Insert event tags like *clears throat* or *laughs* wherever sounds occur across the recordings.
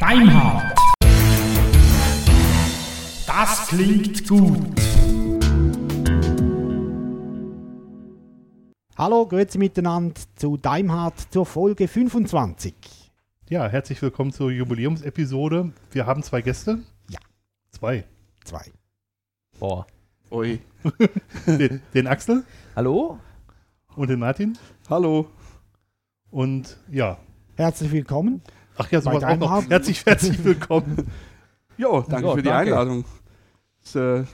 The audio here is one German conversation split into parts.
Deimhardt. Das klingt gut. Hallo, grüezi miteinander zu Daimhardt zur Folge 25. Ja, herzlich willkommen zur Jubiläumsepisode. Wir haben zwei Gäste. Ja. Zwei. Zwei. Boah. Ui. *laughs* Den, den Axel Hallo? Und den Martin. Hallo. Und ja. Herzlich willkommen. Ach ja, sowas auch noch. Herzlich, herzlich willkommen. *laughs* Jo, danke Ja, für die danke. Einladung. Es äh,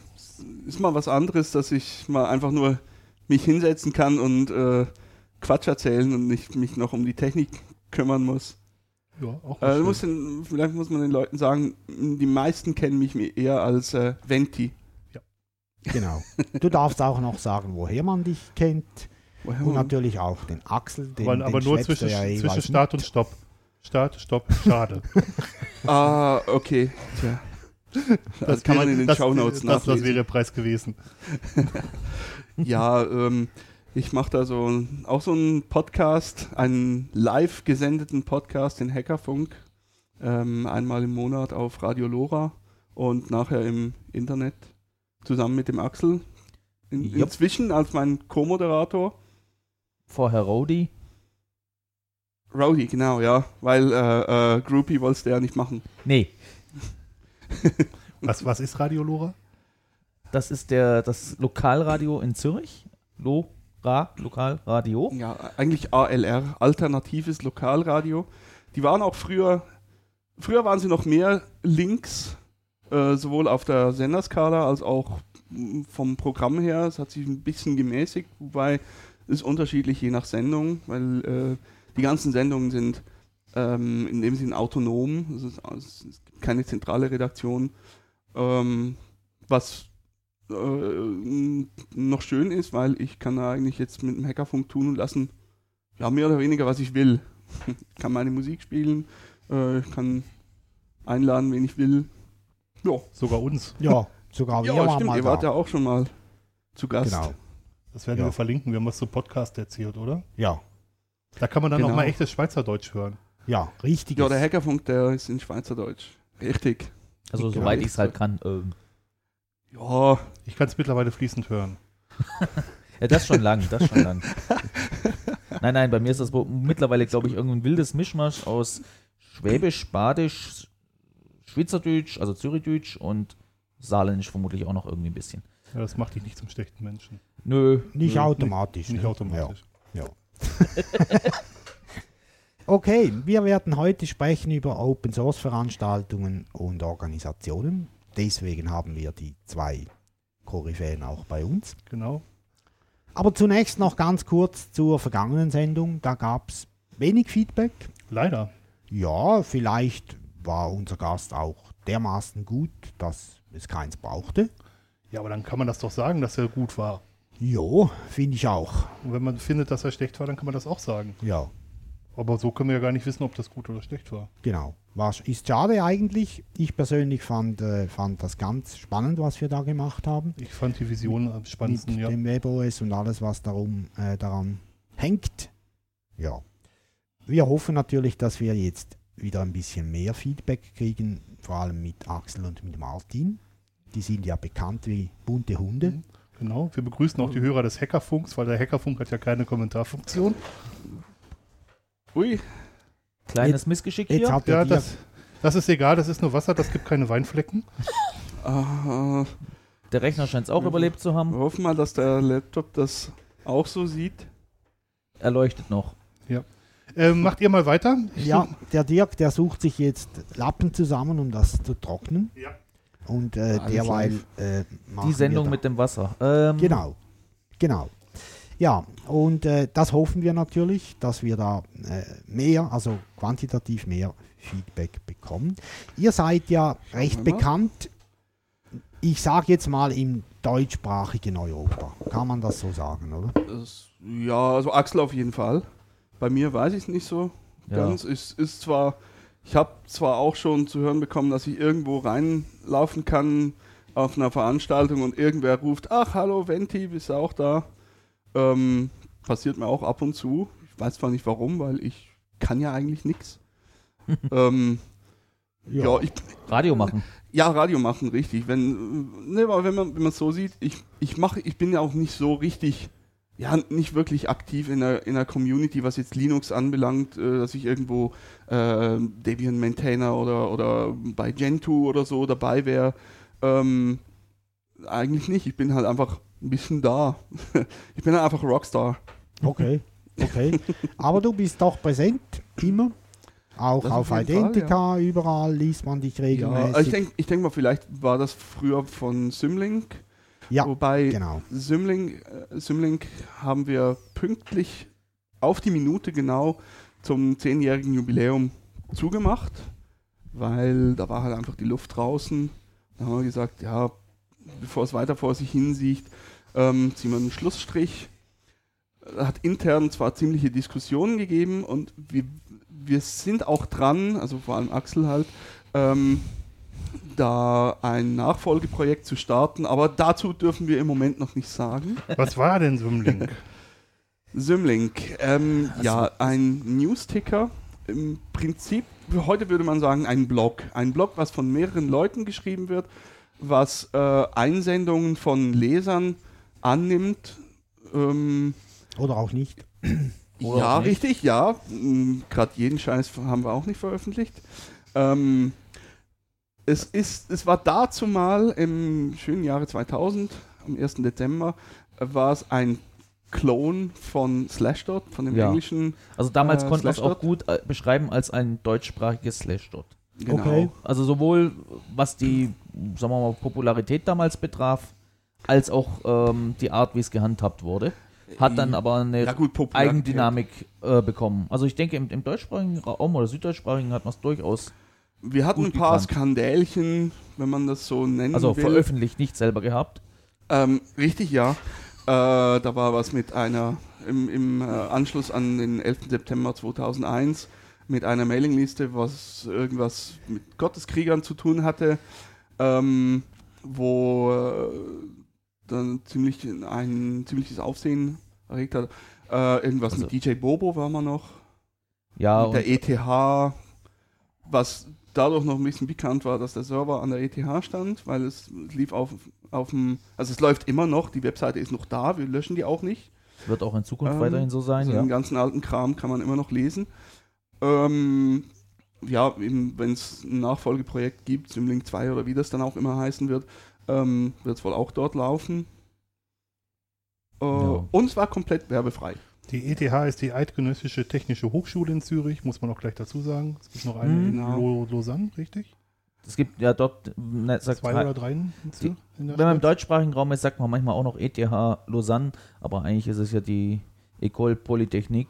ist mal was anderes, dass ich mal einfach nur mich hinsetzen kann und äh, Quatsch erzählen und nicht mich noch um die Technik kümmern muss. Ja, auch Äh, nicht muss den, vielleicht muss man den Leuten sagen, die meisten kennen mich eher als äh, Venti. Genau. Du darfst auch noch sagen, woher man dich kennt. Und man- natürlich auch den Axel. Den, aber, den aber nur schleppst du zwischen, ja jeweils zwischen. Start und Stopp. Start, Stopp, *laughs* schade. Ah, okay. Tja. Das, kann man wäre- in den das, Shownotes das, das nachlesen. wäre der Preis gewesen. *laughs* Ja, ähm, ich mache da so auch so einen Podcast, einen live gesendeten Podcast, den Hackerfunk, ähm, einmal im Monat auf Radio Lora und nachher im Internet zusammen mit dem Axel. In, Jupp. inzwischen als mein Co-Moderator. Vorher Rody. Rowdy, genau, ja, weil äh, äh, Groupie wolltest du ja nicht machen. Nee, *laughs* Was, was ist Radio Lora? das ist der, das Lokalradio in Zürich. Lora, Lokalradio. Ja, eigentlich ALR, alternatives Lokalradio. Die waren auch früher, früher waren sie noch mehr links, äh, sowohl auf der Senderskala als auch mh, vom Programm her. Es hat sich ein bisschen gemäßigt, wobei es unterschiedlich je nach Sendung, weil äh, die ganzen Sendungen sind ähm, in dem Sinne autonom. Es, ist, es gibt keine zentrale Redaktion. Ähm, was äh, noch schön ist, weil ich kann da eigentlich jetzt mit dem Hackerfunk tun und lassen, ja, mehr oder weniger, was ich will. Ich *laughs* kann meine Musik spielen, äh, ich kann einladen, wen ich will. Ja, Sogar uns. Ja, sogar wir ja waren stimmt, mal ihr da. wart ja auch schon mal zu Gast. Genau. Das werden Ja. wir verlinken. Wir haben was zu Podcast erzählt, oder? Ja, Da kann man dann Genau. auch mal echtes Schweizerdeutsch hören. ja, richtig. Ja, der Hackerfunk, der ist in Schweizerdeutsch. Richtig. Also Genau. soweit ich es halt kann. Ähm, Ja, Ich kann es mittlerweile fließend hören. *laughs* ja, das schon lang, das schon lang. *laughs* Nein, nein, bei mir ist das mittlerweile, glaube ich, irgendein wildes Mischmasch aus Schwäbisch, Badisch, Schweizerdeutsch, also Zürichdeutsch und Saarländisch vermutlich auch noch irgendwie ein bisschen. Ja, das macht dich nicht zum schlechten Menschen. Nö. Nicht nö. automatisch. Nicht ne? automatisch. Ja. *laughs* Okay, wir werden heute sprechen über Open Source Veranstaltungen und Organisationen. Deswegen haben wir die zwei Koryphäen auch bei uns. Genau. Aber zunächst noch ganz kurz zur vergangenen Sendung. Da gab es wenig Feedback. Leider. Ja, vielleicht war unser Gast auch dermaßen gut, dass es keins brauchte. Ja, aber dann kann man das doch sagen, dass er gut war. Jo, finde ich auch. Und wenn man findet, dass er schlecht war, dann kann man das auch sagen. Ja, Aber so können wir ja gar nicht wissen, ob das gut oder schlecht war. genau. War, ist schade eigentlich. Ich persönlich fand, äh, fand das ganz spannend, was wir da gemacht haben. Ich fand die Vision am spannendsten, mit ja. dem WebOS und alles, was darum, äh, daran hängt. Ja. Wir hoffen natürlich, dass wir jetzt wieder ein bisschen mehr Feedback kriegen, vor allem mit Axel und mit Martin. Die sind ja bekannt wie bunte Hunde. Genau. Wir begrüßen auch die Hörer des Hackerfunks, weil der Hackerfunk hat ja keine Kommentarfunktion. ui, Kleines Missgeschick Jetzt hier. hat er Ja, das, das ist egal, das ist nur Wasser, das gibt keine Weinflecken. äh, Der Rechner scheint es auch Mhm. überlebt zu wir haben. hoffen mal, dass der Laptop das auch so sieht. Er leuchtet noch. Ähm, macht ihr mal weiter? Ich ja, der Dirk, der sucht sich jetzt Lappen zusammen, um das zu trocknen. Ja. Und äh, derweil äh, Die Sendung wir da- mit dem Wasser. Ähm, Genau, genau. Ja, und äh, das hoffen wir natürlich, dass wir da äh, mehr, also quantitativ mehr Feedback bekommen. Ihr seid ja recht bekannt, ich sage jetzt mal im deutschsprachigen Europa. Kann man das so sagen, oder? Das, ja, also Axel auf jeden Fall. Bei mir weiß ich es nicht so Ja. ganz. Es ist zwar, ich habe zwar auch schon zu hören bekommen, dass ich irgendwo reinlaufen kann auf einer Veranstaltung und irgendwer ruft, ach hallo Venti, bist du auch da? Ähm, passiert mir auch ab und zu. weiß zwar nicht warum, weil ich kann ja eigentlich nichts. *laughs* ähm, ja. ich, Radio machen. ja, Radio machen, richtig. Wenn, ne, aber wenn man wenn man es so sieht, ich, ich mache, ich bin ja auch nicht so richtig, ja, nicht wirklich aktiv in der, in der Community, was jetzt Linux anbelangt, äh, dass ich irgendwo äh, Debian Maintainer oder, oder bei Gentoo oder so dabei wäre. Ähm, eigentlich nicht. Ich bin halt einfach ein bisschen da. *laughs* ich bin halt einfach Rockstar. Okay, okay. Aber du bist doch präsent, immer. Auch Das auf jeden Fall, Identica, überall liest man dich Ja, regelmäßig. also ich denke ich denk mal, vielleicht war das früher von Symlink. Ja, Wobei genau. Symlink, äh, Symlink haben wir pünktlich auf die Minute genau zum 10-jährigen Jubiläum zugemacht, weil da war halt einfach die Luft draußen. Da haben wir gesagt, ja, bevor es weiter vor sich hinsieht, ähm, ziehen wir einen Schlussstrich. Hat intern zwar ziemliche Diskussionen gegeben und wir, wir sind auch dran, also vor allem Axel halt, ähm, da ein Nachfolgeprojekt zu starten, aber dazu dürfen wir im Moment noch nicht sagen. Was war denn Symlink? *laughs* Symlink, ähm, ja, ein Newsticker. Im Prinzip, heute würde man sagen, ein Blog. Ein Blog, was von mehreren Leuten geschrieben wird, was äh, Einsendungen von Lesern annimmt. Ähm, Oder auch nicht. *clears throat* Oder ja, auch nicht. richtig, ja. Gerade jeden Scheiß haben wir auch nicht veröffentlicht. Ähm, es, ist, es war dazu mal im schönen Jahre 2000, am 1. Dezember, war es ein Clone von Slashdot, von dem Ja. englischen. Also damals Äh, konnte man es auch Slashdot? gut äh, beschreiben als ein deutschsprachiges Slashdot. Genau. Okay. Also sowohl was die, sagen wir mal, Popularität damals betraf, als auch ähm, die Art, wie es gehandhabt wurde. Hat dann aber eine ja, gut. Eigendynamik äh, bekommen. Also ich denke, im, im deutschsprachigen Raum oder süddeutschsprachigen hat man es durchaus, Wir hatten ein paar gekannt. Skandälchen, wenn man das so nennen also will. veröffentlicht, nicht selber gehabt. Ähm, richtig, ja. Äh, da war was mit einer, im, im äh, Anschluss an den 11. September 2001, mit einer Mailingliste, was irgendwas mit Gotteskriegern zu tun hatte, ähm, wo äh, dann ziemlich ein ziemliches Aufsehen erregt hat. Äh, irgendwas Also- mit DJ Bobo war man noch, Ja, mit der ETH, was dadurch noch ein bisschen bekannt war, dass der Server an der ETH stand, weil es lief auf, auf dem, also es läuft immer noch, die Webseite ist noch da, wir löschen die auch nicht. wird auch in Zukunft Ähm, weiterhin so sein, Also ja. Den ganzen alten Kram kann man immer noch lesen. Ähm, ja, wenn es ein Nachfolgeprojekt gibt, Symlink 2 oder wie das dann auch immer heißen wird, ähm, wird es wohl auch dort laufen. Äh, Ja. Und es war komplett werbefrei. Die ETH ist die Eidgenössische Technische Hochschule in Zürich, muss man auch gleich dazu sagen. Es gibt noch eine Mhm. in Genau. Lo Lausanne, richtig? Es gibt ja dort, ne, sagt, Zwei oder drei in, Die- in wenn man im deutschsprachigen Raum ist, sagt man manchmal auch noch ETH Lausanne, aber eigentlich ist es ja die École Polytechnique,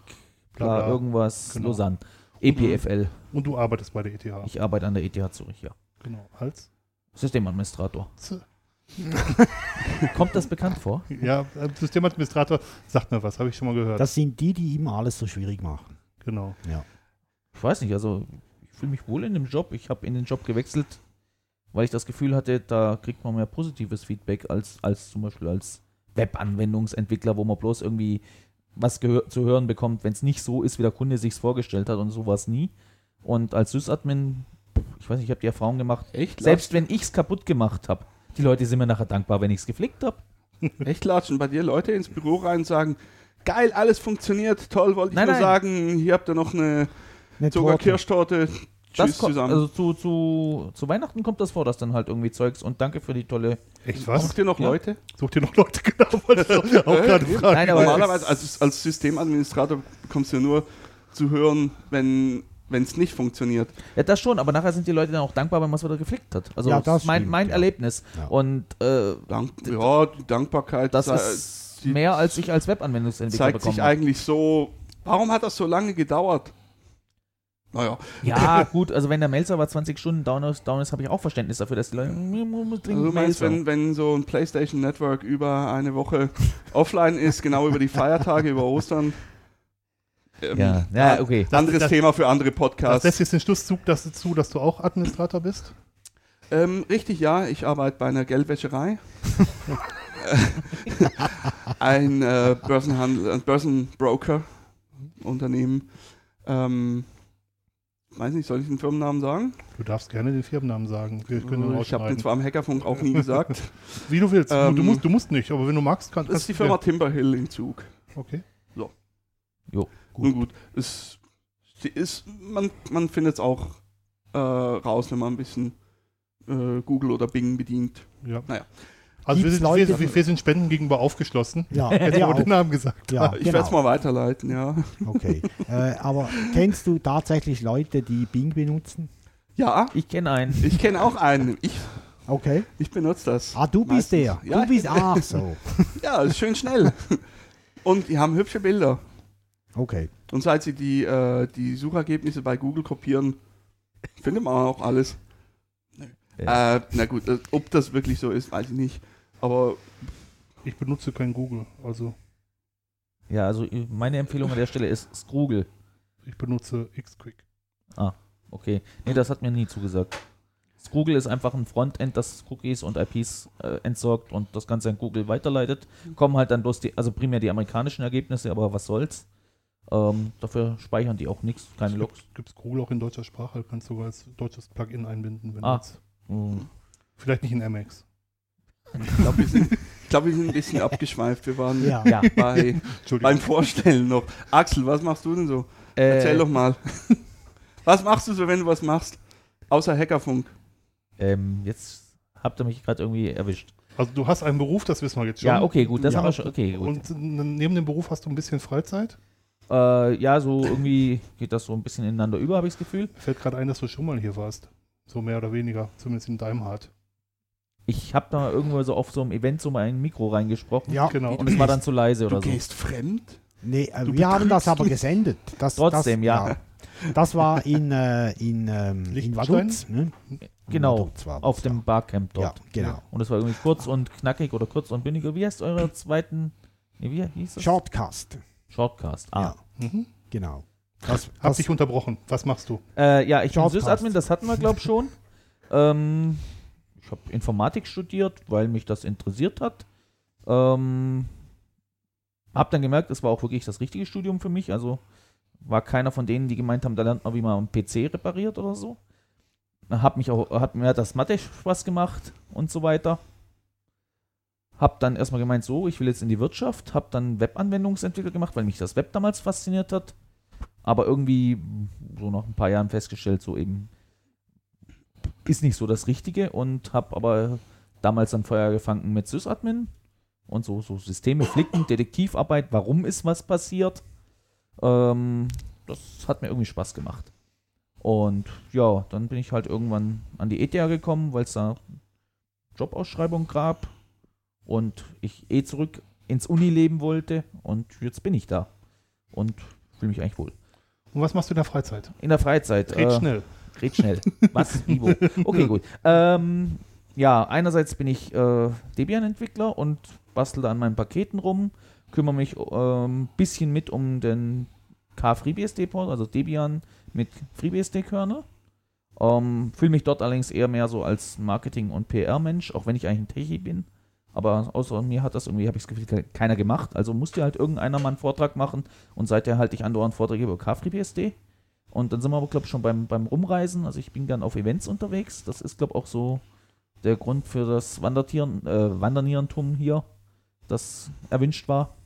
Bla, bla, bla. irgendwas Genau. Lausanne. EPFL. Und du arbeitest bei der ETH. Ich arbeite an der ETH Zürich, ja. Genau, als? Systemadministrator. Z- *laughs* Kommt das bekannt vor? Ja, äh, Systemadministrator sagt mir was, habe ich schon mal gehört. Das sind die, die immer alles so schwierig machen. genau. Ich weiß nicht, also ich fühle mich wohl in dem Job. Ich habe in den Job gewechselt, weil ich das Gefühl hatte, da kriegt man mehr positives Feedback als, als zum Beispiel als Webanwendungsentwickler, wo man bloß irgendwie was gehör zu hören bekommt, wenn es nicht so ist, wie der Kunde sich vorgestellt hat und so war es nie. Und als Sysadmin, ich weiß nicht, ich habe die Erfahrung gemacht, Echt? selbst wenn ich es kaputt gemacht habe, die Leute sind mir nachher dankbar, wenn ich es geflickt habe. *laughs* Echt latschen bei dir Leute ins Büro rein und sagen, geil, alles funktioniert, toll, wollte ich Nein, nur nein. sagen, hier habt ihr noch eine Eine sogar Torte. Kirschtorte. Das Tschüss kommt, zusammen. also zu, zu, zu Weihnachten kommt das vor, dass dann halt irgendwie Zeugs und danke für die tolle. Echt was? Sucht ihr noch Ja. Leute? Sucht ihr noch Leute? *laughs* Genau, wollte ich auch *laughs* gerade fragen. Nein, aber- Normalerweise als, als Systemadministrator bekommst du ja nur zu hören, wenn es nicht funktioniert. Ja, das schon, aber nachher sind die Leute dann auch dankbar, wenn man es wieder geflickt hat. Also Ja, das ist mein, stimmt, mein ja. Erlebnis. Ja. Und äh, Dank, ja, die Dankbarkeit das sei- ist die mehr, als ich als Webanwendungsentwickler zeigt bekommen sich habe. eigentlich so. Warum hat das so lange gedauert? Naja, Ja, gut, also wenn der Mail-Server 20 Stunden down ist, down ist habe ich auch Verständnis dafür, dass die Leute. "Mir muss also dringend du meinst, Mail-Server." wenn, wenn so ein PlayStation Network über eine Woche *laughs* offline ist, genau über die Feiertage, über Ostern. Ähm, Ja, ja, okay. Anderes das- Thema für andere Das Podcasts. lässt jetzt den Schlusszug das zu, dass du auch Administrator bist? Ähm, richtig, ja. Ich arbeite bei einer Geldwäscherei. *laughs* ein äh, Börsenhandel, ein Börsenbroker, Unternehmen. Ähm, weiß nicht, soll ich den Firmennamen sagen? Du darfst gerne den Firmennamen sagen. Können ihn ich habe den zwar am Hackerfunk auch nie gesagt. *laughs* Wie du willst. Ähm, du, musst, du musst nicht, aber wenn du magst, kann, Das ist die kannst Firma du. Timberhill in Zug. Okay. Jo, Nun gut, es, sie ist, man, man findet es auch äh, raus, wenn man ein bisschen äh, Google oder Bing bedient. Ja. Naja. Also wir sind, Leute- wir, wir sind Spenden gegenüber aufgeschlossen. Ja, *laughs* Hätte aber auch. den Namen gesagt. Ja, *laughs* ich werde es genau. mal weiterleiten, ja. Okay. *laughs* äh, aber kennst du tatsächlich Leute, die Bing benutzen? Ja, Ich kenne einen. ich kenne auch einen. Ich, Okay. ich benutze das. Ah, du bist Meistens. der. Ja. Du bist. Ach so. Ja, ist schön schnell. Und die haben hübsche Bilder. Okay. Und seit sie die, äh, die Suchergebnisse bei Google kopieren, findet man auch alles. Ja. Äh, na gut, äh, ob das wirklich so ist, weiß ich nicht. Aber Ich benutze kein Google. Also Ja, also meine Empfehlung an der Stelle ist Scroogle. ich benutze Xquick. Okay. Nee, das hat mir nie zugesagt. Scroogle ist einfach ein Frontend, das Cookies und IPs äh, entsorgt und das Ganze an Google weiterleitet. Kommen halt dann bloß die, also primär die amerikanischen Ergebnisse, aber was soll's. Ähm, dafür speichern die auch nichts, keine Logs. Gibt es Google auch in deutscher Sprache? Kannst du sogar als deutsches Plugin einbinden, wenn Ah. du jetzt, Hm. Vielleicht nicht in Amex. ich glaube, wir, glaub, wir sind ein bisschen abgeschweift. Wir waren Ja. Ja. bei, beim Vorstellen noch. Axel, was machst du denn so? Erzähl Äh, doch mal. *laughs* Was machst du so, wenn du was machst? Außer Hackerfunk. ähm, jetzt habt ihr mich gerade irgendwie erwischt. Also du hast einen Beruf, das wissen wir jetzt schon. Ja, okay, gut, das Ja, haben wir schon. Okay, gut. Und n- neben dem Beruf hast du ein bisschen Freizeit? Äh, ja, so irgendwie geht das so ein bisschen ineinander über, habe ich das Gefühl. Fällt gerade ein, dass du schon mal hier warst. So mehr oder weniger, zumindest in deinem Hart. Ich habe da irgendwo so auf so einem Event so mal ein Mikro reingesprochen Ja. Genau. und es war dann zu leise Du oder so. gehst fremd? Nee, äh, Du wir haben das aber gesendet. Das, Trotzdem, das, ja. Das war in, äh, in, ähm, in? Vaduz. Ne? Genau, Auf dem Barcamp Ja, dort. genau. Und es war irgendwie kurz und knackig oder kurz und bündiger. Wie heißt eure zweiten. Nee, wie hieß das? Shortcast. Shortcast. Ah. Mhm. Genau. Das, Hab dich unterbrochen. Was machst du? Äh, ja, ich bin Shortcast. Sysadmin, das hatten wir, glaube ich, schon. *laughs* ähm, ich habe Informatik studiert, weil mich das interessiert hat. Ähm, hab dann gemerkt, es war auch wirklich das richtige Studium für mich. Also war keiner von denen, die gemeint haben, da lernt man, wie man einen PC repariert oder so. Hab mich auch, hat mir das Mathe Spaß gemacht und so weiter. Hab dann erstmal gemeint, so, ich will jetzt in die Wirtschaft, hab dann Webanwendungsentwickler gemacht, weil mich das Web damals fasziniert hat. Aber irgendwie so nach ein paar Jahren festgestellt, so eben ist nicht so das Richtige und hab aber damals dann Feuer gefangen mit Sysadmin und so, so Systeme flicken, Detektivarbeit, warum ist was passiert. Ähm, das hat mir irgendwie Spaß gemacht. Und ja, dann bin ich halt irgendwann an die ETH gekommen, weil es da Jobausschreibung gab und ich eh zurück ins Unileben wollte und jetzt bin ich da und fühle mich eigentlich wohl. Und was machst du in der Freizeit? In der Freizeit. Red äh, schnell. Red schnell. *laughs* Was? Wie, wo? Okay, gut. Ähm, ja, einerseits bin ich äh, Debian-Entwickler und bastel da an meinen Paketen rum, kümmere mich ein ähm, bisschen mit um den K-FreeBSD-Port, also Debian mit FreeBSD-Kernel. Ähm, Fühle mich dort allerdings eher mehr so als Marketing- und PR-Mensch, auch wenn ich eigentlich ein Techie bin. Aber außer mir hat das irgendwie, habe ich das Gefühl, ke- keiner gemacht. Also musste halt irgendeiner mal einen Vortrag machen und seither halte ich andauernd Vorträge über K-FreeBSD. Und dann sind wir aber, glaube ich, schon beim, beim Rumreisen. Also ich bin gern auf Events unterwegs. Das ist, glaube ich, auch so der Grund für das Wandertieren, äh, Wandernierentum hier, das erwünscht war.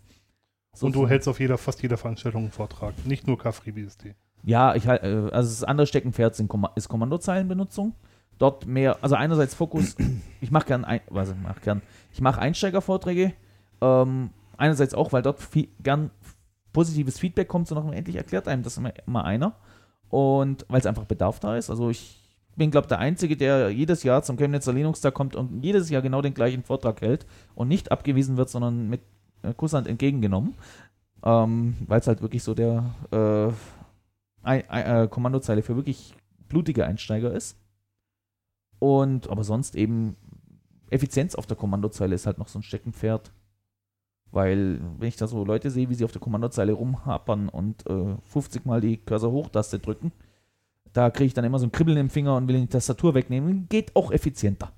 Und du hältst auf jeder, fast jeder Veranstaltung einen Vortrag. Nicht nur KFreeBSD. Ja, ich halt, äh, also das andere Steckenpferd sind ist Kommandozeilenbenutzung. Dort mehr, also einerseits Fokus, ich mache gern, ein, was ich mache gern, ich mache Einsteigervorträge. Ähm, einerseits auch, weil dort viel, gern positives Feedback kommt, so noch endlich erklärt einem das immer, immer einer. Und weil es einfach Bedarf da ist. Also ich bin, glaube der Einzige, der jedes Jahr zum Chemnitzer Linux-Tag kommt und jedes Jahr genau den gleichen Vortrag hält und nicht abgewiesen wird, sondern mit äh, Kusshand entgegengenommen. Ähm, weil es halt wirklich so der äh, äh, Kommandozeile für wirklich blutige Einsteiger ist. Und aber sonst eben Effizienz auf der Kommandozeile ist halt noch so ein Steckenpferd. Weil, wenn ich da so Leute sehe, wie sie auf der Kommandozeile rumhapern und äh, 50 Mal die Cursor-Hochtaste drücken, da kriege ich dann immer so ein Kribbeln im Finger und will die Tastatur wegnehmen. Geht auch effizienter.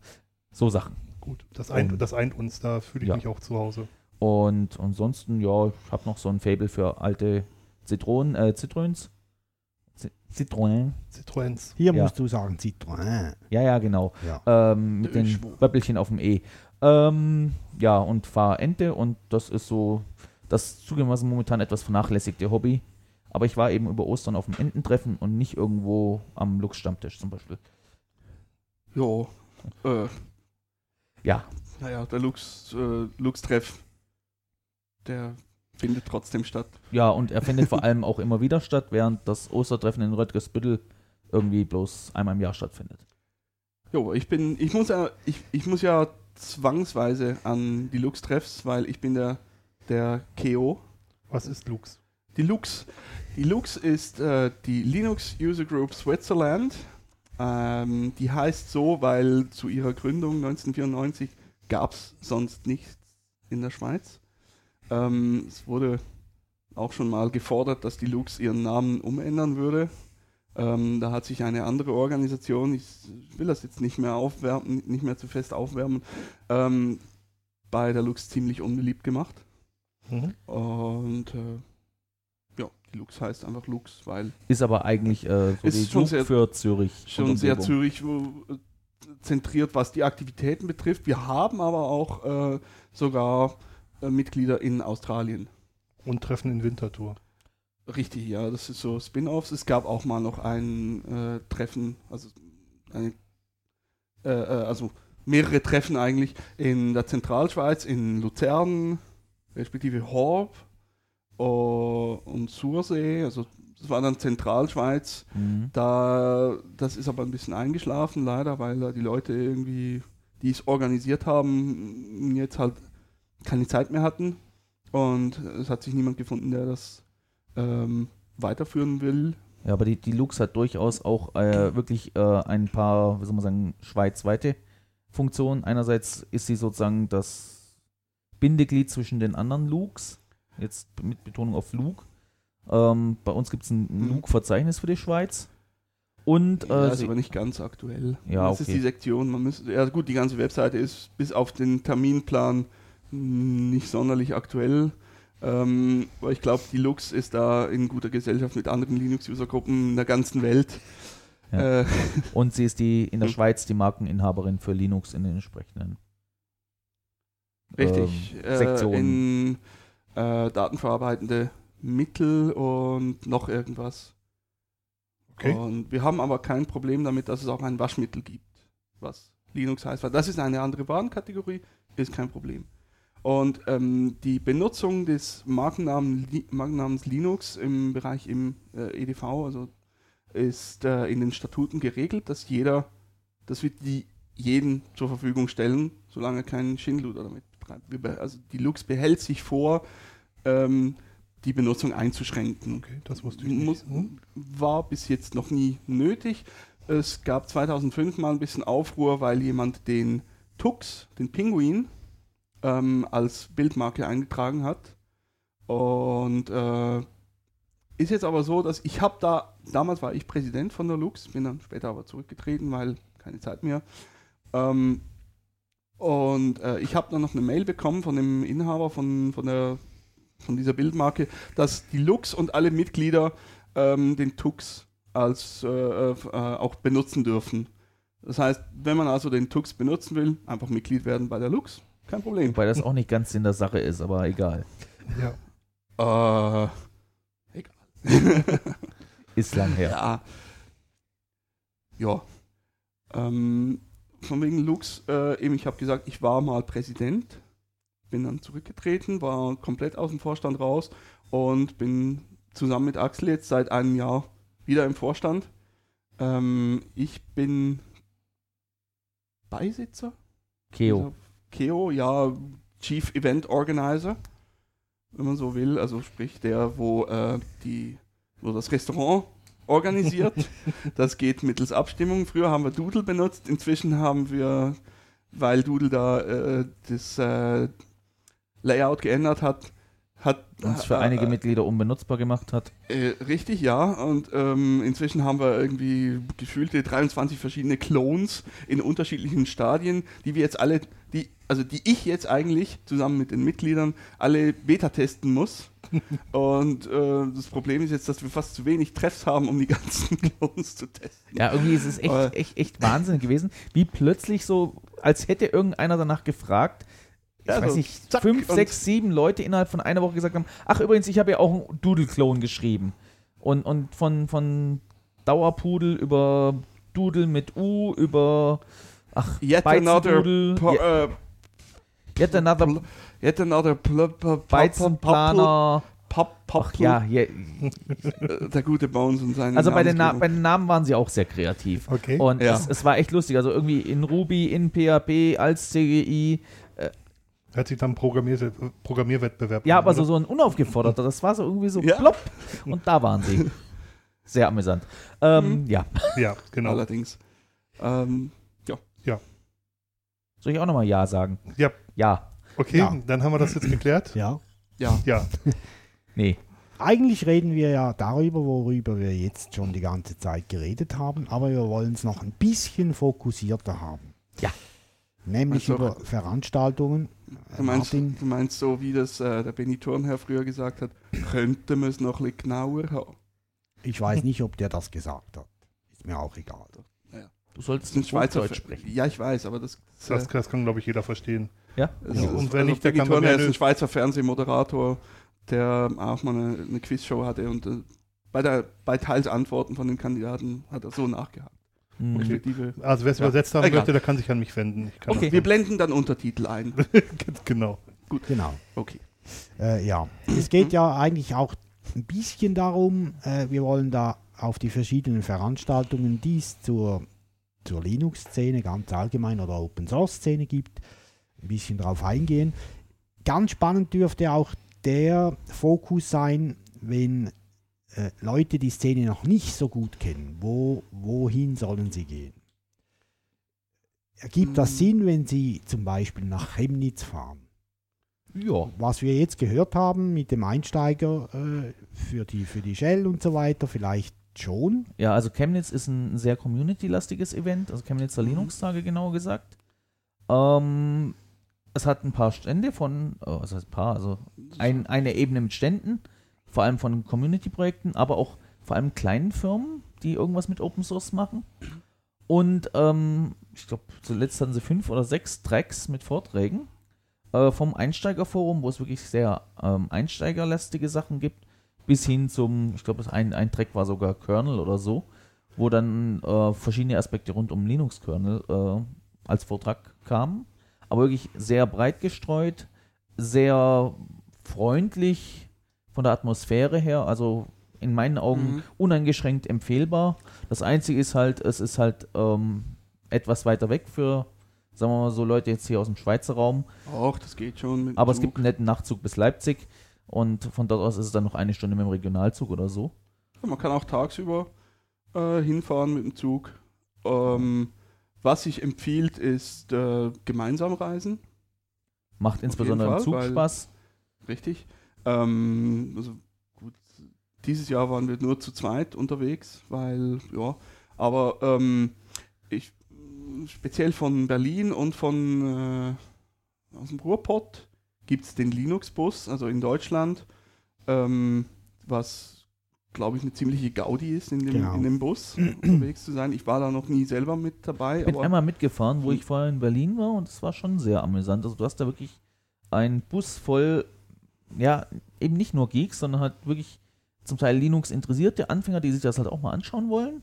So Sachen. Gut, das eint, Und- das eint uns, da fühle ich Ja. mich auch zu Hause. Und ansonsten, ja, ich habe noch so ein Fable für alte Zitronen, äh, Zitröns. Zitronen. Citroëns. Hier Ja. musst du sagen Citroën. Ja, ja, genau. Ja. Ähm, mit den Schwur. Böppelchen auf dem E. Ähm, ja, und fahre Ente und das ist so das zugegebenermaßen momentan etwas vernachlässigte Hobby. Aber ich war eben über Ostern auf dem Ententreffen und nicht irgendwo am Lux-Stammtisch zum Beispiel. Jo. Äh, Ja, naja, der Lux, äh, Lux-Treff, der findet trotzdem statt. ja, und er findet vor allem auch immer wieder statt, während das Ostertreffen in Röttgersbüttel irgendwie bloß einmal im Jahr stattfindet. Jo, ich bin, ich muss ja, ich, ich muss ja zwangsweise an die Lux-Treffs, weil ich bin der, der KO. Was ist Lux? Die Lux, die Lux ist äh, die Linux User Group Switzerland. Ähm, die heißt so, weil zu ihrer Gründung 1994 gab es sonst nichts in der Schweiz. Ähm, es wurde auch schon mal gefordert, dass die Lux ihren Namen umändern würde. Ähm, da hat sich eine andere Organisation, ich will das jetzt nicht mehr aufwärmen, nicht mehr zu fest aufwärmen, ähm, bei der Lux ziemlich unbeliebt gemacht. Mhm. Und äh, ja, die Lux heißt einfach Lux, weil Ist aber eigentlich äh, so Ist schon sehr- für Zürich. schon sehr. Zürich äh, zentriert, was die Aktivitäten betrifft. Wir haben aber auch äh, sogar Mitglieder in Australien. Und Treffen in Winterthur. Richtig, ja, das ist so Spin-offs. Es gab auch mal noch ein äh, Treffen, also eine, äh, äh, also mehrere Treffen eigentlich in der Zentralschweiz, in Luzern, respektive Horb oh, und Sursee. Also das war dann Zentralschweiz. Mhm. Da, das ist aber ein bisschen eingeschlafen, leider, weil da die Leute irgendwie, die es organisiert haben, jetzt halt keine Zeit mehr hatten. Und es hat sich niemand gefunden, der das ähm, weiterführen will. Ja, aber die, die Lux hat durchaus auch äh, wirklich äh, ein paar, wie soll man sagen, schweizweite Funktionen. Einerseits ist sie sozusagen das Bindeglied zwischen den anderen Lux, jetzt mit Betonung auf Lug. Ähm, bei uns gibt es ein Mhm. Lug-Verzeichnis für die Schweiz. Und Ja, äh, ist sie, aber nicht ganz aktuell. Ja, das ist okay. die Sektion. Man müsste, ja gut, die ganze Webseite ist bis auf den Terminplan nicht sonderlich aktuell. Ähm, aber ich glaube, die Lux ist da in guter Gesellschaft mit anderen Linux-User-Gruppen in der ganzen Welt. Ja. Äh, *laughs* und sie ist die in der Mhm. Schweiz die Markeninhaberin für Linux in den entsprechenden richtig. ähm, äh, Sektionen. in äh, datenverarbeitende Mittel und noch irgendwas. Okay. Und wir haben aber kein Problem damit, dass es auch ein Waschmittel gibt, was Linux heißt. Weil das ist eine andere Warenkategorie, ist kein Problem. Und ähm, die Benutzung des Markennamen, Li Markennamens Linux im Bereich im äh, EDV, also ist äh, in den Statuten geregelt, dass jeder, dass wir die jeden zur Verfügung stellen, solange er keinen Schindluder damit betreibt. Also die Lux behält sich vor, ähm, die Benutzung einzuschränken. Okay, das wusste ich nicht. Hm? war bis jetzt noch nie nötig. Es gab 2005 mal ein bisschen Aufruhr, weil jemand den Tux, den Pinguin, ähm, als Bildmarke eingetragen hat. Und äh, ist jetzt aber so, dass ich habe da, damals war ich Präsident von der Lux, bin dann später aber zurückgetreten, weil keine Zeit mehr. Ähm, und äh, ich habe dann noch eine Mail bekommen von dem Inhaber von, von, der, von dieser Bildmarke, dass die Lux und alle Mitglieder ähm, den Tux als äh, äh, auch benutzen dürfen. Das heißt, wenn man also den Tux benutzen will, einfach Mitglied werden bei der Lux, kein Problem. Wobei das auch nicht ganz in der Sache ist, aber egal. Ja. Äh, egal. *laughs* Ist lang her. Ja. Ja. Ähm, von wegen Lux, äh, eben, ich habe gesagt, ich war mal Präsident, bin dann zurückgetreten, war komplett aus dem Vorstand raus und bin zusammen mit Axel jetzt seit einem Jahr wieder im Vorstand. Ähm, ich bin Beisitzer? Keo. Keo, ja, Chief Event Organizer, wenn man so will. Also sprich der, wo äh, die, wo das Restaurant organisiert. *laughs* das geht mittels Abstimmung. Früher haben wir Doodle benutzt, inzwischen haben wir, weil Doodle da äh, das äh, Layout geändert hat, hat uns für äh, einige äh, Mitglieder unbenutzbar gemacht hat. Äh, richtig, ja. Und ähm, inzwischen haben wir irgendwie gefühlte 23 verschiedene Clones in unterschiedlichen Stadien, die wir jetzt alle, die, also die ich jetzt eigentlich zusammen mit den Mitgliedern alle Beta testen muss. *laughs* Und äh, das Problem ist jetzt, dass wir fast zu wenig Treffs haben, um die ganzen *laughs* Clones zu testen. Ja, irgendwie ist es echt, echt, echt Wahnsinn gewesen, wie plötzlich so, als hätte irgendeiner danach gefragt, ich Ja, weiß so nicht, zack fünf, sechs, sieben Leute innerhalb von einer Woche gesagt haben, ach übrigens, ich habe ja auch einen Doodle-Clone geschrieben. Und, und von, von Dauerpudel über Doodle mit U, über ach, Yet another, po, äh, Yet Another yet another pl, pl, Beizenplaner, Pop, Pop, ach ja, je, äh, der gute Bones und seine also bei den, Na bei den Namen waren sie auch sehr kreativ. Okay. Und Ja. es, es war echt lustig. Also irgendwie in Ruby, in PHP, als CGI. Hört sich dann Programmier Programmierwettbewerb Ja, aber so, so ein unaufgeforderter. Das war so irgendwie so *laughs* Ja. plopp. Und da waren sie. *laughs* Sehr amüsant. Ähm, Ja. Ja, genau. Allerdings. Ähm, Soll ich auch nochmal Ja sagen? Ja. Ja. Okay, Ja. dann haben wir das jetzt geklärt. Ja. ja. Ja, *laughs* Nee. Eigentlich reden wir ja darüber, worüber wir jetzt schon die ganze Zeit geredet haben, aber wir wollen es noch ein bisschen fokussierter haben. Ja. Nämlich Also- über Veranstaltungen. Äh, Du meinst, Martin, du meinst so, wie das äh, der Benny Thurnherr früher gesagt hat, könnte man es noch ein bisschen genauer haben. ich weiß nicht, ob der das gesagt hat. Ist mir auch egal. Du solltest Das ist ein nicht Schweizer Hochdeutsch Ver- sprechen. Ja, ich weiß, aber das, das, das, äh, das kann, glaube ich, jeder verstehen. Ja? das Ja, ist- und wenn nicht, der kann Thurnherr ist ein Schweizer Fernsehmoderator, der auch mal eine, eine Quizshow hatte und äh, bei, der, bei teils Antworten von den Kandidaten hat er so nachgehakt. Hm. Respektive- Also wer es Ja, übersetzt haben egal. möchte, der kann sich an mich wenden. Ich kann Okay. Wir blenden dann Untertitel ein. *laughs* genau. Genau. Okay. Äh, ja, es geht ja eigentlich auch ein bisschen darum, äh, wir wollen da auf die verschiedenen Veranstaltungen, die es zur, zur Linux-Szene ganz allgemein oder Open-Source-Szene gibt, ein bisschen drauf eingehen. Ganz spannend dürfte auch der Fokus sein, wenn äh, Leute die Szene noch nicht so gut kennen. Wo, wohin sollen sie gehen? Ergibt das Mhm. Sinn, wenn sie zum Beispiel nach Chemnitz fahren? Ja. was wir jetzt gehört haben mit dem Einsteiger äh, für, die, für die Shell und so weiter, vielleicht schon. Ja, also Chemnitz ist ein sehr community-lastiges Event, also Chemnitzer Mhm. Linux-Tage genauer gesagt. Ähm, es hat ein paar Stände von, oh, was heißt ein paar, also ein, eine Ebene mit Ständen, vor allem von Community-Projekten, aber auch vor allem kleinen Firmen, die irgendwas mit Open Source machen. Und ähm, ich glaube, zuletzt hatten sie fünf oder sechs Tracks mit Vorträgen äh, vom Einsteigerforum, wo es wirklich sehr ähm, einsteigerlastige Sachen gibt, bis hin zum, ich glaube, ein, ein Track war sogar Kernel oder so, wo dann äh, verschiedene Aspekte rund um Linux-Kernel äh, als Vortrag kamen. Aber wirklich sehr breit gestreut, sehr freundlich von der Atmosphäre her, also in meinen Augen Mhm. uneingeschränkt empfehlbar. Das Einzige ist halt, es ist halt ähm, etwas weiter weg für, sagen wir mal so, Leute jetzt hier aus dem Schweizer Raum. Auch, das geht schon. Aber es Zug. gibt einen netten Nachtzug bis Leipzig und von dort aus ist es dann noch eine Stunde mit dem Regionalzug oder so. Ja, Man kann auch tagsüber äh, hinfahren mit dem Zug. Ähm, was sich empfiehlt, ist äh, gemeinsam reisen. Macht insbesondere im Fall, Zug weil- Spaß. Richtig. Ähm, also gut, dieses Jahr waren wir nur zu zweit unterwegs, weil, ja, aber ähm, ich, speziell von Berlin und von äh, aus dem Ruhrpott gibt es den Linux-Bus, also in Deutschland, ähm, was, glaube ich, eine ziemliche Gaudi ist, in dem, Genau. in dem Bus unterwegs zu sein. Ich war da noch nie selber mit dabei, Ich bin einmal mitgefahren, wo Hm. ich vorher in Berlin war und es war schon sehr amüsant. Also du hast da wirklich einen Bus voll, ja, eben nicht nur Geeks, sondern halt wirklich zum Teil Linux-interessierte Anfänger, die sich das halt auch mal anschauen wollen.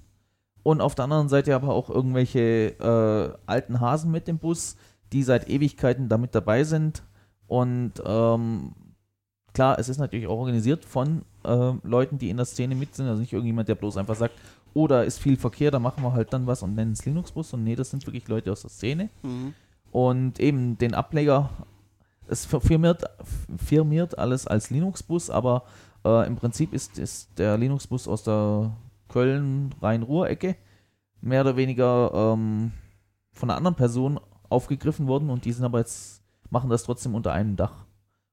Und auf der anderen Seite aber auch irgendwelche äh, alten Hasen mit dem Bus, die seit Ewigkeiten damit dabei sind. Und ähm, klar, es ist natürlich auch organisiert von äh, Leuten, die in der Szene mit sind. Also nicht irgendjemand, der bloß einfach sagt, oh, da ist viel Verkehr, da machen wir halt dann was und nennen es Linux-Bus. Und nee, das sind wirklich Leute aus der Szene. Mhm. Und eben den Ableger, es firmiert, firmiert alles als Linux-Bus, aber äh, im Prinzip ist, ist der Linux-Bus aus der Köln-Rhein-Ruhr-Ecke mehr oder weniger ähm, von einer anderen Person aufgegriffen worden und die sind aber jetzt, machen das trotzdem unter einem Dach.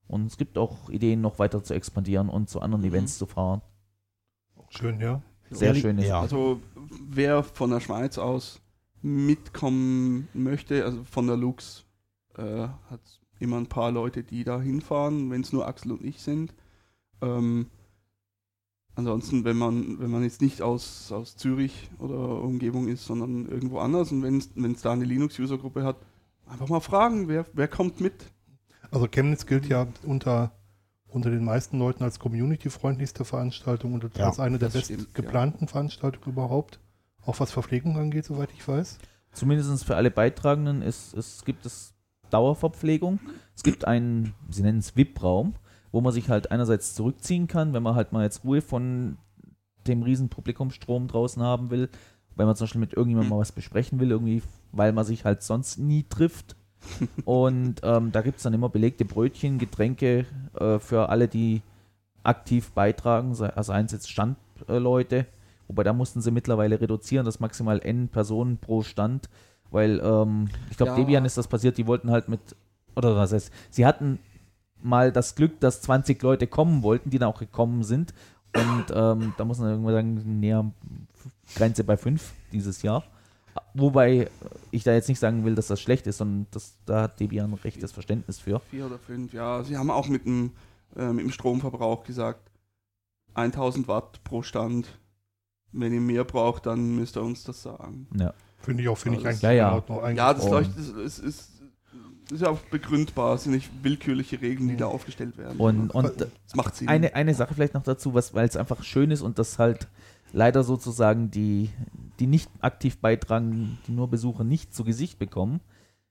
Und es gibt auch Ideen, noch weiter zu expandieren und zu anderen Mhm. Events zu fahren. Schön, ja. Sehr Ehrlich- schön ist. ja. Also wer von der Schweiz aus mitkommen möchte, also von der Lux, äh, hat immer ein paar Leute, die da hinfahren, wenn es nur Axel und ich sind. Ähm, ansonsten, wenn man, wenn man jetzt nicht aus, aus Zürich oder Umgebung ist, sondern irgendwo anders und wenn es da eine Linux-User-Gruppe hat, einfach mal fragen, wer, wer kommt mit. Also Chemnitz gilt ja unter, unter den meisten Leuten als community-freundlichste Veranstaltung und Ja, als eine der stimmt, best geplanten Veranstaltungen überhaupt. Auch was Verpflegung angeht, soweit ich weiß. Zumindest für alle Beitragenden ist, es gibt es Dauerverpflegung. Es gibt einen, sie nennen es VIP-Raum, wo man sich halt einerseits zurückziehen kann, wenn man halt mal jetzt Ruhe von dem riesen Publikumsstrom draußen haben will, wenn man zum Beispiel mit irgendjemandem mal was besprechen will, irgendwie, weil man sich halt sonst nie trifft. *laughs* Und ähm, da gibt es dann immer belegte Brötchen, Getränke äh, für alle, die aktiv beitragen, also eins jetzt Standleute, wobei da mussten sie mittlerweile reduzieren, das maximal N Personen pro Stand, weil ähm, ich glaube, Ja. Debian ist das passiert, die wollten halt mit, oder was heißt, sie hatten mal das Glück, dass 20 Leute kommen wollten, die dann auch gekommen sind und ähm, da muss man irgendwann sagen, näher Grenze bei 5 dieses Jahr. Wobei ich da jetzt nicht sagen will, dass das schlecht ist, sondern das, da hat Debian rechtes Verständnis für. Vier oder fünf, ja. Sie haben auch mit dem, äh, mit dem Stromverbrauch gesagt, 1000 Watt pro Stand. Wenn ihr mehr braucht, dann müsst ihr uns das sagen. Ja. Finde ich auch, finde ich eigentlich ja, ja. in Ordnung. Eigentlich Ja, das leuchtet, es ist, ist, ist ja auch begründbar, es sind nicht willkürliche Regeln, die da aufgestellt werden. Und, und es macht Sinn. eine, eine Sache vielleicht noch dazu, was, weil es einfach schön ist und das halt leider sozusagen die, die nicht aktiv beitragen, die nur Besucher nicht zu Gesicht bekommen.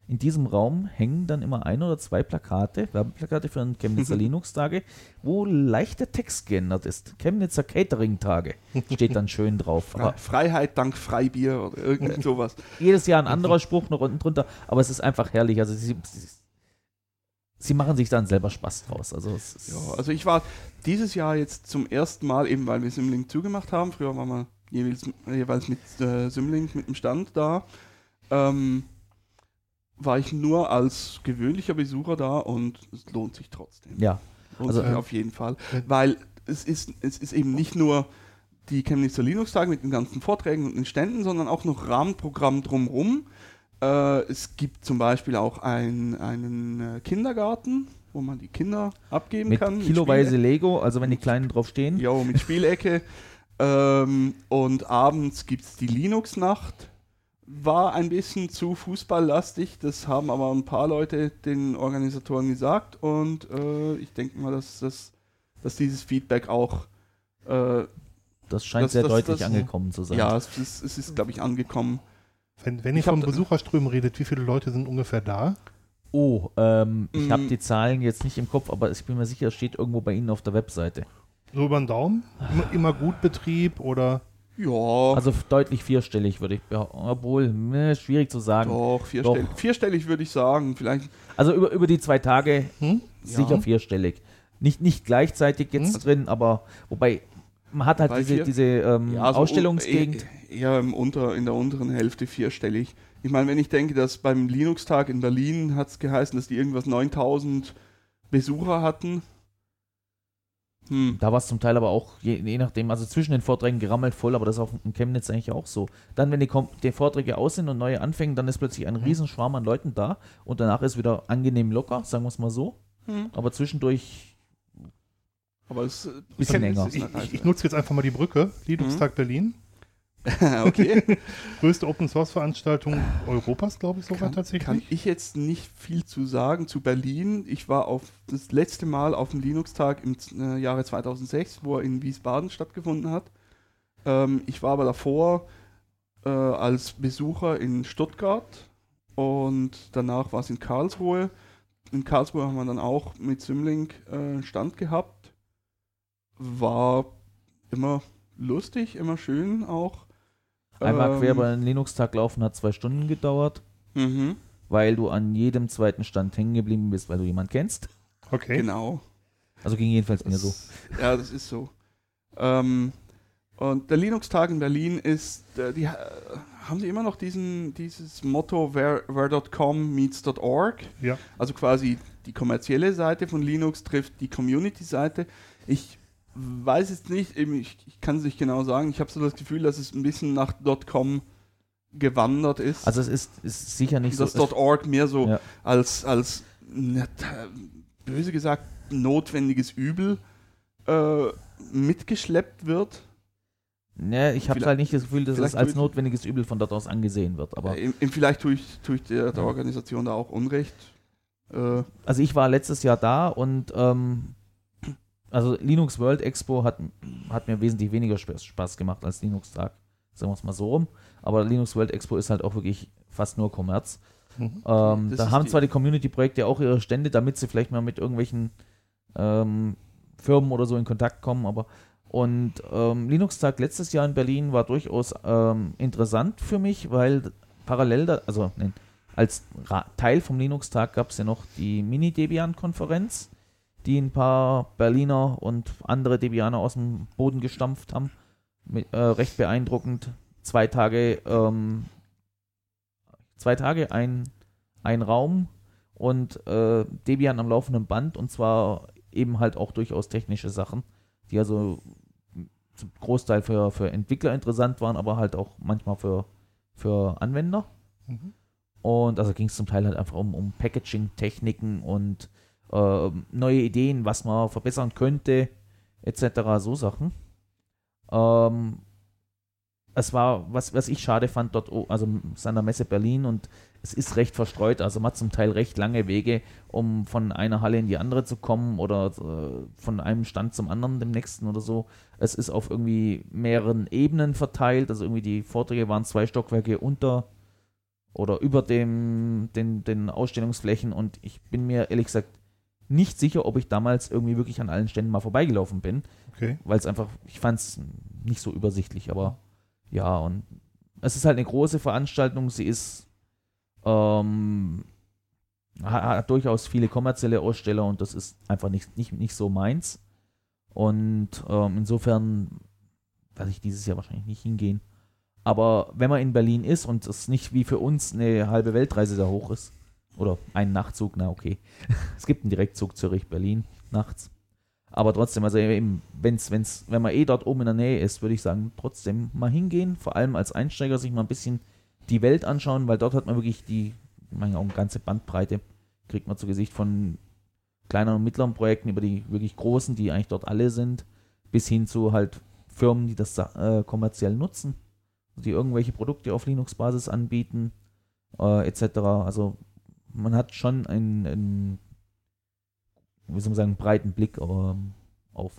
In diesem Raum hängen dann immer ein oder zwei Plakate, Werbeplakate für den Chemnitzer Linux-Tage, wo leichter Text geändert ist. Chemnitzer Catering-Tage steht dann schön drauf. Fre Freiheit dank Freibier oder irgend sowas. *laughs* jedes Jahr ein anderer Spruch noch unten drunter, aber es ist einfach herrlich. Also sie, sie, sie machen sich dann selber Spaß draus. Also Ja, also ich war dieses Jahr jetzt zum ersten Mal, eben weil wir Symlink zugemacht haben, früher waren wir jeweils, jeweils mit äh, Symlink mit dem Stand da, ähm, war ich nur als gewöhnlicher Besucher da und es lohnt sich trotzdem. ja, Lohnt Also, sich auf jeden Fall. Weil es ist, es ist eben nicht nur die Chemnitzer Linux-Tage mit den ganzen Vorträgen und den Ständen, sondern auch noch Rahmenprogramm drumherum. Äh, es gibt zum Beispiel auch ein, einen äh, Kindergarten, wo man die Kinder abgeben mit kann. kiloweise Spielecke. Lego, also wenn die Kleinen drauf stehen. Jo, mit Spielecke. *laughs* ähm, und abends gibt es die Linux-Nacht. War ein bisschen zu fußballlastig, das haben aber ein paar Leute den Organisatoren gesagt und äh, ich denke mal, dass, dass, dass dieses Feedback auch, äh, Das scheint Das- sehr das- deutlich das- angekommen zu sein. ja, es ist, es ist glaube ich, angekommen. Wenn, wenn ihr von Besucherströmen redet, wie viele Leute sind ungefähr da? Oh, ähm, ich Mm. habe die Zahlen jetzt nicht im Kopf, aber ich bin mir sicher, es steht irgendwo bei Ihnen auf der Webseite. So über den Daumen? Immer, immer gut Betrieb oder? Ja, Also deutlich vierstellig würde ich behaupten. Obwohl, ne, schwierig zu sagen. doch, vierstellig, Doch. vierstellig würde ich sagen. Vielleicht, Also über, über die zwei Tage Hm? sicher Ja. vierstellig. Nicht, nicht gleichzeitig jetzt Hm? drin, aber wobei man hat halt Bei diese, vier- diese ähm, ja, so Ausstellungsgegend. un- eh- Eher im unter, in der unteren Hälfte vierstellig. Ich meine, wenn ich denke, dass beim Linux-Tag in Berlin hat es geheißen, dass die irgendwas 9000 Besucher hatten. Hm. Da war es zum Teil aber auch, je, je nachdem, also zwischen den Vorträgen gerammelt voll, aber das ist auch in Chemnitz eigentlich auch so. Dann, wenn die, die Vorträge aus sind und neue anfangen, dann ist plötzlich ein Riesenschwarm an Leuten da und danach ist wieder angenehm locker, sagen wir es mal so. Hm. Aber zwischendurch Aber es äh, Bisschen es länger. ist Ich, ich, ich nutze jetzt einfach mal die Brücke. Linux-Tag Berlin. *laughs* Okay. *laughs* Größte Open-Source-Veranstaltung Europas, glaube ich sogar Kann, tatsächlich. kann ich jetzt nicht viel zu sagen zu Berlin. Ich war auf das letzte Mal auf dem Linux-Tag im äh, Jahre 2006, wo er in Wiesbaden stattgefunden hat. Ähm, ich war aber davor äh, als Besucher in Stuttgart und danach war es in Karlsruhe. In Karlsruhe haben wir dann auch mit Symlink äh, Stand gehabt. War immer lustig, immer schön auch. Einmal Ähm, quer über den Linux-Tag laufen hat zwei Stunden gedauert, Mhm, weil du an jedem zweiten Stand hängen geblieben bist, weil du jemanden kennst. Okay. genau. Also ging jedenfalls mir so. Ja, das ist so. Ähm, Und der Linux-Tag in Berlin ist, äh, die äh, haben sie immer noch diesen, dieses Motto where, where.com meets .org. Ja. Also quasi die kommerzielle Seite von Linux trifft die Community-Seite. Ich weiß jetzt nicht, eben, ich, ich kann es nicht genau sagen. Ich habe so das Gefühl, dass es ein bisschen nach .com gewandert ist. Also es ist, ist sicher nicht dass so. .org mehr so Ja. als, als böse gesagt notwendiges Übel äh, mitgeschleppt wird. Ja, ich habe halt nicht das Gefühl, dass es als notwendiges Übel von dort aus angesehen wird. Aber im, im, vielleicht tue ich, tue ich der, der Ja. Organisation da auch Unrecht. Äh, also ich war letztes Jahr da und ähm, also Linux World Expo hat, hat mir wesentlich weniger Spaß, gemacht als Linux Tag. Sagen wir es mal so rum. Aber Linux World Expo ist halt auch wirklich fast nur Kommerz. Mhm. Ähm, da haben die- zwar die Community-Projekte auch ihre Stände, damit sie vielleicht mal mit irgendwelchen ähm, Firmen oder so in Kontakt kommen, aber und ähm, Linux-Tag letztes Jahr in Berlin war durchaus ähm, interessant für mich, weil parallel, da, also nein, als Ra Teil vom Linux-Tag gab es ja noch die Mini-Debian-Konferenz, die ein paar Berliner und andere Debianer aus dem Boden gestampft haben. Mit, äh, recht beeindruckend. Zwei Tage, ähm, zwei Tage, ein, ein Raum und äh, Debian am laufenden Band und zwar eben halt auch durchaus technische Sachen, die also zum Großteil für, für Entwickler interessant waren, aber halt auch manchmal für, für Anwender. Mhm. Und also ging es zum Teil halt einfach um, um Packaging-Techniken und äh, neue Ideen, was man verbessern könnte, etc. So Sachen. Ähm, es war, was, was ich schade fand, dort, o- also der Messe Berlin und es ist recht verstreut, also man hat zum Teil recht lange Wege, um von einer Halle in die andere zu kommen oder äh, von einem Stand zum anderen, dem nächsten oder so. Es ist auf irgendwie mehreren Ebenen verteilt, also irgendwie die Vorträge waren zwei Stockwerke unter oder über dem, den, den Ausstellungsflächen und ich bin mir ehrlich gesagt nicht sicher, ob ich damals irgendwie wirklich an allen Ständen mal vorbeigelaufen bin, Okay. weil es einfach, ich fand es nicht so übersichtlich, aber ja, und es ist halt eine große Veranstaltung, sie ist ähm, hat, hat durchaus viele kommerzielle Aussteller und das ist einfach nicht, nicht, nicht so meins. Und ähm, insofern werde ich dieses Jahr wahrscheinlich nicht hingehen. Aber wenn man in Berlin ist und es nicht wie für uns eine halbe Weltreise da hoch ist, oder ein Nachtzug, na okay. *laughs* es gibt einen Direktzug Zürich-Berlin nachts. Aber trotzdem, also eben, wenn's, wenn's, wenn man eh dort oben in der Nähe ist, würde ich sagen, trotzdem mal hingehen. Vor allem als Einsteiger sich mal ein bisschen die Welt anschauen, weil dort hat man wirklich die, ich meine auch eine ganze Bandbreite, kriegt man zu Gesicht von kleineren und mittleren Projekten über die wirklich großen, die eigentlich dort alle sind, bis hin zu halt Firmen, die das äh, kommerziell nutzen, die irgendwelche Produkte auf Linux-Basis anbieten, äh, etc. Also man hat schon einen, einen wie soll man sagen, breiten Blick ähm, auf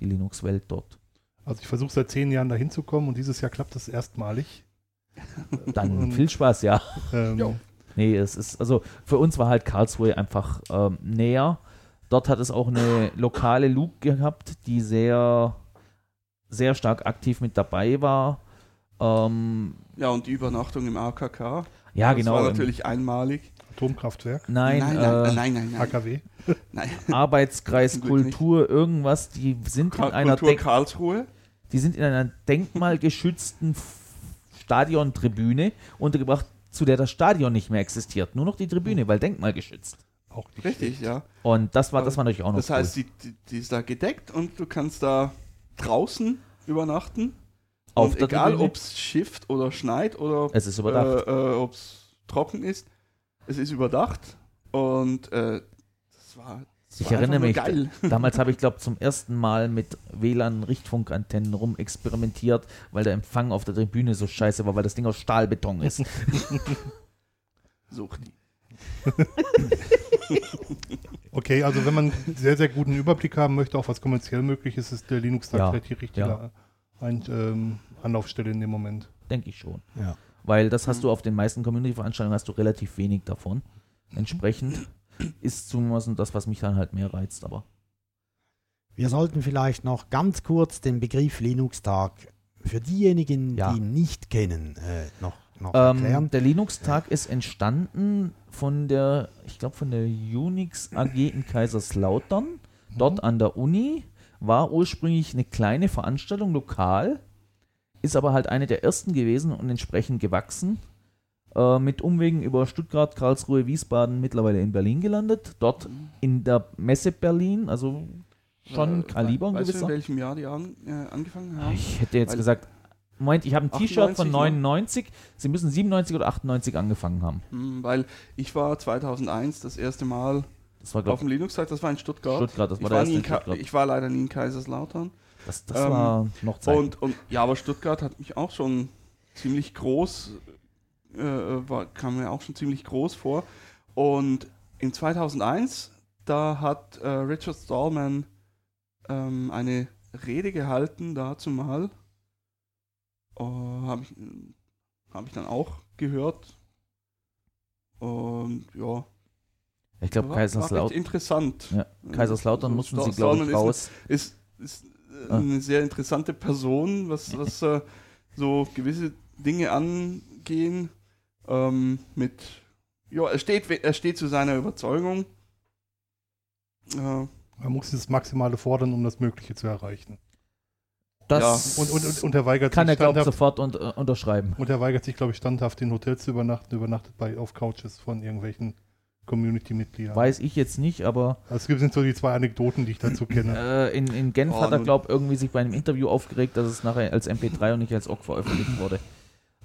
die Linux-Welt dort. Also ich versuche seit zehn Jahren dahin zu kommen und dieses Jahr klappt es erstmalig. *laughs* Dann Und- viel Spaß, ja. Ähm. Nee, es ist, also für uns war halt Karlsruhe einfach ähm, näher. Dort hat es auch eine lokale Loop gehabt, die sehr, sehr stark aktiv mit dabei war. Ähm, ja, und die Übernachtung im AKK. Ja, das genau. war ähm, natürlich einmalig. Atomkraftwerk, Nein, nein, äh, nein, nein, nein, nein, AKW. *laughs* nein. Arbeitskreis. Kultur, irgendwas, die sind in Ka- einer Kultur Denk Karlsruhe. die sind in einer denkmalgeschützten Stadiontribüne untergebracht, zu der das Stadion nicht mehr existiert. Nur noch die Tribüne, weil denkmalgeschützt. Auch nicht Richtig, ja. Und das war, das war natürlich auch noch Das heißt, cool. die, die, die ist da gedeckt und du kannst da draußen übernachten. Auf und der egal, ob es schifft oder schneit oder Es ist überdacht. äh, äh, ob es trocken ist, es ist überdacht. Und äh, das war, das Ich war erinnere mich, geil. Damals habe ich, glaube zum ersten Mal mit WLAN-Richtfunkantennen rumexperimentiert, weil der Empfang auf der Tribüne so scheiße war, weil das Ding aus Stahlbeton ist. *laughs* Such die. *laughs* Okay, also wenn man einen sehr, sehr guten Überblick haben möchte, auch was kommerziell möglich ist, ist der Linux-Tag Ja, vielleicht die richtige ja. Ein, ähm, Anlaufstelle in dem Moment. Denke ich schon. Ja. Weil das hast du auf den meisten Community-Veranstaltungen hast du relativ wenig davon. Entsprechend ist zumindest das, was mich dann halt mehr reizt, aber Wir sollten vielleicht noch ganz kurz den Begriff Linux-Tag für diejenigen, Ja. die ihn nicht kennen, äh, noch, noch erklären. Ähm, der Linux-Tag ist entstanden von der, ich glaube, von der Unix AG in Kaiserslautern, dort an der Uni, war ursprünglich eine kleine Veranstaltung, lokal, ist aber halt eine der ersten gewesen und entsprechend gewachsen. Äh, mit Umwegen über Stuttgart, Karlsruhe, Wiesbaden, mittlerweile in Berlin gelandet. Dort in der Messe Berlin, also schon Äh, Kaliber weißt du, in gewisser. welchem Jahr die an, äh, angefangen haben? Ich hätte jetzt Weil- gesagt, Moment, ich habe ein T-Shirt von 98, ne? 99. Sie müssen 97 oder 98 angefangen haben. Hm, weil ich war 2001 das erste Mal Das war, auf glaube dem Linux-Tag, das war in Stuttgart. Stuttgart, das ich, war der war erste in Ka- Stuttgart. ich war leider nie in Kaiserslautern. Das, das ähm, war noch Zeit. Und, und ja, aber Stuttgart hat mich auch schon ziemlich groß, äh, war, kam mir auch schon ziemlich groß vor. Und in 2001, da hat äh, Richard Stallman ähm, eine Rede gehalten, dazu mal. Habe ich, hab ich dann auch gehört. Und ja, ich glaube, Kaiserslautern, interessant. Ja, Kaiserslautern Also mussten sie, glaube ich, raus. ist, ist äh, Ah. eine sehr interessante Person, was, was äh, so gewisse Dinge angehen. Ähm, mit, ja, er steht, er steht zu seiner Überzeugung. Äh, Man muss das Maximale fordern, um das Mögliche zu erreichen. Das Und, und, und, und er weigert kann er, sich glaube ich, standhaft, sofort und, äh, unterschreiben. und er weigert sich, glaube ich, standhaft in Hotels zu übernachten, übernachtet bei auf Couches von irgendwelchen Community-Mitgliedern. Weiß ich jetzt nicht, aber Also es gibt- sind so die zwei Anekdoten, die ich dazu kenne. *laughs* äh, in, in Genf Oh, hat er, glaube ich, irgendwie sich bei einem Interview aufgeregt, dass es nachher als MP3 und nicht als OGG veröffentlicht wurde.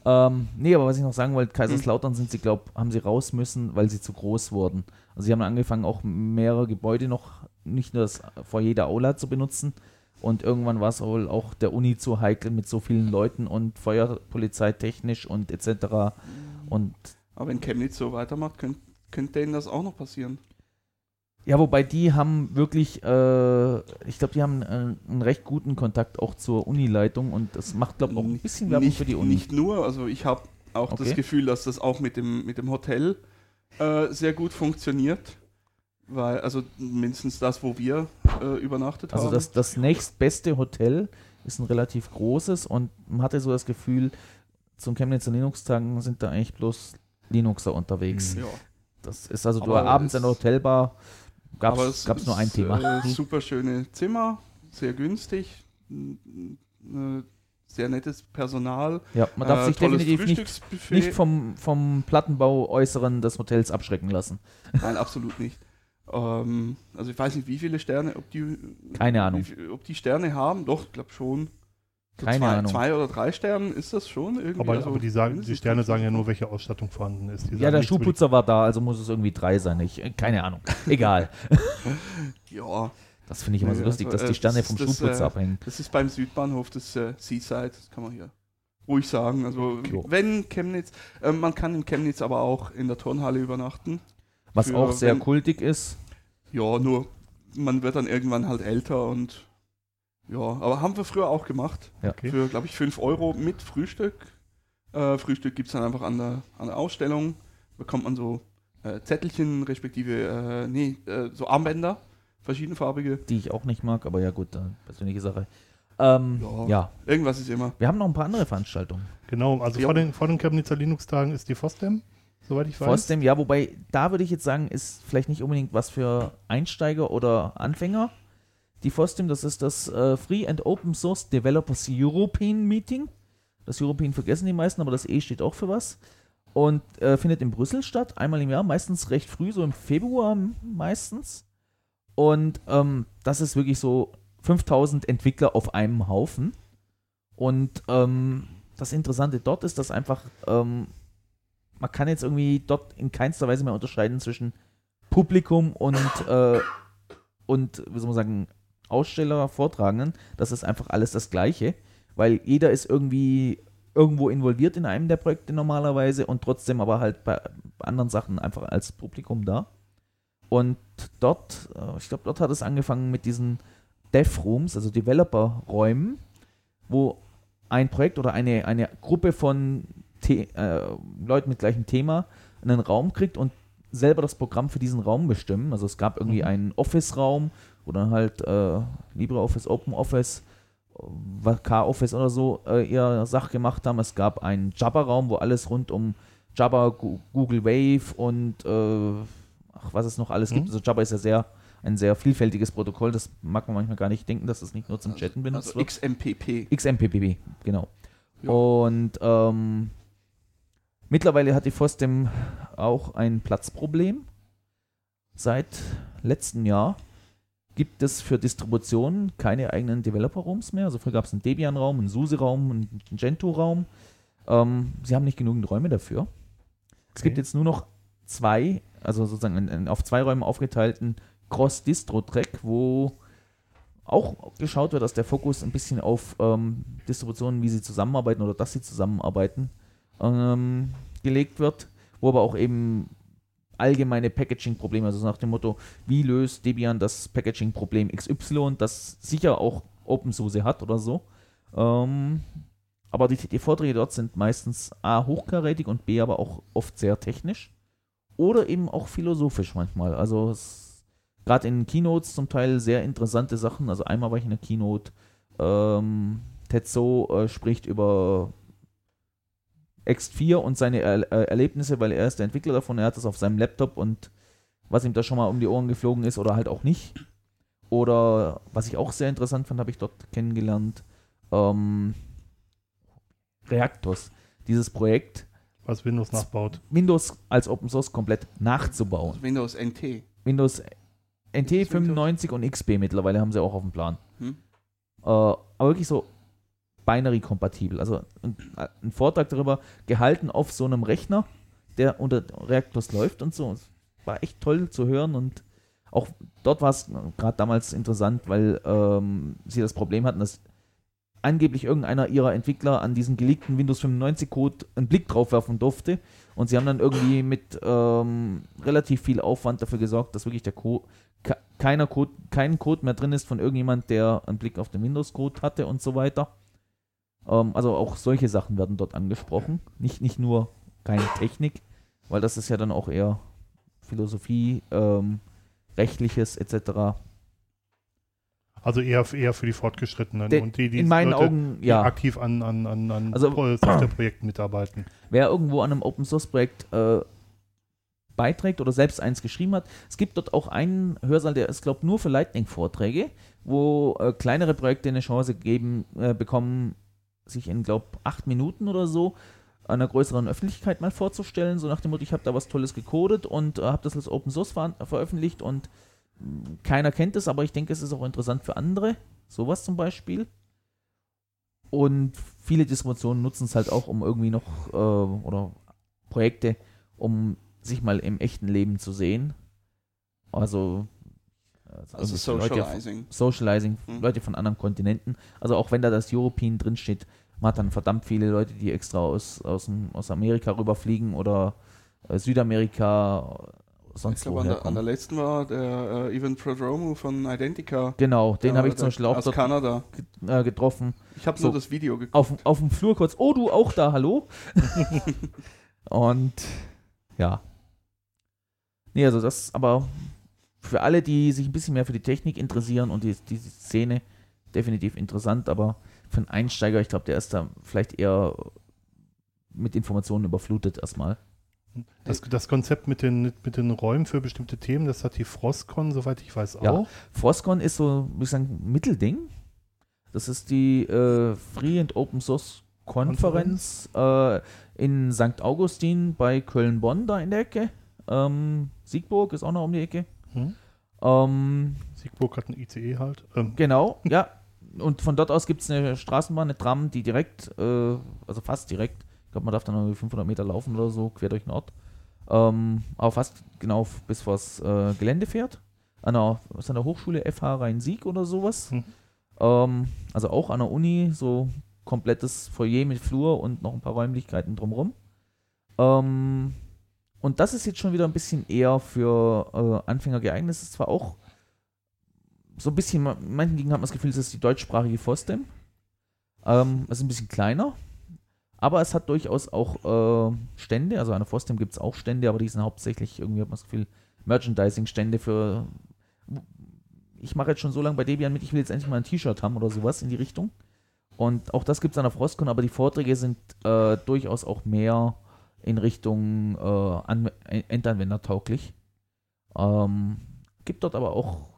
Ähm, nee, aber was ich noch sagen wollte, Kaiserslautern sind sie, glaube haben sie raus müssen, weil sie zu groß wurden. Also sie haben angefangen, auch mehrere Gebäude noch, nicht nur das vor jeder Aula zu benutzen. Und irgendwann war es wohl auch der Uni zu heikel mit so vielen Leuten und Feuerpolizei technisch und etc. Und aber wenn Chemnitz so weitermacht, könnte könnt denen das auch noch passieren. Ja, wobei die haben wirklich, äh, ich glaube, die haben äh, einen recht guten Kontakt auch zur Unileitung und das macht, glaube ich, auch ein bisschen Werbung für die Uni. Nicht nur, also ich habe auch Okay. das Gefühl, dass das auch mit dem, mit dem Hotel äh, sehr gut funktioniert. Weil, also mindestens das, wo wir äh, übernachtet Also haben. das, das nächstbeste Hotel ist ein relativ großes und man hatte so das Gefühl, zum Chemnitzer Linux-Tagen sind da eigentlich bloß Linuxer unterwegs. ja. Das ist also, du abends in der Hotelbar gab es nur ein Thema. Äh, super schöne Zimmer, sehr günstig, äh, sehr nettes Personal. Ja, man darf äh, sich definitiv nicht, nicht vom, vom Plattenbau äußeren des Hotels abschrecken lassen. *laughs* Nein, absolut nicht. Ähm, also ich weiß nicht, wie viele Sterne, ob die, Keine Ahnung. wie ob die Sterne haben. Doch, ich glaube schon. Keine zwei, Ahnung. zwei oder drei Sternen ist das schon irgendwie. Aber, also aber die, sagen, die Sterne sagen ja nur, welche Ausstattung vorhanden ist. Die Ja, der Schuhputzer war da, also muss es irgendwie drei sein. Ich, äh, keine Ahnung. *laughs* Egal. Ja, Das finde ich immer so lustig, also, dass äh, die Sterne das vom das, Schuhputzer äh, abhängen. das ist beim Südbahnhof des äh, Seaside, das kann man hier ruhig sagen. Also Jo. wenn Chemnitz, äh, man kann in Chemnitz aber auch in der Turnhalle übernachten. Was für auch sehr wenn- kultig ist. Ja, nur man wird dann irgendwann halt älter und ja, aber haben wir früher auch gemacht. Ja. Okay. Für, glaube ich, 5 Euro mit Frühstück. Äh, Frühstück gibt es dann einfach an der, an der Ausstellung. Bekommt man so äh, Zettelchen, respektive, äh, nee, äh, so Armbänder, verschiedenfarbige. die ich auch nicht mag, aber ja gut, äh, persönliche Sache. Ähm, Ja. ja. Irgendwas ist immer. wir haben noch ein paar andere Veranstaltungen. Genau, also vor den, vor den Chemnitzer Linux-Tagen ist die FOSDEM, soweit ich weiß. Forstem, ja, wobei, da würde ich jetzt sagen, ist vielleicht nicht unbedingt was für Einsteiger oder Anfänger. Die FOSDEM, das ist das äh, Free and Open Source Developers European Meeting. Das European vergessen die meisten, aber das E steht auch für was. Und äh, findet in Brüssel statt, einmal im Jahr, meistens recht früh, so im Februar meistens. Und ähm, das ist wirklich so 5000 Entwickler auf einem Haufen. Und ähm, das Interessante dort ist, dass einfach ähm, man kann jetzt irgendwie dort in keinster Weise mehr unterscheiden zwischen Publikum und, äh, und wie soll man sagen, Aussteller, Vortragenden. Das ist einfach alles das Gleiche, weil jeder ist irgendwie irgendwo involviert in einem der Projekte normalerweise und trotzdem aber halt bei anderen Sachen einfach als Publikum da. Und dort, äh, ich glaube, dort hat es angefangen mit diesen Dev Rooms, also Developer-Räumen, wo ein Projekt oder eine, eine Gruppe von The äh, Leuten mit gleichem Thema einen Raum kriegt und selber das Programm für diesen Raum bestimmen. Also es gab irgendwie Mhm. einen Office-Raum, wo dann halt äh, LibreOffice, OpenOffice, äh, K-Office oder so äh, ihre Sache gemacht haben. Es gab einen Jabber-Raum, wo alles rund um Jabber, Google Wave und äh, ach, was es noch alles gibt. Mhm. Also Jabber ist ja sehr ein sehr vielfältiges Protokoll. Das mag man manchmal gar nicht denken, dass es nicht nur zum Chatten benutzt Also wird. XMPP. XMPPB, genau. Ja. Und ähm, mittlerweile hat die FOSDEM auch ein Platzproblem. Seit letztem Jahr gibt es für Distributionen keine eigenen Developer-Rooms mehr. Also früher gab es einen Debian-Raum, einen SUSE-Raum, einen Gentoo-Raum. Ähm, sie haben nicht genügend Räume dafür. Es gibt Okay. jetzt nur noch zwei, also sozusagen einen, einen auf zwei Räume aufgeteilten Cross-Distro-Track, wo auch geschaut wird, dass der Fokus ein bisschen auf ähm, Distributionen, wie sie zusammenarbeiten oder dass sie zusammenarbeiten, ähm, gelegt wird, wo aber auch eben allgemeine Packaging-Probleme, also nach dem Motto, wie löst Debian das Packaging-Problem XY, das sicher auch OpenSUSE hat oder so. Ähm, aber die, die Vorträge dort sind meistens A, hochkarätig und B, aber auch oft sehr technisch oder eben auch philosophisch manchmal. Also gerade in Keynotes zum Teil sehr interessante Sachen. Also einmal war ich in der Keynote, ähm, Tetsuo äh, spricht über X4 und seine er äh, Erlebnisse, weil er ist der Entwickler davon, er hat das auf seinem Laptop und was ihm da schon mal um die Ohren geflogen ist oder halt auch nicht. Oder was ich auch sehr interessant fand, habe ich dort kennengelernt, ähm, Reactos, dieses Projekt, Was Windows nachbaut. Windows als Open Source komplett nachzubauen. Also Windows NT. Windows NT Ist das 95 und XP mittlerweile haben sie auch auf dem Plan. Hm? Äh, aber wirklich so binary-kompatibel. Also ein, Vortrag darüber, gehalten auf so einem Rechner, der unter Reactors läuft und so. Es war echt toll zu hören und auch dort war es gerade damals interessant, weil ähm, sie das Problem hatten, dass angeblich irgendeiner ihrer Entwickler an diesen geleakten Windows 95 Code einen Blick drauf werfen durfte und sie haben dann irgendwie mit ähm, relativ viel Aufwand dafür gesorgt, dass wirklich der Code keiner Code, kein Code mehr drin ist von irgendjemand, der einen Blick auf den Windows-Code hatte und so weiter. Ähm, also auch solche Sachen werden dort angesprochen. Nicht, nicht nur keine Technik, weil das ist ja dann auch eher Philosophie, ähm, rechtliches etc. Also eher, eher für die Fortgeschrittenen De- und die, die In meinen Leute, Augen, ja. aktiv an, an, an, an Also- Pro- *clears throat* Softwareprojekten mitarbeiten. wer irgendwo an einem Open Source Projekt äh, beiträgt oder selbst eins geschrieben hat. Es gibt dort auch einen Hörsaal, der ist, glaube nur für Lightning-Vorträge, wo äh, kleinere Projekte eine Chance geben, äh, bekommen, sich in, glaube acht Minuten oder so einer größeren Öffentlichkeit mal vorzustellen, so nach dem Motto, ich habe da was Tolles gecodet und äh, habe das als Open Source ver veröffentlicht und mh, keiner kennt es, aber ich denke, es ist auch interessant für andere, sowas zum Beispiel. Und viele Distributionen nutzen es halt auch, um irgendwie noch, äh, oder Projekte, um sich mal im echten Leben zu sehen. Also, Also irgendwelche Leute- Socializing. Socializing, Hm. Leute von anderen Kontinenten. Also auch wenn da das European drin steht, man hat dann verdammt viele Leute, die extra aus, aus, aus Amerika rüberfliegen oder äh, Südamerika, Ich sonst glaube, an, an der letzten war der äh, Ivan Prodromo von Identica. Genau, den habe ich zum Beispiel auch aus Kanada. äh, getroffen. Ich habe So. nur das Video geguckt. Auf, auf dem Flur kurz, oh du auch da, hallo? *laughs* Und ja. Nee, also das aber für alle, die sich ein bisschen mehr für die Technik interessieren und die, die Szene, definitiv interessant, aber für einen Einsteiger, ich glaube, der ist da vielleicht eher mit Informationen überflutet erstmal. Das, das Konzept mit den, mit den Räumen für bestimmte Themen, das hat die Frostcon, soweit ich weiß, Ja. auch. Frostcon ist so, würde ich sagen, ein Mittelding. Das ist die äh, Free and Open Source Konferenz äh, in St. Augustin bei Köln-Bonn, da in der Ecke. Ähm, Siegburg ist auch noch um die Ecke. Hm? Ähm, Siegburg hat ein ICE halt. Ähm, genau, *laughs* ja. Und von dort aus gibt es eine Straßenbahn, eine Tram, die direkt, äh, also fast direkt, ich glaube, man darf dann irgendwie 500 Meter laufen oder so, quer durch den Ort, ähm, aber fast genau bis vors äh, Gelände fährt. An der, ist an der Hochschule FH Rhein-Sieg oder sowas. Mhm. Ähm, also auch an der Uni, so komplettes Foyer mit Flur und noch ein paar Räumlichkeiten drumherum. Ähm, und das ist jetzt schon wieder ein bisschen eher für äh, Anfänger geeignet. Es ist zwar auch so ein bisschen, manchen Gegenden hat man das Gefühl, es ist die deutschsprachige FOSDEM. Ähm, es ist ein bisschen kleiner, aber es hat durchaus auch äh, Stände. Also an der FOSDEM gibt es auch Stände, aber die sind hauptsächlich irgendwie, hat man das Gefühl, Merchandising-Stände für. Ich mache jetzt schon so lange bei Debian mit, ich will jetzt endlich mal ein T-Shirt haben oder sowas in die Richtung. Und auch das gibt es an der Frostcon, aber die Vorträge sind äh, durchaus auch mehr in Richtung äh, An Endanwender tauglich. Ähm, gibt dort aber auch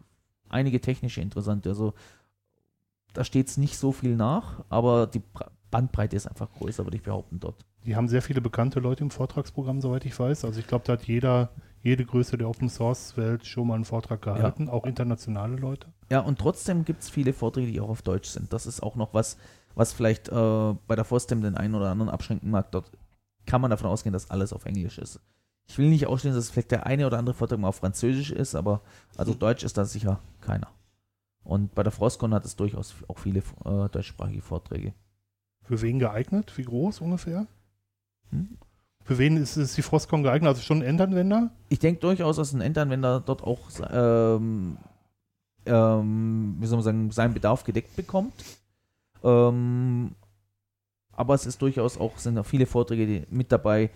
einige technische interessante. Also da steht es nicht so viel nach, aber die Bandbreite ist einfach größer, würde ich behaupten, dort. Die haben sehr viele bekannte Leute im Vortragsprogramm, soweit ich weiß. Also ich glaube, da hat jeder, jede Größe der Open Source Welt schon mal einen Vortrag gehalten, auch internationale Leute. Ja, und trotzdem gibt es viele Vorträge, die auch auf Deutsch sind. Das ist auch noch was, was vielleicht äh, bei der FOSDEM den einen oder anderen abschränken mag. Dort kann man davon ausgehen, dass alles auf Englisch ist. Ich will nicht ausschließen, dass vielleicht der eine oder andere Vortrag mal auf Französisch ist, aber also Deutsch ist da sicher keiner. Und bei der Frostcon hat es durchaus auch viele äh, deutschsprachige Vorträge. Für wen geeignet? Wie groß ungefähr? Hm? Für wen ist, ist die Frostcon geeignet? Also schon ein Endanwender? Ich denke durchaus, dass ein Endanwender dort auch ähm, ähm, wie soll man sagen, seinen Bedarf gedeckt bekommt. Ähm, aber es ist durchaus auch, sind auch viele Vorträge die, mit dabei,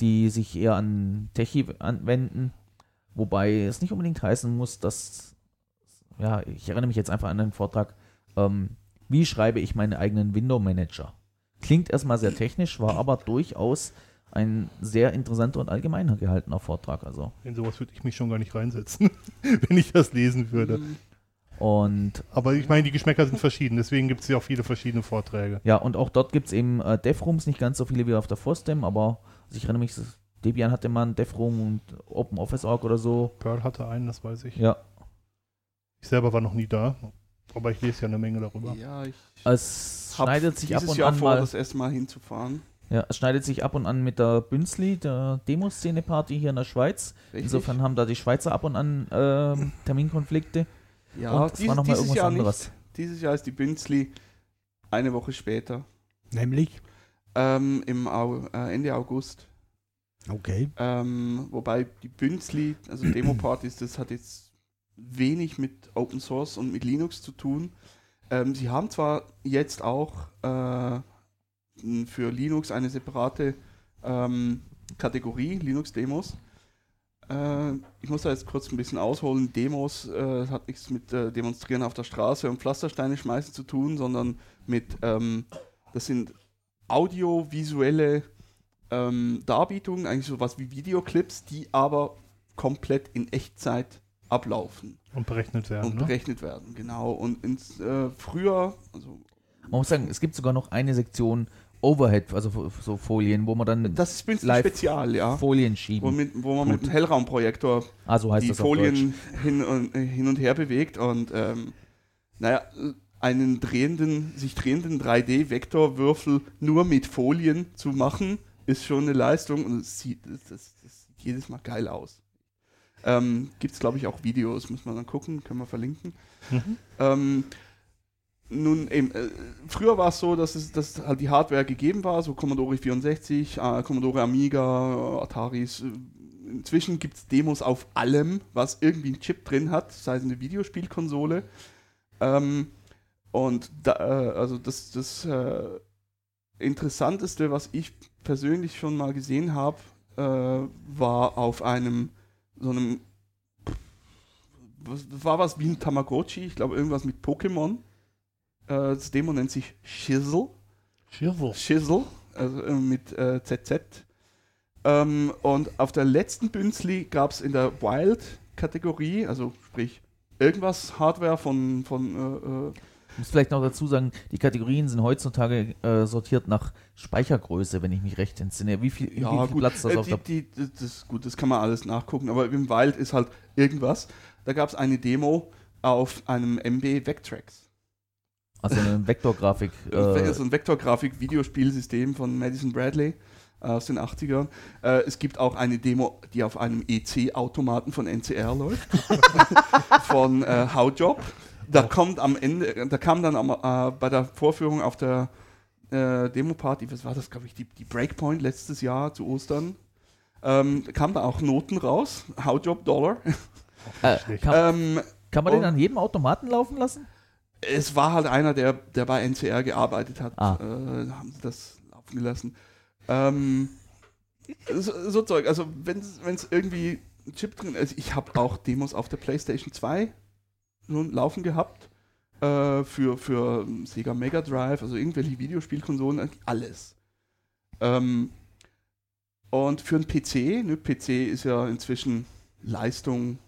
die sich eher an Techie anwenden, wobei es nicht unbedingt heißen muss, dass, ja, ich erinnere mich jetzt einfach an einen Vortrag, ähm, wie schreibe ich meinen eigenen Window Manager? Klingt erstmal sehr technisch, war aber durchaus ein sehr interessanter und allgemeiner gehaltener Vortrag. Also. In sowas würde ich mich schon gar nicht reinsetzen, *laughs* wenn ich das lesen würde. Und Aber ich meine, die Geschmäcker sind verschieden, deswegen gibt es ja auch viele verschiedene Vorträge. ja, und auch dort gibt es eben äh, Dev-Rooms, nicht ganz so viele wie auf der FOSDEM, aber also ich erinnere mich, Debian hatte mal einen Dev-Room und OpenOffice.org oder so. Pearl hatte einen, das weiß ich. Ja, Ich selber war noch nie da, aber ich lese ja eine Menge darüber. Ja, ich es schneidet sich ab und Jahr an vor, mal. das erste Mal hinzufahren. Ja, es schneidet sich ab und an mit der Bünzli, der Demoszene-Party hier in der Schweiz. Richtig? Insofern haben da die Schweizer ab und an ähm, Terminkonflikte. Ja, und es dies- war nochmal dieses irgendwas Jahr anderes. Nicht. Dieses Jahr ist die Bünzli eine Woche später, Nämlich, ähm, im Au äh, Ende August. okay. Ähm, wobei die Bünzli, also *clears throat* Demo-Partys, das hat jetzt wenig mit Open Source und mit Linux zu tun. Ähm, sie haben zwar jetzt auch äh, für Linux eine separate ähm, Kategorie, Linux-Demos. Äh, ich muss da jetzt kurz ein bisschen ausholen. Demos äh, hat nichts mit äh, Demonstrieren auf der Straße und Pflastersteine schmeißen zu tun, sondern mit, ähm, das sind audiovisuelle ähm, Darbietungen, eigentlich sowas wie Videoclips, die aber komplett in Echtzeit ablaufen Und berechnet werden. und ne? berechnet werden, genau. Und ins, äh, früher, also Man muss sagen, es gibt sogar noch eine Sektion Overhead, also so Folien, wo man dann das ist Live- Spezial, ja. Folien schieben. Womit, wo man mit Gut. einem Hellraumprojektor ah, so heißt die. Folien hin und, hin und her bewegt und ähm, naja, einen drehenden, sich drehenden 3D-Vektorwürfel nur mit Folien zu machen, ist schon eine Leistung und es sieht, das, das, das sieht jedes Mal geil aus. Ähm, Gibt es, glaube ich, auch Videos, muss man dann gucken, können wir verlinken. Mhm. Ähm, nun, eben, äh, früher war es so, dass es dass halt die Hardware gegeben war, so Commodore 64, äh, Commodore Amiga, Ataris. Äh, inzwischen gibt es Demos auf allem, was irgendwie einen Chip drin hat, sei es eine Videospielkonsole. Ähm, und da, äh, also das, das äh, Interessanteste, was ich persönlich schon mal gesehen habe, äh, war auf einem so einem was, war was wie ein Tamagotchi, ich glaube irgendwas mit Pokémon. Äh, das Demo nennt sich Shizzle. Schirwurf. Shizzle, also äh, mit äh, ZZ. Ähm, und auf der letzten Bünzli gab es in der Wild-Kategorie, also sprich irgendwas Hardware von, von äh, äh, Ich muss vielleicht noch dazu sagen, die Kategorien sind heutzutage äh, sortiert nach Speichergröße, wenn ich mich recht entsinne. Wie viel, wie viel Platz das äh, auf die, der die, das, das, gut, das kann man alles nachgucken, aber im Wild ist halt irgendwas. Da gab es eine Demo auf einem MB Vectrex. Also eine Vektorgrafik. Äh, *laughs* Äh, so ein Vektorgrafik-Videospielsystem von Madison Bradley äh, aus den 80ern. Äh, es gibt auch eine Demo, die auf einem EC-Automaten von NCR läuft, *laughs* von äh, Howjob. Da kommt am Ende, da kam dann am, äh, bei der Vorführung auf der äh, Demo-Party, was war das, glaube ich, die, die Breakpoint letztes Jahr zu Ostern, ähm, kam da auch Noten raus, Howjob Dollar. äh, *laughs* kann, ähm, kann man den an jedem Automaten laufen lassen? Es war halt einer, der, der bei NCR gearbeitet hat. Ah. Äh, haben sie das laufen gelassen. Ähm, so, so Zeug, also wenn es irgendwie ein Chip drin ist, ich habe auch Demos auf der PlayStation 2 nun laufen gehabt. Äh, für, für Sega Mega Drive, also irgendwelche Videospielkonsolen, alles. Ähm, und für einen PC, ne, PC ist ja inzwischen Leistung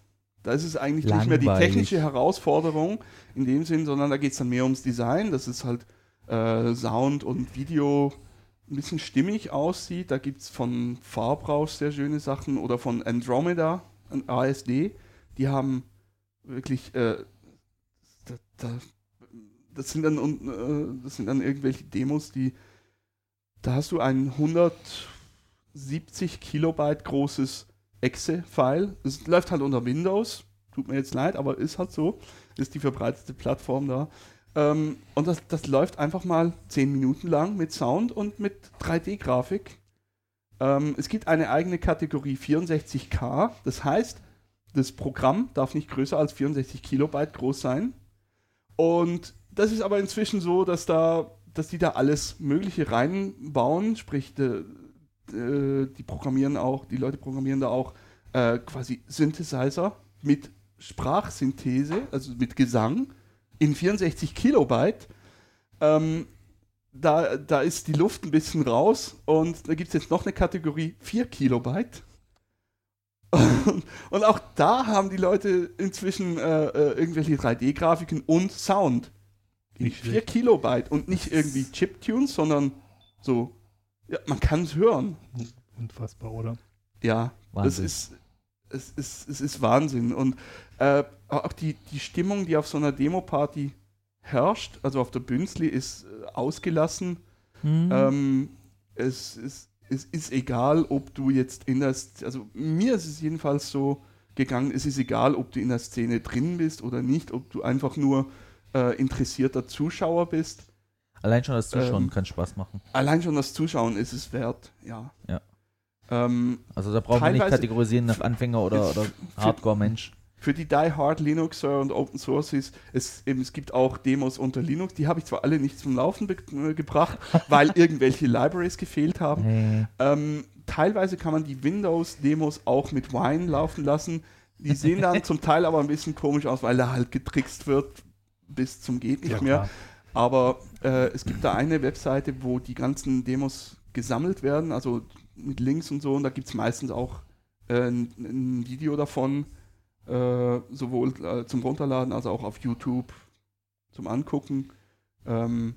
Da ist es eigentlich nicht mehr die Langweilig. technische Herausforderung in dem Sinn, sondern da geht es dann mehr ums Design, dass es halt äh, Sound und Video ein bisschen stimmig aussieht. Da gibt es von Farbrausch sehr schöne Sachen oder von Andromeda, ein ASD. Die haben wirklich, äh, da, da, das, sind dann, äh, das sind dann irgendwelche Demos, die, da hast du ein 170 Kilobyte großes Exe-File. Es läuft halt unter Windows. Tut mir jetzt leid, aber ist halt so. Ist die verbreitete Plattform da. Ähm, und das, das läuft einfach mal 10 Minuten lang mit Sound und mit 3D-Grafik. Ähm, es gibt eine eigene Kategorie 64K. Das heißt, das Programm darf nicht größer als 64 Kilobyte groß sein. Und das ist aber inzwischen so, dass da, dass die da alles Mögliche reinbauen, sprich, de, de, die programmieren auch, die Leute programmieren da auch äh, quasi Synthesizer mit Sprachsynthese, also mit Gesang in 64 Kilobyte. Ähm, da, da ist die Luft ein bisschen raus und da gibt es jetzt noch eine Kategorie 4 Kilobyte. Und, *laughs* und auch da haben die Leute inzwischen äh, äh, irgendwelche 3D-Grafiken und Sound. In Nicht 4 schlecht. Kilobyte und nicht irgendwie Chiptunes, sondern so, ja, man kann es hören. Unfassbar, oder? Ja, das Wahnsinn. ist, es ist, es ist Wahnsinn. Und äh, auch die, die Stimmung, die auf so einer Demo-Party herrscht, also auf der Bünzli, ist äh, ausgelassen. Hm. Ähm, es, ist, es ist egal, ob du jetzt in der, Sz- also mir ist es jedenfalls so gegangen, es ist egal, ob du in der Szene drin bist oder nicht, ob du einfach nur äh, interessierter Zuschauer bist. Allein schon das Zuschauen ähm, kann Spaß machen. Allein schon das Zuschauen ist es wert, ja. Ja. Ähm, Also da braucht man nicht kategorisieren nach Anfänger oder, oder Hardcore-Mensch. für die Die Hard Linuxer und Open Sources, es, eben, es gibt auch Demos unter Linux, die habe ich zwar alle nicht zum Laufen äh, gebracht, *laughs* weil irgendwelche Libraries gefehlt haben. Nee. Ähm, teilweise kann man die Windows-Demos auch mit Wine laufen lassen. Die sehen dann *laughs* zum Teil aber ein bisschen komisch aus, weil da halt getrickst wird bis zum geht nicht Ja, mehr. klar. Aber äh, es gibt da eine Webseite, wo die ganzen Demos gesammelt werden, also mit Links und so, und da gibt es meistens auch äh, ein, ein Video davon, äh, sowohl äh, zum Runterladen als auch auf YouTube zum Angucken. Ähm,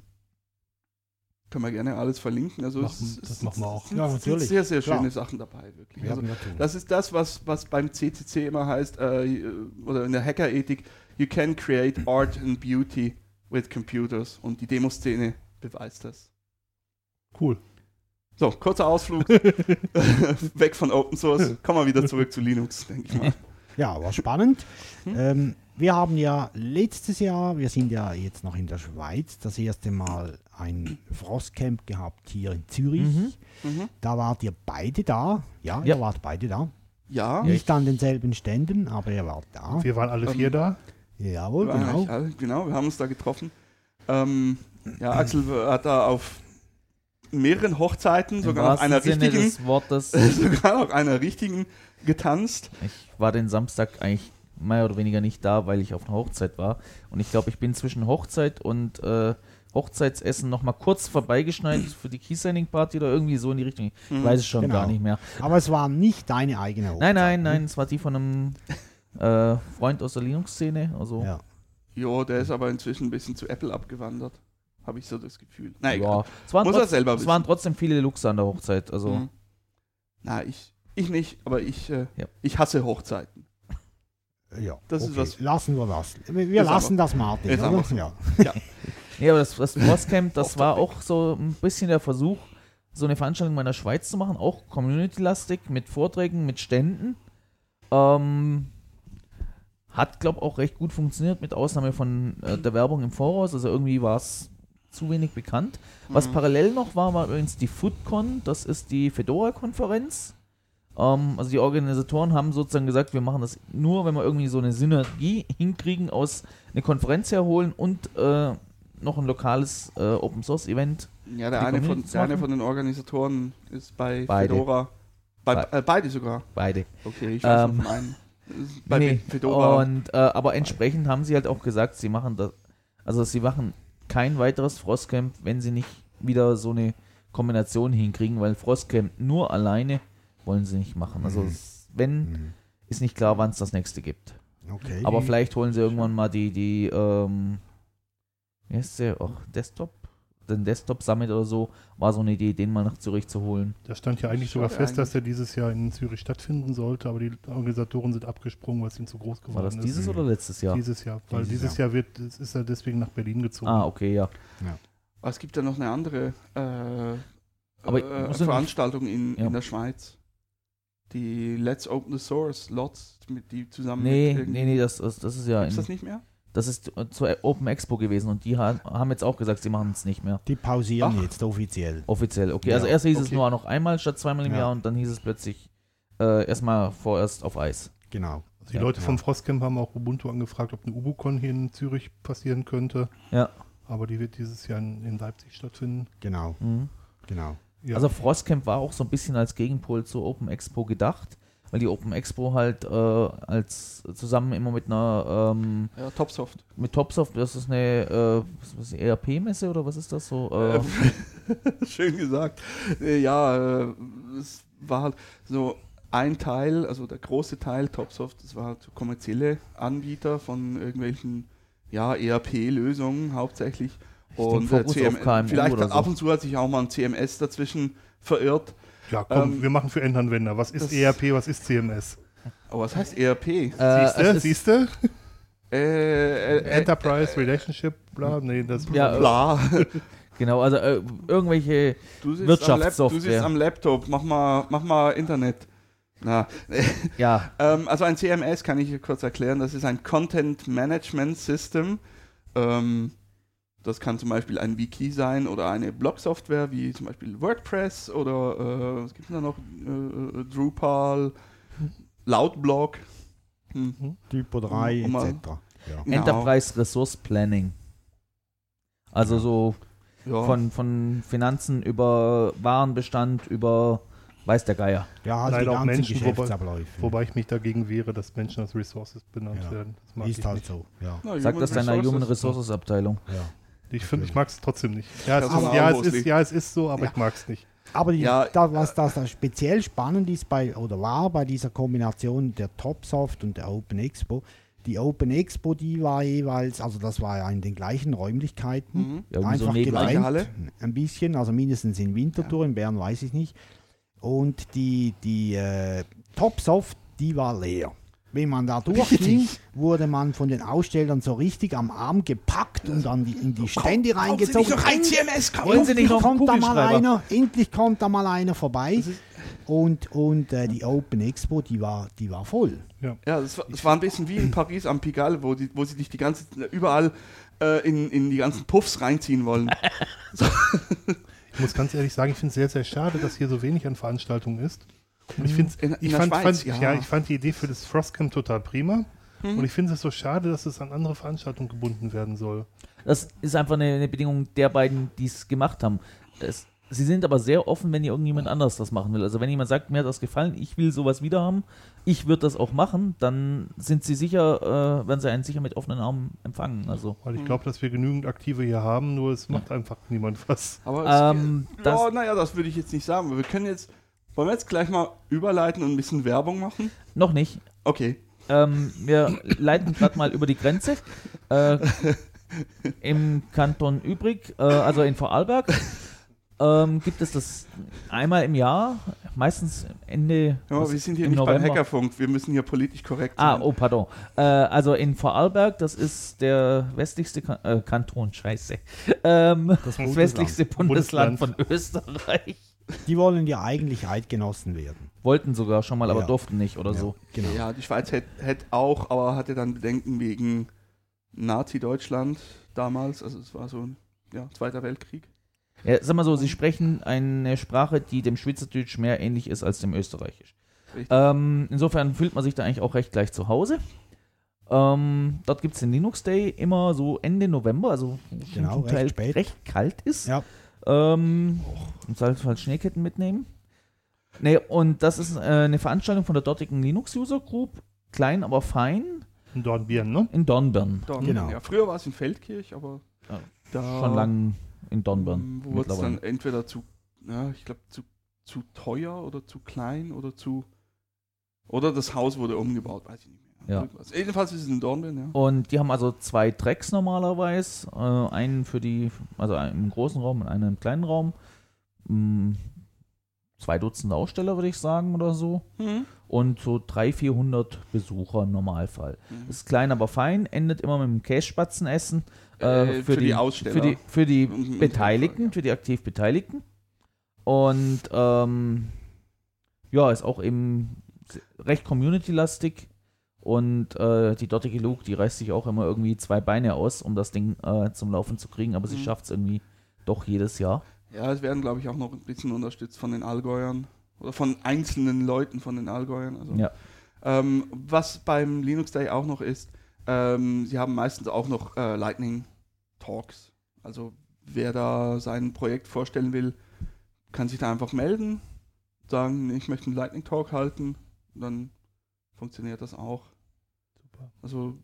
können wir gerne alles verlinken. Also Machen- es, das machen wir auch. es sind- Ja, es sind natürlich, sehr, sehr klar. schöne Sachen dabei, wirklich. Also, wir tun. das ist das, was, was beim CCC immer heißt, äh, oder in der Hackerethik, you can create art and beauty with computers. Und die Demoszene beweist das. Cool. So, kurzer Ausflug. *laughs* *laughs* Weg von Open Source. Kommen wir wieder zurück zu Linux, denke ich mal. Ja, war spannend. Hm? Ähm, wir haben ja letztes Jahr, wir sind ja jetzt noch in der Schweiz, das erste Mal ein Frostcamp gehabt hier in Zürich. Mhm. Mhm. Da wart ihr beide da. Ja, Ja. ihr wart beide da. Ja, Nicht an denselben Ständen, aber ihr wart da. Wir waren alle vier Ähm, da. Jawohl, Ja, genau. ja, genau, wir haben uns da getroffen. Ähm, ja, Axel hat da auf mehreren Hochzeiten, Im sogar auf einer Sinne richtigen, des Wortes. *laughs* sogar auf einer richtigen getanzt. Ich war den Samstag eigentlich mehr oder weniger nicht da, weil ich auf einer Hochzeit war. Und ich glaube, ich bin zwischen Hochzeit und äh, Hochzeitsessen noch mal kurz vorbeigeschneit für die Key-Signing-Party oder irgendwie so in die Richtung. Ich Mhm. weiß es schon Genau. gar nicht mehr. Aber es war nicht deine eigene Hochzeit. Nein, nein, nein, es war die von einem äh, Freund aus der Linux-Szene. Also, Ja. Jo, der ist aber inzwischen ein bisschen zu Apple abgewandert. Habe ich so das Gefühl. Na egal. ja. Es, waren Muss er selber es wissen. waren trotzdem viele Luxer an der Hochzeit. Also, Mhm. Na, ich, ich nicht, aber ich, äh, Ja. ich hasse Hochzeiten. ja. Das ist okay. was- Lassen wir das. Wir Ist lassen das, Martin. Ist Oder? einfach so. Ja. *laughs* Nee, aber das, das Frostcamp, das war auch so ein bisschen der Versuch, so eine Veranstaltung in meiner Schweiz zu machen, auch community-lastig, mit Vorträgen, mit Ständen. Ähm, hat, glaube auch recht gut funktioniert, mit Ausnahme von äh, der Werbung im Voraus. Also irgendwie war es zu wenig bekannt. Was Mhm. parallel noch war, war übrigens die FoodCon, das ist die Fedora-Konferenz. Ähm, also die Organisatoren haben sozusagen gesagt, wir machen das nur, wenn wir irgendwie so eine Synergie hinkriegen aus eine Konferenz herholen und äh, noch ein lokales äh, Open Source Event. Ja, der eine, von, der eine von den Organisatoren ist bei Beide. Fedora. Bei, Be- äh, beide sogar. Beide. Okay, ich weiß Ähm, noch. Ist Bei Nee, Fedora. Und, äh, aber entsprechend haben sie halt auch gesagt, sie machen das, also sie machen kein weiteres Frostcamp, wenn sie nicht wieder so eine Kombination hinkriegen, weil Frostcamp nur alleine wollen sie nicht machen. Also Mhm. wenn, Mhm. ist nicht klar, wann es das nächste gibt. Okay. Aber vielleicht holen sie irgendwann mal die, die, ähm, wie heißt der? Och, Desktop? Den Desktop Summit oder so. War so eine Idee, den mal nach Zürich zu holen. Da stand ja eigentlich sogar fest, dass eigentlich. er dieses Jahr in Zürich stattfinden sollte, aber die Organisatoren sind abgesprungen, weil es ihnen zu groß geworden War das ist. dieses Mhm. oder letztes Jahr? Dieses Jahr. Weil Dieses dieses, Jahr. wird, es ist er deswegen nach Berlin gezogen. Ah, okay, ja. Aber es gibt ja noch eine andere äh, Aber äh, ja Veranstaltung in, Ja. in der Schweiz. Die Let's Open the Source, LOTS, mit die zusammen Nee, mit nee, nee, das, das, das ist ja. Gibt's In, das nicht mehr? Das ist äh, zur Open Expo gewesen und die ha haben jetzt auch gesagt, sie machen es nicht mehr. Die pausieren Ach. jetzt offiziell. Offiziell, okay. Ja, also erst hieß es okay. nur noch einmal statt zweimal im Ja. Jahr und dann hieß es plötzlich äh, erstmal vorerst auf Eis. Genau. Also die Ja, Leute vom Frostcamp haben auch Ubuntu angefragt, ob eine UbuCon hier in Zürich passieren könnte. Ja. Aber die wird dieses Jahr in, in Leipzig stattfinden. Genau. Mhm. Genau. Also Frostcamp war auch so ein bisschen als Gegenpol zur Open Expo gedacht, weil die Open Expo halt äh, als zusammen immer mit einer ähm, Ja, Topsoft. mit Topsoft, das ist eine äh, ERP-Messe oder was ist das so? Äh, *laughs* Schön gesagt. Äh, Ja, äh, es war halt so ein Teil, also der große Teil Topsoft, das war halt so kommerzielle Anbieter von irgendwelchen ja, ERP-Lösungen hauptsächlich. denke, Und äh, CM KMU vielleicht so. ab und zu hat sich auch mal ein CMS dazwischen verirrt. Ja, komm, ähm, wir machen für Endanwender. Was ist ERP, was ist CMS? Aber was heißt ERP? äh, ist- siehste? Äh, äh, äh, Enterprise Relationship, bla, nee, das Ja, bla. *laughs* Genau, also äh, irgendwelche Du Wirtschaftssoftware. du sitzt am Laptop, mach mal, mach mal Internet. Na, *laughs* ja, ähm, also ein CMS kann ich kurz erklären. Das ist ein Content Management System. Ähm, das kann zum Beispiel ein Wiki sein oder eine Blog-Software wie zum Beispiel WordPress oder äh, was gibt es da noch? Äh, äh, Drupal, Loudblog. Hm. Typo 3 Um mal- etc. Ja. Genau. Enterprise Resource Planning. Also so Ja. von, von Finanzen über Warenbestand über weiß der Geier. ja, halt Leider die auch Menschen, wobei-. Wobei ich mich dagegen wehre, dass Menschen als Resources benannt Ja. werden. Das mag ist ich halt nicht. so. Ja. Na, Sag das deiner Human Resources. Resources Abteilung. ja. Ich finde, ich mag es trotzdem nicht. Ja, es, ist, ja, es ist, ja, es ist so, aber Ja. ich mag es nicht. Aber die, Ja, da, was das da speziell spannend ist bei oder war bei dieser Kombination der Topsoft und der Open Expo, die Open Expo, die war jeweils, also das war ja in den gleichen Räumlichkeiten, Mhm. Ja, so einfach Gleiche getrennt, Halle? ein bisschen, also mindestens in Winterthur, in Bern weiß ich nicht. Und die, die äh, Topsoft, die war leer. Wenn man da durchging, wurde man von den Ausstellern so richtig am Arm gepackt und dann in die Stände reingezogen. CMS Wollen Sie nicht noch kommt da mal einer, endlich kommt da mal einer vorbei. Und, und äh, die Open Expo, die war, die war voll. Ja, das war, das war ein bisschen wie in Paris am Pigalle, wo, die, wo sie dich die ganze überall äh, in, in die ganzen Puffs reinziehen wollen. *laughs* Ich muss ganz ehrlich sagen, ich finde es sehr, sehr schade, dass hier so wenig an Veranstaltungen ist. Ich finde In- in ich fand, Schweiz, fand, ja. ja. ich fand die Idee für das Frostcamp total prima. Mhm. Und ich finde es so schade, dass es an andere Veranstaltungen gebunden werden soll. Das ist einfach eine, eine Bedingung der beiden, die es gemacht haben. Es, sie sind aber sehr offen, wenn irgendjemand anders das machen will. Also wenn jemand sagt, mir hat das gefallen, ich will sowas wieder haben, ich würde das auch machen, dann sind sie sicher, äh, werden sie einen sicher mit offenen Armen empfangen. Also Weil ich Mhm. glaube, dass wir genügend Aktive hier haben, nur es macht einfach niemand was. Aber es, ähm, ja, das, naja, das würde ich jetzt nicht sagen. Wir können jetzt, wollen wir jetzt gleich mal überleiten und ein bisschen Werbung machen? noch nicht. Okay. Ähm, wir leiten gerade mal über die Grenze. Äh, *laughs* Im Kanton Übrig, äh, also in Vorarlberg, ähm, gibt es das einmal im Jahr, meistens Ende was, wir sind hier im nicht beim November. Hackerfunk, wir müssen hier politisch korrekt Ah, sein. oh, pardon. Äh, also in Vorarlberg, das ist der westlichste kan äh, Kanton, scheiße. Ähm, das Bundesland. westlichste Bundesland, Bundesland. von Österreich. Die wollen ja eigentlich Eidgenossen werden. Wollten sogar schon mal, aber Ja. durften nicht oder Ja, so. Genau. Ja, die Schweiz hätte hätt auch, aber hatte dann Bedenken wegen Nazi-Deutschland damals. Also es war so ein ja, Zweiter Weltkrieg. Ja, sag mal so, sie sprechen eine Sprache, die dem Schweizerdeutsch mehr ähnlich ist als dem Österreichisch. Richtig. Ähm, insofern fühlt man sich da eigentlich auch recht gleich zu Hause. Ähm, dort gibt es den Linux Day immer so Ende November, also Genau, zum recht Teil spät. recht kalt ist. Ja. Ähm, und soll halt Schneeketten mitnehmen. Nee, und das ist äh, eine Veranstaltung von der dortigen Linux User Group, klein aber fein, In Dornbirn, ne? in Dornbirn. Dann, Genau. ja, früher war es in Feldkirch, aber Ja, da Schon lang in Dornbirn. ähm, wurde es dann entweder zu, ja, ich glaube, zu, zu teuer oder zu klein oder zu. Oder das Haus wurde umgebaut, weiß ich nicht mehr. Ja. Jedenfalls ist es in Dornbirn, ja. Und die haben also zwei Tracks normalerweise. Äh, einen für die, also einen im großen Raum und einen im kleinen Raum. Mm, zwei Dutzend Aussteller, würde ich sagen, oder so. Mhm. Und so 300, 400 Besucher im Normalfall. Mhm. Ist klein, aber fein, endet immer mit einem Käsespatzenessen. Äh, für die Aussteller. Für die, für die und- Beteiligten, für die aktiv Beteiligten. Und ähm, ja, ist auch eben recht community-lastig. Und äh, die dortige Luke, die reißt sich auch immer irgendwie zwei Beine aus, um das Ding äh, zum Laufen zu kriegen, aber sie Mhm. schafft es irgendwie doch jedes Jahr. Ja, es werden, glaube ich, auch noch ein bisschen unterstützt von den Allgäuern. Oder von einzelnen Leuten von den Allgäuern. Also, Ja. ähm, was beim Linux Day auch noch ist, ähm, sie haben meistens auch noch äh, Lightning Talks. Also wer da sein Projekt vorstellen will, kann sich da einfach melden, sagen, ich möchte einen Lightning Talk halten. Dann funktioniert das auch. Super. Also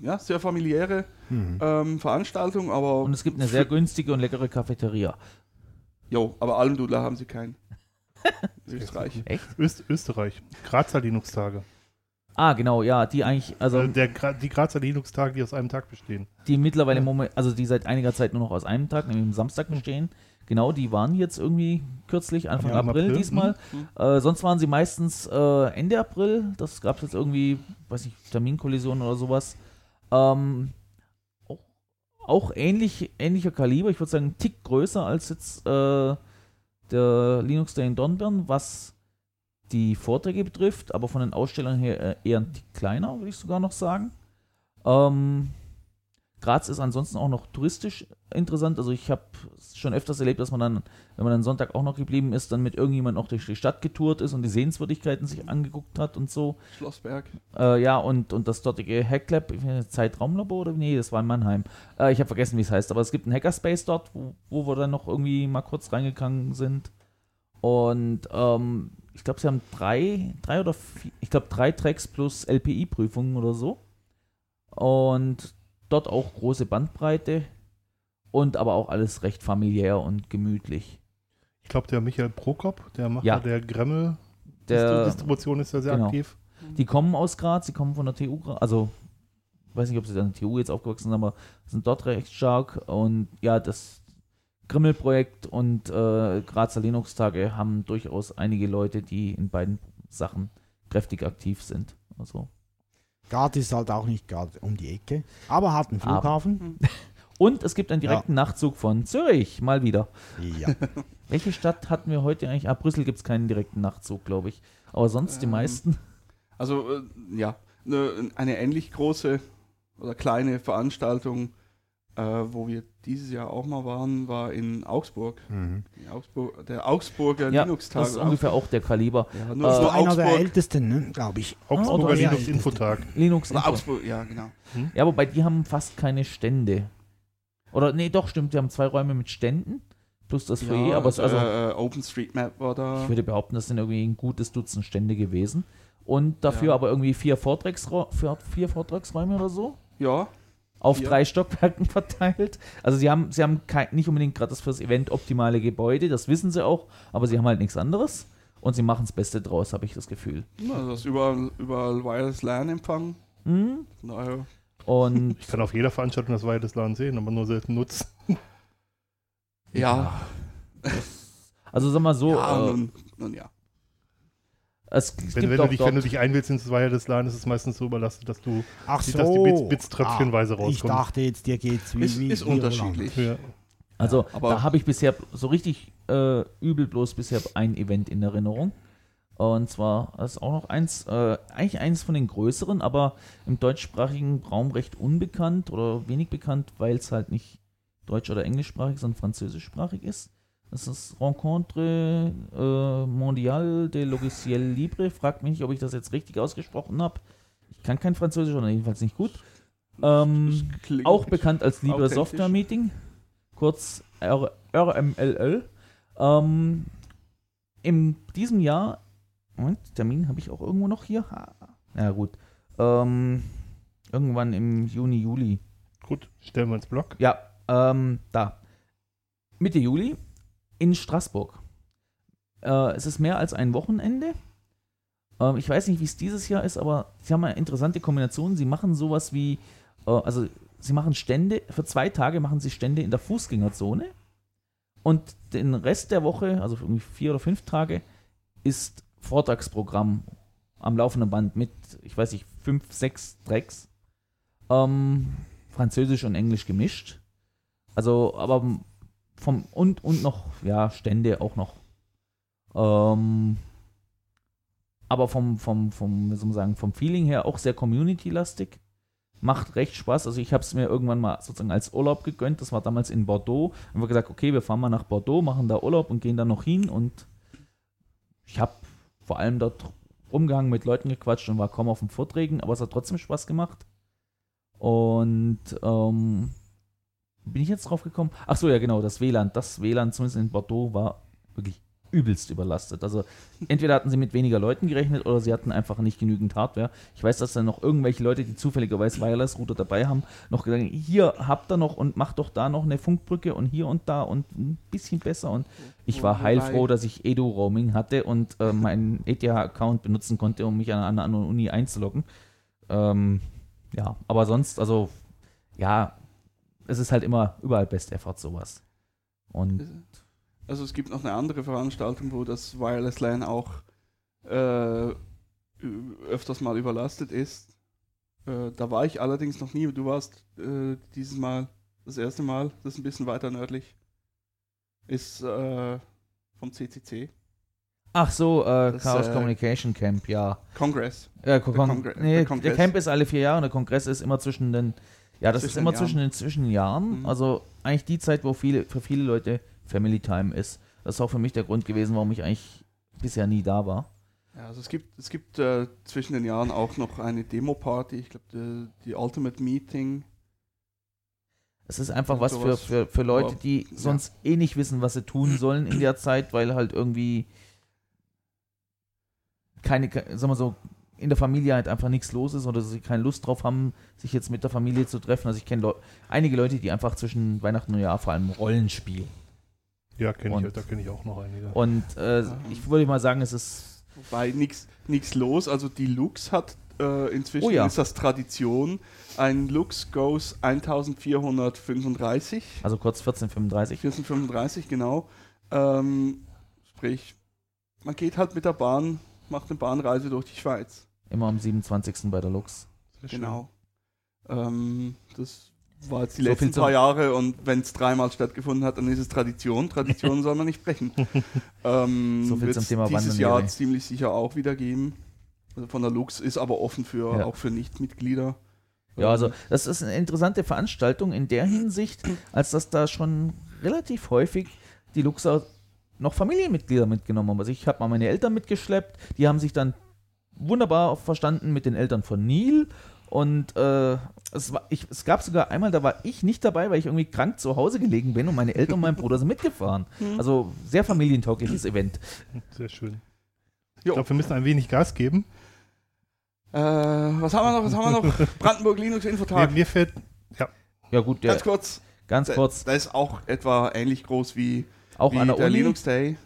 ja, sehr familiäre Mhm. ähm, Veranstaltung, aber Und es gibt eine sehr günstige und leckere Cafeteria. Jo, aber Almdudler haben sie keinen. *laughs* Österreich. Echt? Öst Österreich. Grazer Linux-Tage. Ah, genau, ja, die eigentlich, also Also der, Gra- die Grazer Linux-Tage, die aus einem Tag bestehen. die mittlerweile im Moment, also die seit einiger Zeit nur noch aus einem Tag, nämlich am Samstag bestehen. Genau, die waren jetzt irgendwie kürzlich, Anfang Ja, April, April, diesmal. mhm. Äh, sonst waren sie meistens äh, Ende April. Das gab es jetzt irgendwie, weiß nicht, Terminkollisionen oder sowas. Ähm, auch, auch ähnlich, ähnlicher Kaliber, ich würde sagen, einen Tick größer als jetzt äh, der Linux Day in Dornbirn, was die Vorträge betrifft, aber von den Ausstellern her äh, eher ein Tick kleiner, würde ich sogar noch sagen. Ähm, Graz ist ansonsten auch noch touristisch interessant. Also ich habe schon öfters erlebt, dass man dann, wenn man dann Sonntag auch noch geblieben ist, dann mit irgendjemand noch durch die Stadt getourt ist und die Sehenswürdigkeiten sich angeguckt hat und so. Schlossberg. Äh, ja, und, und das dortige Hacklab, Zeitraumlabor oder nee, das war in Mannheim. Äh, ich habe vergessen, wie es heißt, aber es gibt einen Hackerspace dort, wo, wo wir dann noch irgendwie mal kurz reingegangen sind. Und ähm, ich glaube, sie haben drei, drei oder vier, ich glaube drei Tracks plus LPI-Prüfungen oder so. Und dort auch große Bandbreite und aber auch alles recht familiär und gemütlich. Ich glaube, der Michael Prokop, der Macher Ja. der Gremmel Der, Distribution ist da sehr genau. aktiv. Die kommen aus Graz, die kommen von der TU, also ich weiß nicht, ob sie an der TU jetzt aufgewachsen sind, aber sind dort recht stark und ja, das Grimmel-Projekt und äh, Grazer Linux-Tage haben durchaus einige Leute, die in beiden Sachen kräftig aktiv sind. Also. Graz ist halt auch nicht gerade um die Ecke, aber hat einen Aber- Flughafen. *laughs* Und es gibt einen direkten Nachtzug von Zürich, mal wieder. Ja. *laughs* Welche Stadt hatten wir heute eigentlich? Ah, Brüssel gibt es keinen direkten Nachtzug, glaube ich. Aber sonst die Ähm, meisten. *laughs* Also, äh, ja, ne, eine ähnlich große oder kleine Veranstaltung, äh, wo wir dieses Jahr auch mal waren, war in Augsburg. Mhm. Die Augsburg der Augsburger Ja, Linux-Tag. das ist ungefähr auch der Kaliber. Ja, Äh, nur, So nur einer der ältesten, ne, glaube ich. Augsburger Oder- Linux-Infotag. Linux Oder Info. Augsburg, ja, genau. Ja, wobei die haben fast keine Stände. Oder nee, doch, stimmt, die haben zwei Räume mit Ständen. Plus das Foyer, ja, aber es, also, äh, äh, OpenStreetMap war da. ich würde behaupten, das sind irgendwie ein gutes Dutzend Stände gewesen. Und dafür Ja. aber irgendwie vier, Vortragsra vier, Vortragsräume oder so. Ja, Auf Vier. drei Stockwerken *laughs* verteilt. Also sie haben, sie haben kein, nicht unbedingt gerade das fürs Event optimale Gebäude, das wissen sie auch, aber sie haben halt nichts anderes. Und sie machen das Beste draus, habe ich das Gefühl. also das ist überall, überall Wireless LAN empfangen. Mhm. Daher, Und *laughs* Ich kann auf jeder Veranstaltung das LAN sehen, aber nur selten nutzen. ja, also sag mal so, ja, äh, nun, nun ja. es, es Wenn, gibt wenn, du dich, wenn du dich einwählst ins Wireless LAN, ist es meistens so überlastet, dass du Ach so. dass die Bits- Bits tröpfchenweise Ich rauskommen. dachte jetzt, dir geht's wie, Ist, wie ist unterschiedlich. ja, Also aber- da habe ich bisher so richtig äh, übel bloß bisher ein Event in Erinnerung. Und zwar ist auch noch eins, äh, eigentlich eines von den größeren, aber im deutschsprachigen Raum recht unbekannt oder wenig bekannt, weil es halt nicht deutsch- oder englischsprachig, sondern französischsprachig ist. Das ist Rencontre äh, Mondiale de Logiciel Libre. Fragt mich nicht, ob ich das jetzt richtig ausgesprochen habe. Ich kann kein Französisch oder jedenfalls nicht gut. Ähm, *laughs* auch bekannt als Libre. Software Meeting, kurz RMLL. Ähm, in diesem Jahr, Moment, Termin habe ich auch irgendwo noch hier. Ha, Ja, gut. Ähm, irgendwann im Juni, Juli. gut, stellen wir ins Blog. Ja, ähm, da. Mitte Juli in Straßburg. Äh, es ist mehr als ein Wochenende. Ähm, ich weiß nicht, wie es dieses Jahr ist, aber sie haben eine interessante Kombination. Sie machen sowas wie, äh, also sie machen Stände, für zwei Tage machen sie Stände in der Fußgängerzone und den Rest der Woche, also irgendwie vier oder fünf Tage, ist Vortragsprogramm am laufenden Band mit, ich weiß nicht, fünf, sechs Tracks. Ähm, Französisch und Englisch gemischt. Also, aber vom und und noch, ja, Stände auch noch. Ähm, aber vom, vom, vom, wie soll man sagen, vom Feeling her auch sehr community-lastig. Macht recht Spaß. Also ich habe es mir irgendwann mal sozusagen als Urlaub gegönnt. Das war damals in Bordeaux. Haben wir gesagt, okay, wir fahren mal nach Bordeaux, machen da Urlaub und gehen dann noch hin. Und ich habe vor allem dort rumgehangen, mit Leuten gequatscht und war kaum auf den Vorträgen, aber es hat trotzdem Spaß gemacht. Und ähm, bin ich jetzt drauf gekommen? Ach so, ja genau, das WLAN. Das WLAN, zumindest in Bordeaux, war wirklich übelst überlastet. Also entweder hatten sie mit weniger Leuten gerechnet oder sie hatten einfach nicht genügend Hardware. Ich weiß, dass dann noch irgendwelche Leute, die zufälligerweise Wireless-Router dabei haben, noch gesagt haben, hier habt ihr noch und macht doch da noch eine Funkbrücke und hier und da und ein bisschen besser. Und ich war heilfroh, dass ich Edu-Roaming hatte und äh, meinen ETH-Account benutzen konnte, um mich an einer anderen Uni einzuloggen. Ähm, ja, aber sonst, also ja, es ist halt immer überall Best Effort sowas. Und Also es gibt noch eine andere Veranstaltung, wo das Wireless LAN auch äh, öfters mal überlastet ist. Äh, da war ich allerdings noch nie. Du warst äh, dieses Mal das erste Mal. Das ist ein bisschen weiter nördlich. Ist äh, vom CCC. ach so, äh, Das, Chaos äh, Communication Camp, ja. Congress. Ja, Kon Der Kongre- nee, der der, Kongress. Camp ist alle vier Jahre und der Kongress ist immer zwischen den, ja, das Zwischen ist immer den zwischen den Zwischenjahren. Mhm. Also eigentlich die Zeit, wo viele, für viele Leute Family Time ist. Das ist auch für mich der Grund gewesen, warum ich eigentlich bisher nie da war. Ja, also es gibt, es gibt äh, zwischen den Jahren auch noch eine Demo-Party. Ich glaube, die, die Ultimate Meeting. Es ist einfach was für, für, für Leute, Aber, die ja. sonst eh nicht wissen, was sie tun sollen in der Zeit, weil halt irgendwie keine, ke- sagen wir so, in der Familie halt einfach nichts los ist oder sie keine Lust drauf haben, sich jetzt mit der Familie zu treffen. Also ich kenne Leu einige Leute, die einfach zwischen Weihnachten und Neujahr vor allem Rollen spielen. Ja, kenn ich, da kenne ich auch noch einige. Und äh, ich würde mal sagen, es ist Wobei nichts los. Also die Lux hat äh, inzwischen Oh ja. ist das Tradition. Ein Lux Goes 1435. also kurz 1435. 1435, genau. Ähm, sprich, man geht halt mit der Bahn, macht eine Bahnreise durch die Schweiz. Immer am 27. bei der Lux. Sehr. Genau. Ähm, das war jetzt die So letzten paar Jahre und wenn es dreimal stattgefunden hat, dann ist es Tradition. Tradition *laughs* soll man nicht brechen. *laughs* ähm, So viel zum Thema dieses Jahr Jerry. ziemlich sicher auch wieder geben. Also von der Lux ist aber offen für Ja. auch für Nichtmitglieder. Ja, also das ist eine interessante Veranstaltung in der Hinsicht, als dass da schon relativ häufig die Luxer noch Familienmitglieder mitgenommen haben. Also ich habe mal meine Eltern mitgeschleppt, die haben sich dann wunderbar verstanden mit den Eltern von Neil und äh, es, war, ich, es gab sogar einmal, da war ich nicht dabei, weil ich irgendwie krank zu Hause gelegen bin und meine Eltern und mein Bruder sind mitgefahren. *laughs* Also sehr familientaugliches Event. Sehr schön. Ich glaube, wir müssen ein wenig Gas geben. Äh, was haben wir noch? Was haben wir noch? *laughs* Brandenburg Linux Mir, Infotag. mir fällt, Ja gut, der, Ganz kurz. ganz kurz, der ist auch etwa ähnlich groß wie, auch wie an der der Uni. Linux Day.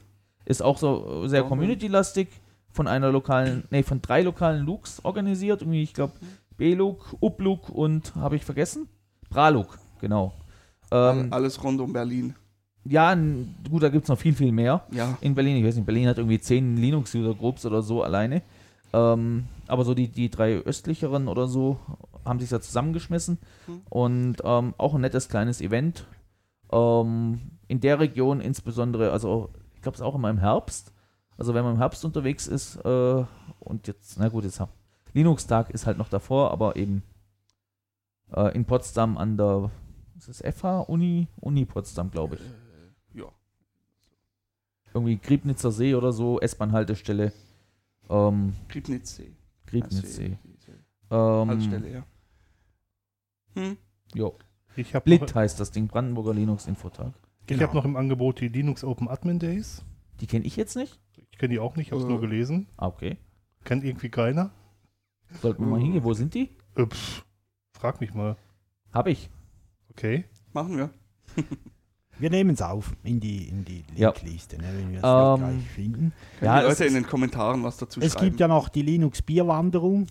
Ist auch so sehr community-lastig, von einer lokalen, nee, von drei lokalen Looks organisiert. Irgendwie, ich glaube, B-Look, Up-Look und, habe ich vergessen? Bra-Look, genau. Ähm, Alles rund um Berlin. ja, gut, da gibt es noch viel, viel mehr Ja. in Berlin. Ich weiß nicht, Berlin hat irgendwie zehn Linux-User-Groups oder so alleine. Ähm, aber so die, die drei östlicheren oder so haben sich da zusammengeschmissen. Mhm. Und ähm, auch ein nettes kleines Event. Ähm, in der Region insbesondere, also ich glaube es auch immer im Herbst. Also wenn man im Herbst unterwegs ist äh, und jetzt, na gut, jetzt haben Linux-Tag ist halt noch davor, aber eben äh, in Potsdam an der, ist das FH Uni? Uni Potsdam, glaube ich. Äh, ja. Irgendwie Griebnitzer See oder so, S-Bahn-Haltestelle. Ähm, Griebnitzsee. Griebnitzsee. Diese Ähm, Haltestelle, ja. Hm? jo. ich habe Blit heißt das Ding, Brandenburger Linux-Infotag. ich Genau. hab noch im Angebot die Linux Open Admin Days. Die kenne ich jetzt nicht. Ich kenne die auch nicht, habe es Äh. nur gelesen. Ah, okay. Kennt irgendwie keiner. Sollten wir mal hingehen. Wo sind die? Äh, pff, frag mich mal. Hab ich. Okay. Machen wir. Wir nehmen es auf in die, in die Ja. Linkliste, ne, wenn wir es Ähm, gleich finden. Können Ja, die es Leute in den Kommentaren was dazu Es schreiben. gibt ja noch die Linux-Bierwanderung.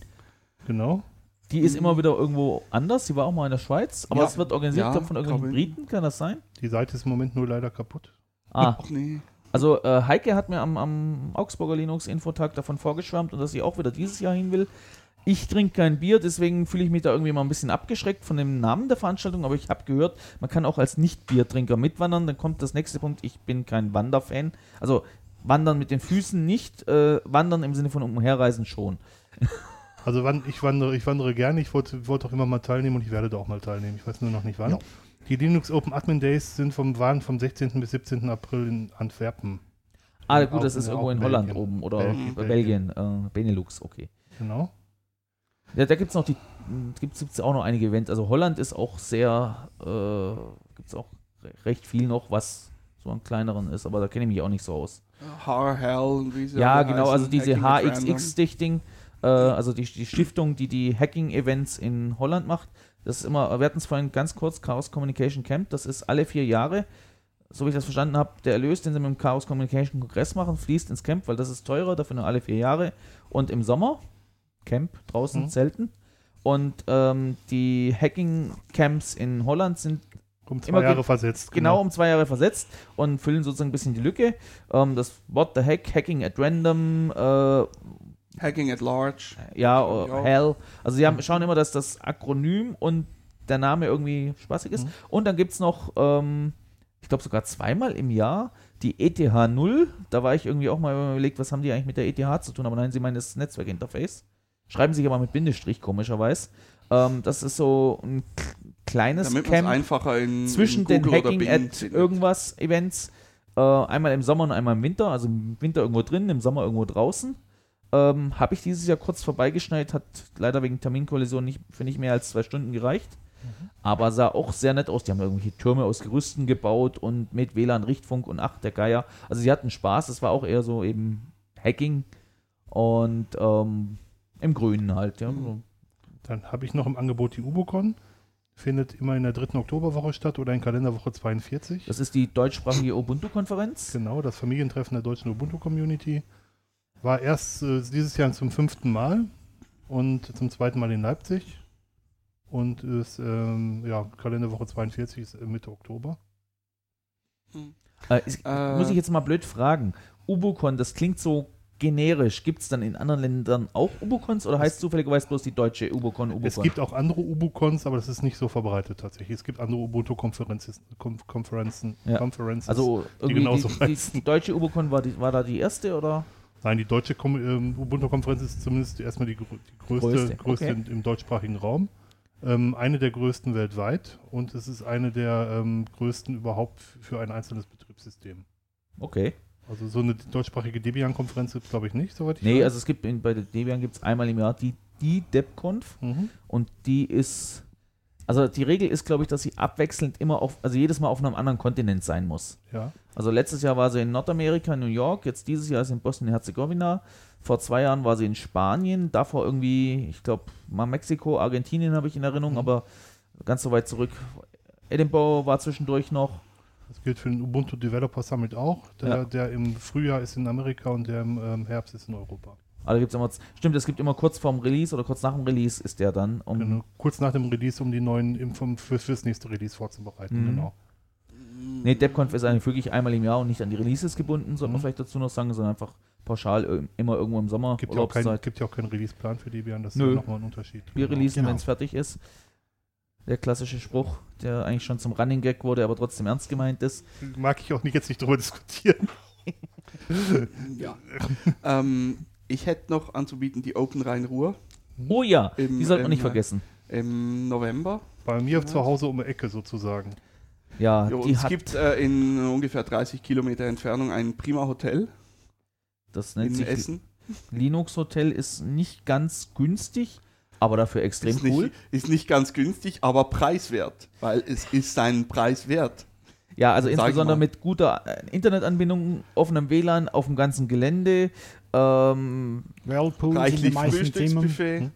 Genau. Die ist immer wieder irgendwo anders. Sie war auch mal in der Schweiz, aber Ja. es wird organisiert Ja, von irgendwelchen. Briten, kann das sein? Die Seite ist im Moment nur leider kaputt. Ah, Ach nee. also äh, Heike hat mir am, am Augsburger Linux-Infotag davon vorgeschwärmt und dass sie auch wieder dieses Jahr hin will. Ich trinke kein Bier, deswegen fühle ich mich da irgendwie mal ein bisschen abgeschreckt von dem Namen der Veranstaltung, aber ich habe gehört, man kann auch als Nicht-Biertrinker mitwandern. Dann kommt das nächste Punkt, ich bin kein Wanderfan. Also wandern mit den Füßen nicht, äh, wandern im Sinne von umherreisen schon. *laughs* Also ich wandere, ich wandere gerne, ich wollte, wollte auch immer mal teilnehmen und ich werde da auch mal teilnehmen. Ich weiß nur noch nicht wann. Ja. Die Linux Open Admin Days sind vom, waren vom 16. bis 17. April in Antwerpen. Ah, gut, das ist irgendwo in Holland Belgien. oben oder Belgien, Belgien, Belgien äh, Benelux, okay. Genau. Ja, da gibt es noch die, gibt es auch noch einige Events. Also Holland ist auch sehr, äh, gibt es auch re- recht viel noch, was so an kleineren ist, aber da kenne ich mich auch nicht so aus. Har Hell, wie sie ja, genau, heißen, also diese. HXX-Dichting, äh, also die, die Stiftung, die die Hacking-Events in Holland macht, das ist immer, wir hatten es vorhin ganz kurz, Chaos Communication Camp, das ist alle vier Jahre, so wie ich das verstanden habe, der Erlös, den sie mit dem Chaos Communication Kongress machen, fließt ins Camp, weil das ist teurer, dafür nur alle vier Jahre und im Sommer, Camp draußen, Mhm. Zelten und ähm, die Hacking-Camps in Holland sind Um zwei Immer Jahre versetzt. genau um zwei Jahre versetzt und füllen sozusagen ein bisschen die Lücke. Ähm, das What the Heck, Hacking at Random, äh, Hacking at Large. ja, äh, Hell. Also sie haben, schauen immer, dass das Akronym und der Name irgendwie spaßig ist. Mhm. Und dann gibt es noch, ähm, ich glaube sogar zweimal im Jahr, die ETH 0. Da war ich irgendwie auch mal überlegt, was haben die eigentlich mit der ETH zu tun? Aber nein, sie meinen das Netzwerkinterface. Schreiben sich aber mit Bindestrich, komischerweise. Ähm, das ist so ein kleines Damit Camp einfacher in, zwischen in den Hacking at irgendwas Events. Äh, einmal im Sommer und einmal im Winter. Also im Winter irgendwo drin, im Sommer irgendwo draußen. Ähm, Habe ich dieses Jahr kurz vorbeigeschneit, hat leider wegen Terminkollision nicht, für nicht mehr als zwei Stunden gereicht. Aber sah auch sehr nett aus. Die haben irgendwelche Türme aus Gerüsten gebaut und mit WLAN, Richtfunk und ach, der Geier. Also sie hatten Spaß. Es war auch eher so eben Hacking und ähm, im Grünen halt. Ja. Mhm. Dann habe ich noch im Angebot die Ubocon. Findet immer in der dritten Oktoberwoche statt oder in Kalenderwoche 42. Das ist die deutschsprachige Ubuntu-Konferenz. Genau, das Familientreffen der deutschen Ubuntu-Community. War erst äh, dieses Jahr zum fünften Mal und zum zweiten Mal in Leipzig. Und ist, ähm, ja, Kalenderwoche 42 ist äh, Mitte Oktober. Äh, ist, Äh, muss ich jetzt mal blöd fragen. Ubocon, das klingt so generisch. Gibt es dann in anderen Ländern auch Ubocons oder heißt zufälligerweise bloß die deutsche Ubocon Ubocon? Es gibt auch andere Ubucons, aber das ist nicht so verbreitet tatsächlich. Es gibt andere Ubuntu-Konferenzen, Konf Konferenzen, Ja. Also irgendwie genauso die, die, heißen. die deutsche Ubocon war, die, war da die erste oder? Nein, die deutsche ähm, Ubuntu-Konferenz ist zumindest erstmal die, grö- die größte, Größte, größte, okay. in, im deutschsprachigen Raum. Ähm, eine der größten weltweit und es ist eine der ähm, größten überhaupt für ein einzelnes Betriebssystem. Okay. Also so eine deutschsprachige Debian-Konferenz gibt es glaube ich nicht, soweit ich Nee, weiß. also es gibt in, bei der Debian gibt es einmal im Jahr die, die DebConf Mhm. und die ist, also die Regel ist, glaube ich, dass sie abwechselnd immer auf, also jedes Mal auf einem anderen Kontinent sein muss. Ja, Also letztes Jahr war sie in Nordamerika, New York, jetzt dieses Jahr ist sie in Bosnien-Herzegowina. Vor zwei Jahren war sie in Spanien, davor irgendwie, ich glaube, mal Mexiko, Argentinien habe ich in Erinnerung, Mhm. aber ganz so weit zurück. Edinburgh war zwischendurch noch. Das gilt für den Ubuntu Developer Summit auch. Der, Ja. der im Frühjahr ist in Amerika und der im ähm, Herbst ist in Europa. Also gibt's immer, stimmt, es gibt immer kurz vorm Release oder kurz nach dem Release ist der dann. Um, Genau. Kurz nach dem Release, um die neuen Impfungen für, fürs nächste Release vorzubereiten. Mhm. Genau. Nee, DebConf ist eigentlich wirklich einmal im Jahr und nicht an die Releases gebunden, sollte man Mhm. vielleicht dazu noch sagen, sondern einfach pauschal immer irgendwo im Sommer, Gibt ja, auch kein, Urlaubszeit. gibt ja auch keinen Release-Plan für Debian, das Nö. ist nochmal ein Unterschied. Wir Genau. releasen, Genau. wenn es fertig ist. Der klassische Spruch, der eigentlich schon zum Running Gag wurde, aber trotzdem ernst gemeint ist. Mag ich auch nicht, jetzt nicht drüber diskutieren. *laughs* Ja. ähm, ich hätte noch anzubieten die Open Rhein-Ruhr Oh ja, Im- die sollte man nicht vergessen. im November. Bei mir zu Hause um die Ecke sozusagen. Ja, Jo, die es hat, gibt äh, in ungefähr 30 Kilometer Entfernung ein prima Hotel das nennt in sich Essen. Linux Hotel, ist nicht ganz günstig, aber dafür extrem Ist cool. nicht, ist nicht ganz günstig, aber preiswert, weil es ist seinen Preis wert. Ja, also insbesondere mit guter äh, Internetanbindung, offenem WLAN auf dem ganzen Gelände. Ähm, den Reichlich meisten Zimmern. Frühstücksbuffet.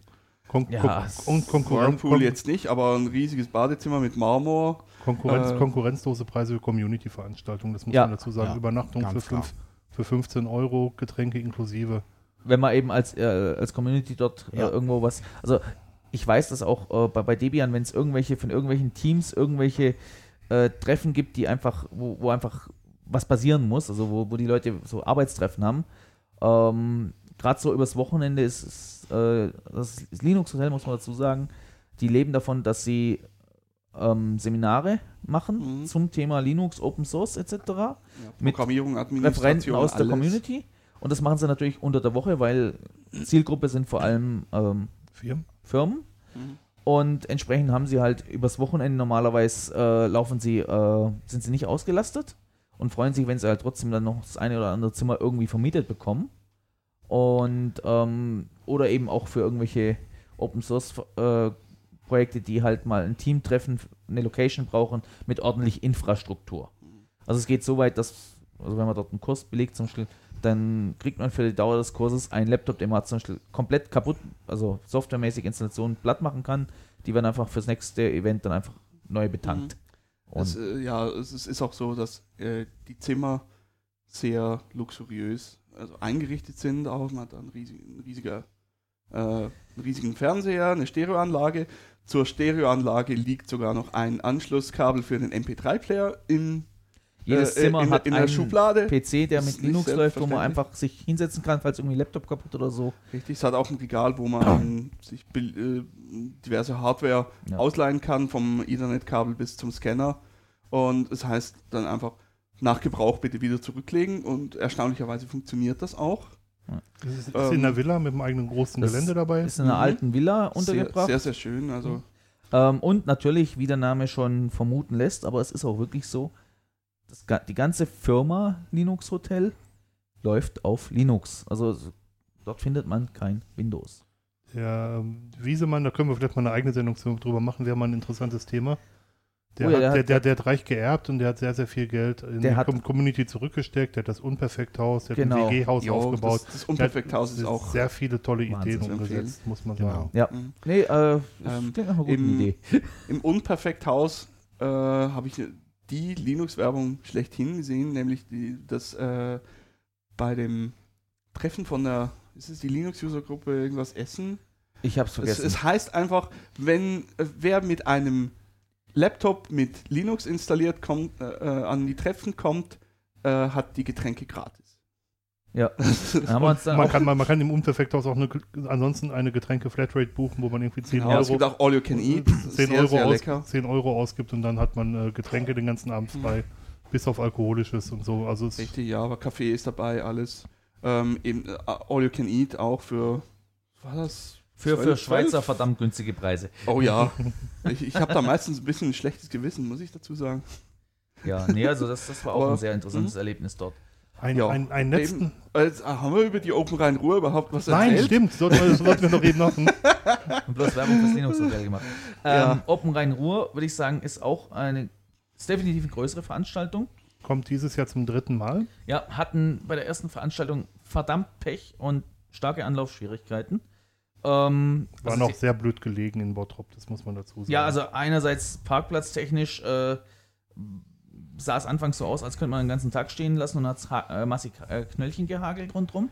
Kon Ja, Kon und Konkurrenz. Whirlpool jetzt nicht, aber ein riesiges Badezimmer mit Marmor. Konkurrenz, Äh, konkurrenzlose Preise für Community-Veranstaltungen, das muss Ja. man dazu sagen. Ja, Übernachtung für, fünf, für 15 Euro, Getränke inklusive. Wenn man eben als, äh, als Community dort Ja. äh, irgendwo was, also ich weiß das auch äh, bei, bei Debian, wenn es irgendwelche von irgendwelchen Teams irgendwelche äh, Treffen gibt, die einfach, wo, wo einfach was passieren muss, also wo, wo die Leute so Arbeitstreffen haben. Ähm, Gerade so übers Wochenende ist, ist äh, das Linux Hotel, muss man dazu sagen, die leben davon, dass sie ähm, Seminare machen Mhm. zum Thema Linux, Open Source etc. Ja, Mit Programmierung, Referenten Administration, aus der alles. Community. Und das machen sie natürlich unter der Woche, weil Zielgruppe sind vor allem ähm, Firmen. Firmen. Mhm. Und entsprechend haben sie halt übers Wochenende normalerweise äh, laufen sie, äh, sind sie nicht ausgelastet und freuen sich, wenn sie halt trotzdem dann noch das eine oder andere Zimmer irgendwie vermietet bekommen. Und ähm, oder eben auch für irgendwelche Open Source äh, Projekte, die halt mal ein Team treffen, eine Location brauchen mit ordentlich Infrastruktur. Also es geht so weit, dass, also wenn man dort einen Kurs belegt zum Beispiel, dann kriegt man für die Dauer des Kurses einen Laptop, den man zum Beispiel komplett kaputt, also softwaremäßig Installationen platt machen kann. Die werden einfach fürs nächste Event dann einfach neu betankt. Es, Und äh, ja, es ist, auch so, dass äh, die Zimmer sehr luxuriös also eingerichtet sind. Auch man hat einen, riesig, ein riesiger, äh, einen riesigen Fernseher, eine Stereoanlage. Zur Stereoanlage liegt sogar noch ein Anschlusskabel für den MP3-Player in, jedes äh, Zimmer in, hat in der einen Schublade. PC, der Das mit Linux läuft, wo man einfach sich hinsetzen kann, falls irgendwie Laptop kaputt oder so. Richtig, es hat auch ein Regal, wo man sich äh, diverse Hardware Ja. ausleihen kann, vom Ethernet-Kabel bis zum Scanner. Und es heißt dann einfach nach Gebrauch bitte wieder zurücklegen und erstaunlicherweise funktioniert das auch. Ist, ist Ähm, in der Villa mit einem eigenen großen das Gelände dabei. Ist in einer Mhm. alten Villa Sehr, untergebracht. sehr, sehr schön. Also Ähm, und natürlich, wie der Name schon vermuten lässt, aber es ist auch wirklich so, das, die ganze Firma Linux Hotel läuft auf Linux. Also dort findet man kein Windows. Ähm, Wiesemann, da können wir vielleicht mal eine eigene Sendung drüber machen, wäre mal ein interessantes Thema. Der, Oh ja, hat, der hat- der, der hat reich geerbt und der hat sehr, sehr viel Geld in Der die hat- Com Community zurückgesteckt. Der hat das Unperfekthaus, der Genau. hat ein WG-Haus jo, aufgebaut. das, das Unperfekthaus ist auch sehr viele tolle Ideen zu empfehlen. umgesetzt, muss man Genau. sagen. Ja. Mhm. Nee, äh, das Ähm, klingt nach einer guten im- Idee. *laughs* Im Unperfekthaus äh, habe ich die Linux-Werbung schlechthin gesehen, nämlich die, das äh, bei dem Treffen von der, ist es die Linux-User-Gruppe irgendwas Essen? Ich hab's Es, vergessen. es heißt einfach, wenn äh, wer mit einem Laptop mit Linux installiert kommt, äh, äh, an die Treffen kommt, äh, hat die Getränke gratis. Ja. *laughs* Dann haben wir uns dann Man kann, man, man kann im Unperfekthaus auch eine, ansonsten eine Getränke-Flatrate buchen, wo man irgendwie 10 Genau, es Euro, gibt auch All You Can Eat, 10, sehr, Euro sehr aus, lecker. 10 Euro ausgibt und dann hat man äh, Getränke den ganzen Abend Mhm. frei, bis auf Alkoholisches und so. Also es, Richtig, ja, aber Kaffee ist dabei, alles. Ähm, eben, äh, All You Can Eat auch für, was war das? für, für 12? Schweizer verdammt günstige Preise. Oh ja, *laughs* ich, ich habe da meistens ein bisschen ein schlechtes Gewissen, muss ich dazu sagen. Ja, nee, also das, das war auch Aber- ein sehr interessantes Erlebnis dort. Ein, Ja, ein, einen letzten. Eben, Jetzt, äh, haben wir über die Open Rhein-Ruhr überhaupt was Nein, erzählt? stimmt, sollten wir, sollten wir noch eben machen. *laughs* Und bloß Werbung fürs Linux Hotel gemacht. *laughs* Ähm, Ja. Open Rhein-Ruhr, würde ich sagen, ist auch eine, ist definitiv eine größere Veranstaltung. Kommt dieses Jahr zum dritten Mal. Ja, hatten bei der ersten Veranstaltung verdammt Pech und starke Anlaufschwierigkeiten. Ähm, War also noch sehr blöd gelegen in Bottrop, das muss man dazu sagen. ja, also einerseits parkplatztechnisch äh, sah es anfangs so aus, als könnte man den ganzen Tag stehen lassen und hat äh, massig äh, Knöllchen gehagelt rundrum.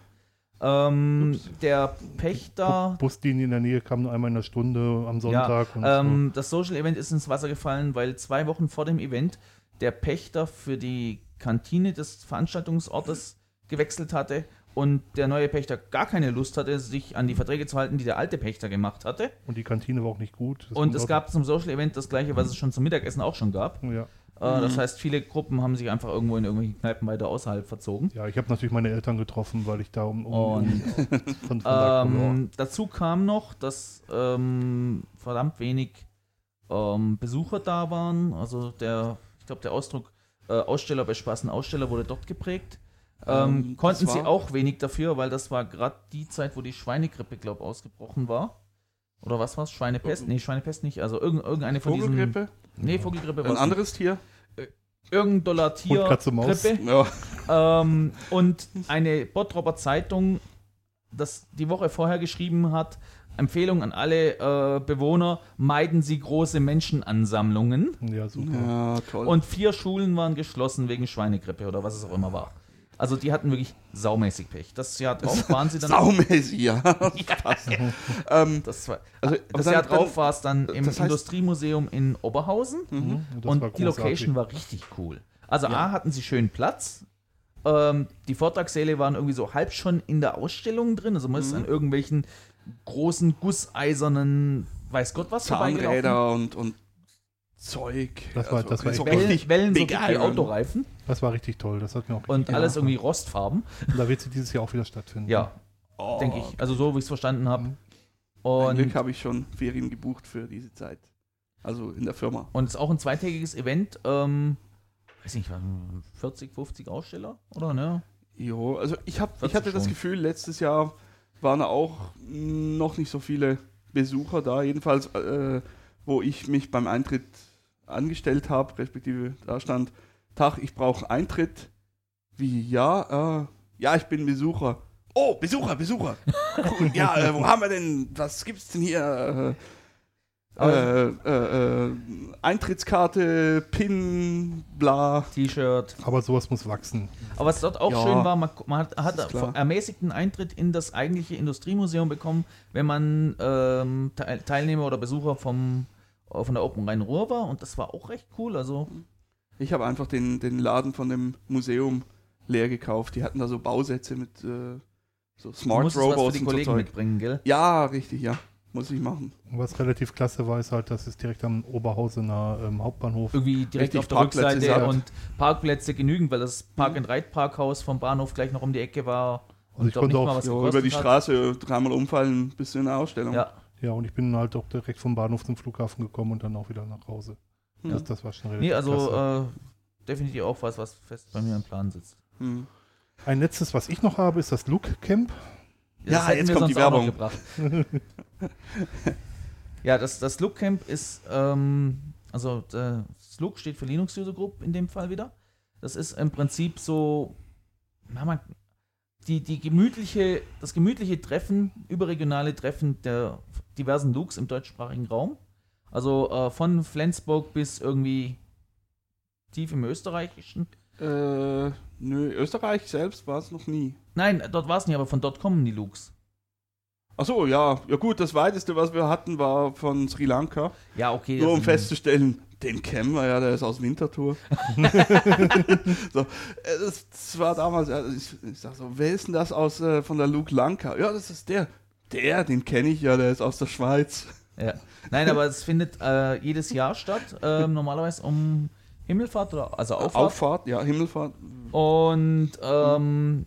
Ähm, der Pächter Buslinie in der Nähe kam nur einmal in der Stunde am Sonntag. und Ähm, Das Social Event ist ins Wasser gefallen, weil zwei Wochen vor dem Event der Pächter für die Kantine des Veranstaltungsortes gewechselt hatte und der neue Pächter gar keine Lust hatte, sich an die Verträge zu halten, die der alte Pächter gemacht hatte. so. und die Kantine war auch nicht gut. Das Und es gab zum Social Event das gleiche, was es schon zum Mittagessen auch schon gab. Ja, Äh, Das Mhm. heißt, viele Gruppen haben sich einfach irgendwo in irgendwelchen Kneipen weiter außerhalb verzogen. ja ich habe natürlich meine Eltern getroffen, weil ich da um. um, Und *laughs* von, von. Ähm, dazu kam noch, dass ähm, verdammt wenig ähm, Besucher da waren. Also der, ich glaube, der Ausdruck äh, Aussteller bespaßen Aussteller wurde dort geprägt. Ähm, Ähm, konnten das sie auch wenig dafür, weil das war gerade die Zeit, wo die Schweinegrippe, glaube ich, ausgebrochen war. Oder was war es? Schweinepest? Nee, Schweinepest nicht. Also irgend, irgendeine von diesen. Vogelgrippe, Nee, Vogelgrippe ein war anderes Tier. Irgendein Dollar Tier. Und Katze, Maus. Grippe. Ja. Ähm, und eine Bottropper Zeitung, das die Woche vorher geschrieben hat, Empfehlung an alle äh, Bewohner, meiden Sie große Menschenansammlungen. Ja, super. Ja, toll. Und vier Schulen waren geschlossen wegen Schweinegrippe oder was es auch immer war. Also die hatten wirklich saumäßig Pech. Das Jahr drauf *laughs* waren sie dann. Saumäßig, ja. *laughs* Ähm, Das, war, Also, das dann- Jahr drauf war es dann im das heißt- Industriemuseum in Oberhausen. Mhm, das und die großartig. Location war richtig cool. Also A hatten sie schön Platz. Ähm, die Vortragssäle waren irgendwie so halb schon in der Ausstellung drin. Also man ist Mhm. an irgendwelchen großen gusseisernen, weiß Gott was vorbeigelaufen. Zahnräder und, und Zeug. Das war- das war so Wellen, richtig Wellen so wie. Autoreifen Das war richtig toll. Das hat mir auch und alles gefallen. irgendwie rostfarben. Und da wird sie dieses Jahr auch wieder stattfinden. Ja, Oh, denke ich. Also so, wie ich es verstanden habe. Mhm. Zum Glück Und, habe ich schon Ferien gebucht für diese Zeit. Also in der Firma. und es ist auch ein zweitägiges Event. Ähm, weiß nicht, waren 40, 50 Aussteller, oder? Ne? Jo, also ich, hab, ich 40 hatte das schon. Gefühl, letztes Jahr waren auch noch nicht so viele Besucher da. Jedenfalls, äh, wo ich mich beim Eintritt angestellt habe, respektive da stand, Tag, ich brauche Eintritt. Wie, ja, äh, ja, ich bin Besucher. Oh, Besucher, Besucher. *laughs* Cool. ja, äh, wo haben wir denn, was gibt's denn hier? Äh, äh, äh, äh, Eintrittskarte, Pin, bla. T-Shirt. Aber sowas muss wachsen. Aber was dort auch Ja, schön war, man, man hat, hat ermäßigten Eintritt in das eigentliche Industriemuseum bekommen, wenn man ähm, Teil- Teilnehmer oder Besucher vom, von der Open Rhein-Ruhr war. Und das war auch recht cool. Also Ich habe einfach den, den Laden von dem Museum leer gekauft. Die hatten da so Bausätze mit äh, so du Smart musstest was für Robots die und so Kollegen Zeug. mitbringen, gell? Ja, richtig, ja. Muss ich machen. Und was relativ klasse war, ist halt, dass es direkt am Oberhausener ähm, Hauptbahnhof Irgendwie direkt auf der Parkplätze Rückseite sind- und Parkplätze genügend, weil das Park-and-Ride-Parkhaus vom Bahnhof gleich noch um die Ecke war. Also ich dort konnte nicht auch- mal was Jo, über die hat. Straße dreimal umfallen bis zu einer Ausstellung. Ja, Ja, und ich bin halt auch direkt vom Bahnhof zum Flughafen gekommen und dann auch wieder nach Hause. Hm. Das, das war schon relativ nee, also äh, definitiv auch was, was fest bei mir im Plan sitzt. Hm. Ein letztes, was ich noch habe, ist das Look Camp. Ja, hätten jetzt wir kommt die Werbung. gebracht. *laughs* ja, das, das Look Camp ist, ähm, also äh, das Look steht für Linux User Group in dem Fall wieder. Das ist im Prinzip so, na, man, die, die gemütliche, das gemütliche Treffen, überregionale Treffen der diversen Looks im deutschsprachigen Raum. Also äh, von Flensburg bis irgendwie tief im Österreichischen. Äh, nö, Österreich selbst war es noch nie. Nein, dort war es nicht, aber von dort kommen die Looks. Achso, ja. Ja gut, das weiteste, was wir hatten, war von Sri Lanka. Ja, okay. Nur um also- festzustellen, den kennen wir ja, der ist aus Winterthur. *laughs* *laughs* so, äh, das, war damals, ich, ich sag so, wer ist denn das aus äh, von der Luke Lanka? Ja, das ist der. Der, den kenne ich ja, der ist aus der Schweiz. Ja. Nein, aber es findet äh, jedes Jahr statt, ähm, normalerweise um Himmelfahrt oder also Auffahrt. Auffahrt, ja, Himmelfahrt. Und ähm,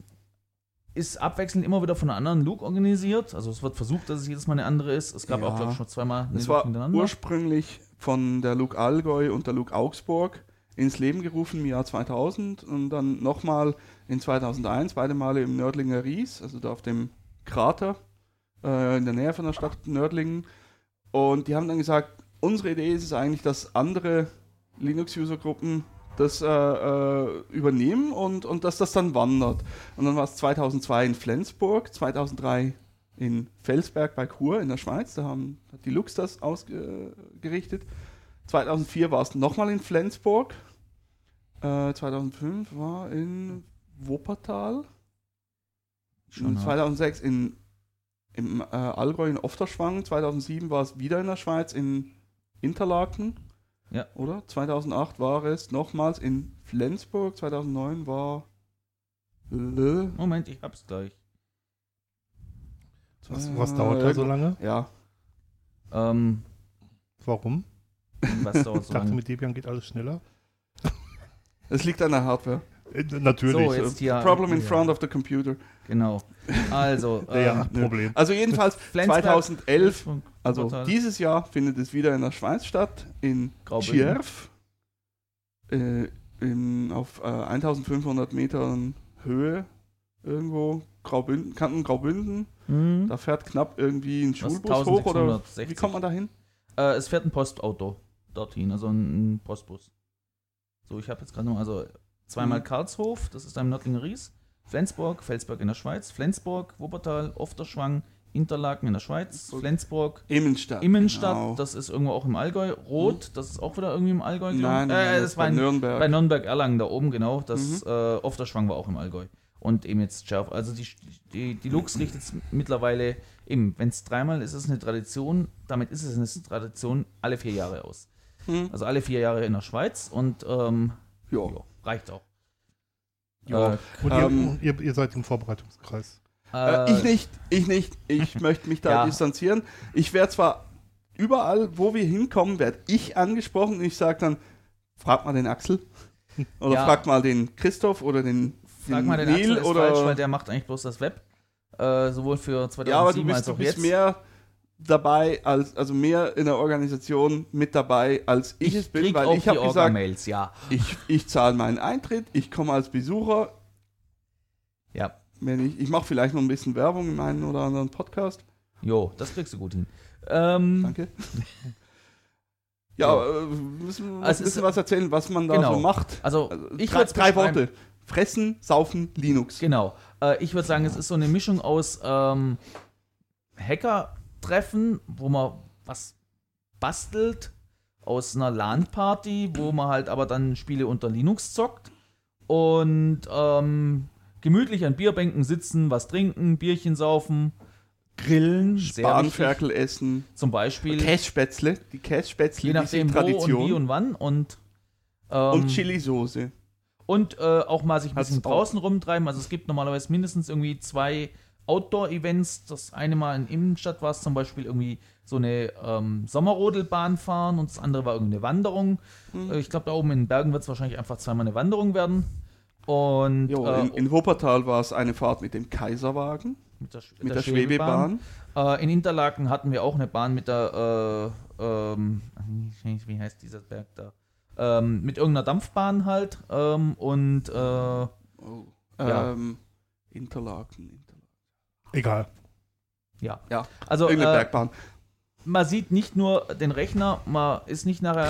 ist abwechselnd immer wieder von einer anderen Luke organisiert. Also es wird versucht, dass es jedes Mal eine andere ist. Es gab Ja. auch, glaube ich, schon zweimal eine Es Luke war hintereinander. ursprünglich von der Luke Allgäu und der Luke Augsburg ins Leben gerufen im Jahr 2000 und dann nochmal in 2001, beide Male im Nördlinger Ries, also da auf dem Krater äh, in der Nähe von der Stadt Nördlingen. Und die haben dann gesagt, unsere Idee ist es eigentlich, dass andere Linux-User-Gruppen das äh, äh, übernehmen und, und dass das dann wandert. Und dann war es 2002 in Flensburg, 2003 in Felsberg bei Chur in der Schweiz, da haben, hat die Lux das ausgerichtet. 2004 war es nochmal in Flensburg. Äh, 2005 war in Wuppertal. Schon, Und ja. 2006 in, im äh, Allgäu in Ofterschwang. 2007 war es wieder in der Schweiz in Interlaken. Ja. Oder? 2008 war es nochmals in Flensburg. 2009 war. Le, Moment, ich hab's gleich. Was, was dauert da so lange? Ja. Ähm, Warum? was dauert Ich so dachte, lange? mit Debian geht alles schneller. Es liegt an der Hardware. Äh, natürlich. So, jetzt hier. Problem in ja. front of the computer. Genau. Also, *laughs* ja, ähm, Problem. Also jedenfalls *laughs* Flensburg, 2011, Flensburg, also dieses Jahr findet es wieder in der Schweiz statt, in. Tschierf, äh, in, auf äh, 1500 Metern Höhe irgendwo, Graubünden, Kanten Graubünden. Mhm. Da fährt knapp irgendwie ein Was, Schulbus hoch oder 1660? wie kommt man da hin? Äh, es fährt ein Postauto dorthin, also ein, ein Postbus. So, ich habe jetzt gerade noch, also zweimal Mhm. Karlshof, das ist am Nördlinger Ries, Flensburg, Felsberg in der Schweiz, Flensburg, Wuppertal, Ofterschwang, Interlaken in der Schweiz, Flensburg, Immenstadt. Immenstadt, genau. das ist irgendwo auch im Allgäu. Rot, das ist auch wieder irgendwie im Allgäu. glaub ich. Nein, nein, äh, nein, das war bei in, Nürnberg. bei Nürnberg-Erlangen da oben, genau. Das Mhm. äh, Ofterschwang war auch im Allgäu. Und eben jetzt Schärf. Also die, die, die Lux *clears throat* richtet es mittlerweile, eben, wenn es dreimal ist, ist es eine Tradition, damit ist es eine Tradition alle vier Jahre aus. Hm. Also alle vier Jahre in der Schweiz und ähm, Ja. ja, reicht auch. Ja. Äh, Und Ähm, ihr, ihr, ihr seid im Vorbereitungskreis. Äh, ich nicht, ich nicht. Ich *laughs* möchte mich da Ja. distanzieren. Ich werde zwar überall, wo wir hinkommen, werde ich angesprochen und ich sage dann, frag mal den Axel. *laughs* Oder Ja. frag mal den Christoph oder den, Frag den mal den Neil Axel ist oder. falsch, weil der macht eigentlich bloß das Web. Äh, sowohl für 2007 ja, aber du als bist, du auch bist jetzt. mehr dabei als, also mehr in der Organisation mit dabei, als ich, es bin, weil ich habe gesagt, ja. ich, ich zahle meinen Eintritt, ich komme als Besucher, Ja, wenn ich, ich mache vielleicht noch ein bisschen Werbung in meinen oder anderen Podcast. jo, das kriegst du gut hin. Ähm, Danke. *laughs* Ja, äh, müssen wir Also ein bisschen was erzählen, was man da Genau. so macht. Also, Also, ich drei, drei Worte. Fressen, saufen, Linux. Genau. Äh, ich würde sagen, es ist so eine Mischung aus ähm, Hacker-Treffen, wo man was bastelt, aus einer LAN-Party, wo man halt aber dann Spiele unter Linux zockt und ähm, gemütlich an Bierbänken sitzen, was trinken, Bierchen saufen, grillen, Bahnferkel essen. zum Beispiel. Kässpätzle. Die Kässpätzle, Je die nachdem, sind wo und Tradition. wie und wann und ähm, und Chili-Soße. Und äh, auch mal sich ein Hat's bisschen auch. draußen rumtreiben. Also es gibt normalerweise mindestens irgendwie zwei Outdoor-Events. Das eine Mal in Innenstadt war es zum Beispiel irgendwie so eine ähm, Sommerrodelbahn fahren und das andere war irgendeine Wanderung. Hm. Äh, ich glaube, da oben in den Bergen wird es wahrscheinlich einfach zweimal eine Wanderung werden. Und Jo, äh, in, in Wuppertal war es eine Fahrt mit dem Kaiserwagen, mit der, mit der, Schwebebahn. Äh, in Interlaken hatten wir auch eine Bahn mit der, äh, ähm, wie heißt dieser Berg da? Ähm, mit irgendeiner Dampfbahn halt. Ähm, und äh, Oh. Ja. Ähm, Interlaken. Egal. ja. Ja, Also irgendeine äh, Bergbahn. man sieht nicht nur den Rechner, man ist nicht nachher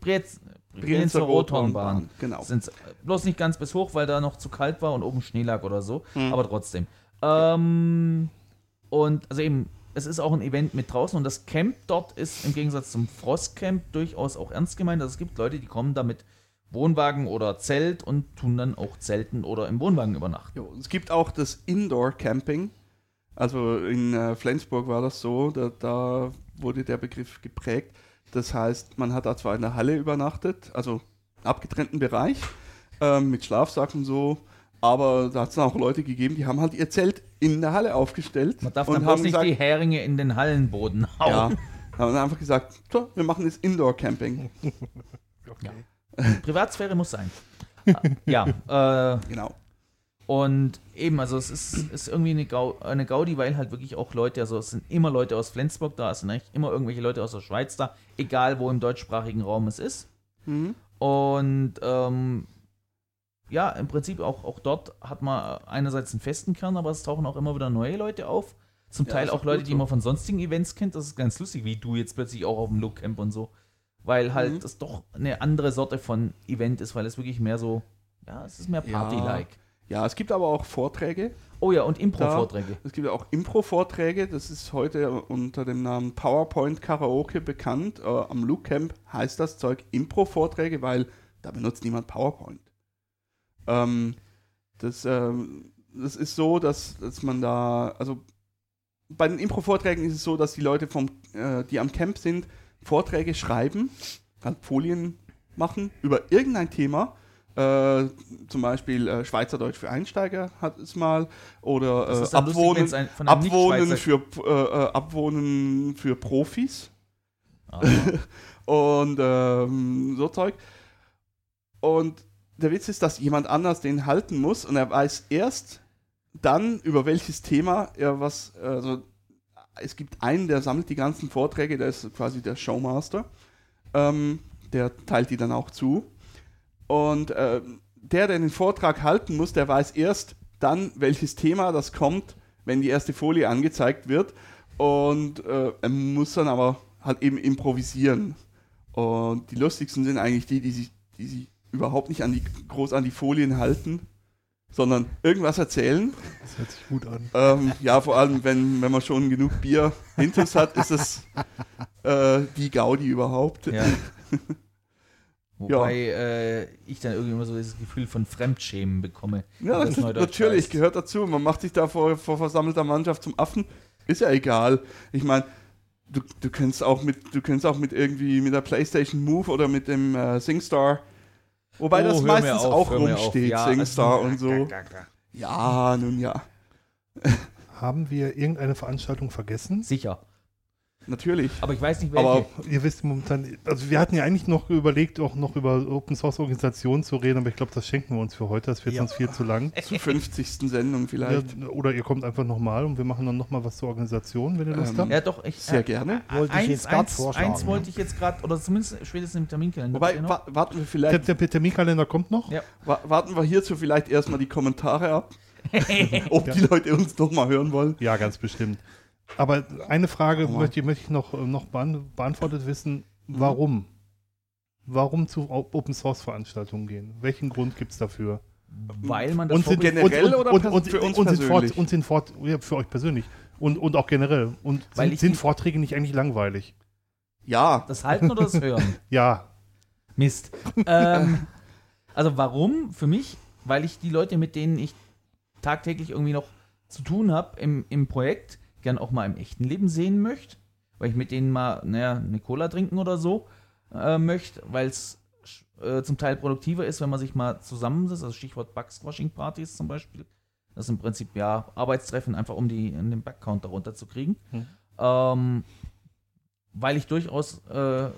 Brez Brienzer Rothornbahn. Genau. Sind bloß nicht ganz bis hoch, weil da noch zu kalt war und oben Schnee lag oder so. Hm. Aber trotzdem. Ähm, und also eben, es ist auch ein Event mit draußen und das Camp dort ist im Gegensatz zum Frostcamp durchaus auch ernst gemeint. Also es gibt Leute, die kommen da mit Wohnwagen oder Zelt und tun dann auch Zelten oder im Wohnwagen übernachten. Jo, es gibt auch das Indoor-Camping. Also in äh, Flensburg war das so, da, da wurde der Begriff geprägt. Das heißt, man hat da zwar in der Halle übernachtet, also abgetrennten Bereich, ähm, mit Schlafsack und so, aber da hat es auch Leute gegeben, die haben halt ihr Zelt in der Halle aufgestellt Man darf und dann haben nicht gesagt, die Heringe in den Hallenboden hauen. ja, haben einfach gesagt, so, wir machen jetzt Indoor-Camping. *laughs* Okay. Privatsphäre muss sein. ja, äh, Genau. und eben, also es ist, ist irgendwie eine, Gau eine Gaudi, weil halt wirklich auch Leute, also es sind immer Leute aus Flensburg da, es sind eigentlich immer irgendwelche Leute aus der Schweiz da, egal wo im deutschsprachigen Raum es ist. Mhm. Und ähm, ja, im Prinzip auch, auch dort hat man einerseits einen festen Kern, aber es tauchen auch immer wieder neue Leute auf. Zum Ja, Teil auch Leute, gut die man von sonstigen Events kennt. Das ist ganz lustig, wie du jetzt plötzlich auch auf dem Look Camp und so. Weil halt Mhm. das doch eine andere Sorte von Event ist, weil es wirklich mehr so, ja, es ist mehr Ja. Party-like. Ja, es gibt aber auch Vorträge. Oh ja, und Impro-Vorträge. Es gibt ja auch Impro-Vorträge, das ist heute unter dem Namen PowerPoint Karaoke bekannt. Äh, am Look Camp heißt das Zeug Impro-Vorträge, weil da benutzt niemand PowerPoint. Ähm, das, ähm, das ist so, dass, dass man da, also bei den Impro-Vorträgen ist es so, dass die Leute, vom, äh, die am Camp sind, Vorträge schreiben, halt Folien machen über irgendein Thema. Äh, zum Beispiel äh, Schweizerdeutsch für Einsteiger hat es mal oder äh, lustig, Abwohnen, wenn's ein- Abwohnen, für, äh, äh, Abwohnen für Profis Aha. *laughs* und ähm, so Zeug. Und der Witz ist, dass jemand anders den halten muss und er weiß erst dann, über welches Thema er was, also es gibt einen, der sammelt die ganzen Vorträge, der ist quasi der Showmaster. Ähm, der teilt die dann auch zu. Und äh, der, der den Vortrag halten muss, der weiß erst dann, welches Thema das kommt, wenn die erste Folie angezeigt wird. Und äh, er muss dann aber halt eben improvisieren. Und die lustigsten sind eigentlich die, die sich, die sich überhaupt nicht an die, groß an die Folien halten. Sondern irgendwas erzählen. Das hört sich gut an. Ähm, ja, vor allem, wenn, wenn man schon genug Bier hinter hat, ist es *laughs* äh, die Gaudi überhaupt. *laughs* Ja. Wobei äh, ich dann irgendwie immer so das Gefühl von Fremdschämen bekomme. Ja, das natürlich, heißt. gehört dazu. Man macht sich da vor, vor versammelter Mannschaft zum Affen. Ist ja egal. Ich meine, du, du kannst auch mit, du kannst auch mit irgendwie mit der PlayStation Move oder mit dem äh, SingStar. Wobei Oh, das meistens auf, auch rumsteht, Ja, SingStar und so. Ja, nun ja. Haben wir irgendeine Veranstaltung vergessen? Sicher. Natürlich. Aber ich weiß nicht, welche. Aber Ihr wisst momentan, also wir hatten ja eigentlich noch überlegt, auch noch über Open Source Organisationen zu reden, aber ich glaube, das schenken wir uns für heute. Das wird Ja. sonst viel zu lang. zur 50. Sendung vielleicht. Ja, oder ihr kommt einfach nochmal und wir machen dann nochmal was zur Organisation, wenn ihr Lust Ähm, habt. ja, doch, ich. Sehr äh, gerne. Wollte ich eins, jetzt grad eins, vorschlagen, eins ja. wollte ich jetzt gerade, oder zumindest spätestens im Terminkalender. Wobei, wa warten wir Der, vielleicht, der Terminkalender kommt noch. Ja. wa warten wir hierzu vielleicht erstmal die Kommentare ab, *laughs* ob die Leute uns noch mal hören wollen. Ja, ganz bestimmt. Aber eine Frage Aua. möchte, möchte ich noch, äh, noch beant beantwortet wissen. Warum? Warum zu Open Source Veranstaltungen gehen? Welchen Grund gibt es dafür? Weil man das Und sind, generell und, und, oder und, und, für uns und sind Fort, persönlich? und sind Fort, ja, für euch persönlich. Und, und auch generell. Und Weil sind, sind Vorträge nicht eigentlich langweilig? Ja, das Halten oder das Hören? *laughs* Ja. Mist. Ähm, also warum? Für mich, weil ich die Leute, mit denen ich tagtäglich irgendwie noch zu tun habe im, im Projekt, gern auch mal im echten Leben sehen möchte. Weil ich mit denen mal, naja, eine Cola trinken oder so äh, möchte, weil es äh, zum Teil produktiver ist, wenn man sich mal zusammensetzt. Also Stichwort Bug-Squashing-Partys zum Beispiel. Das ist im Prinzip ja Arbeitstreffen, einfach um die, den Bug-Counter runterzukriegen. Hm. Ähm, weil ich durchaus äh,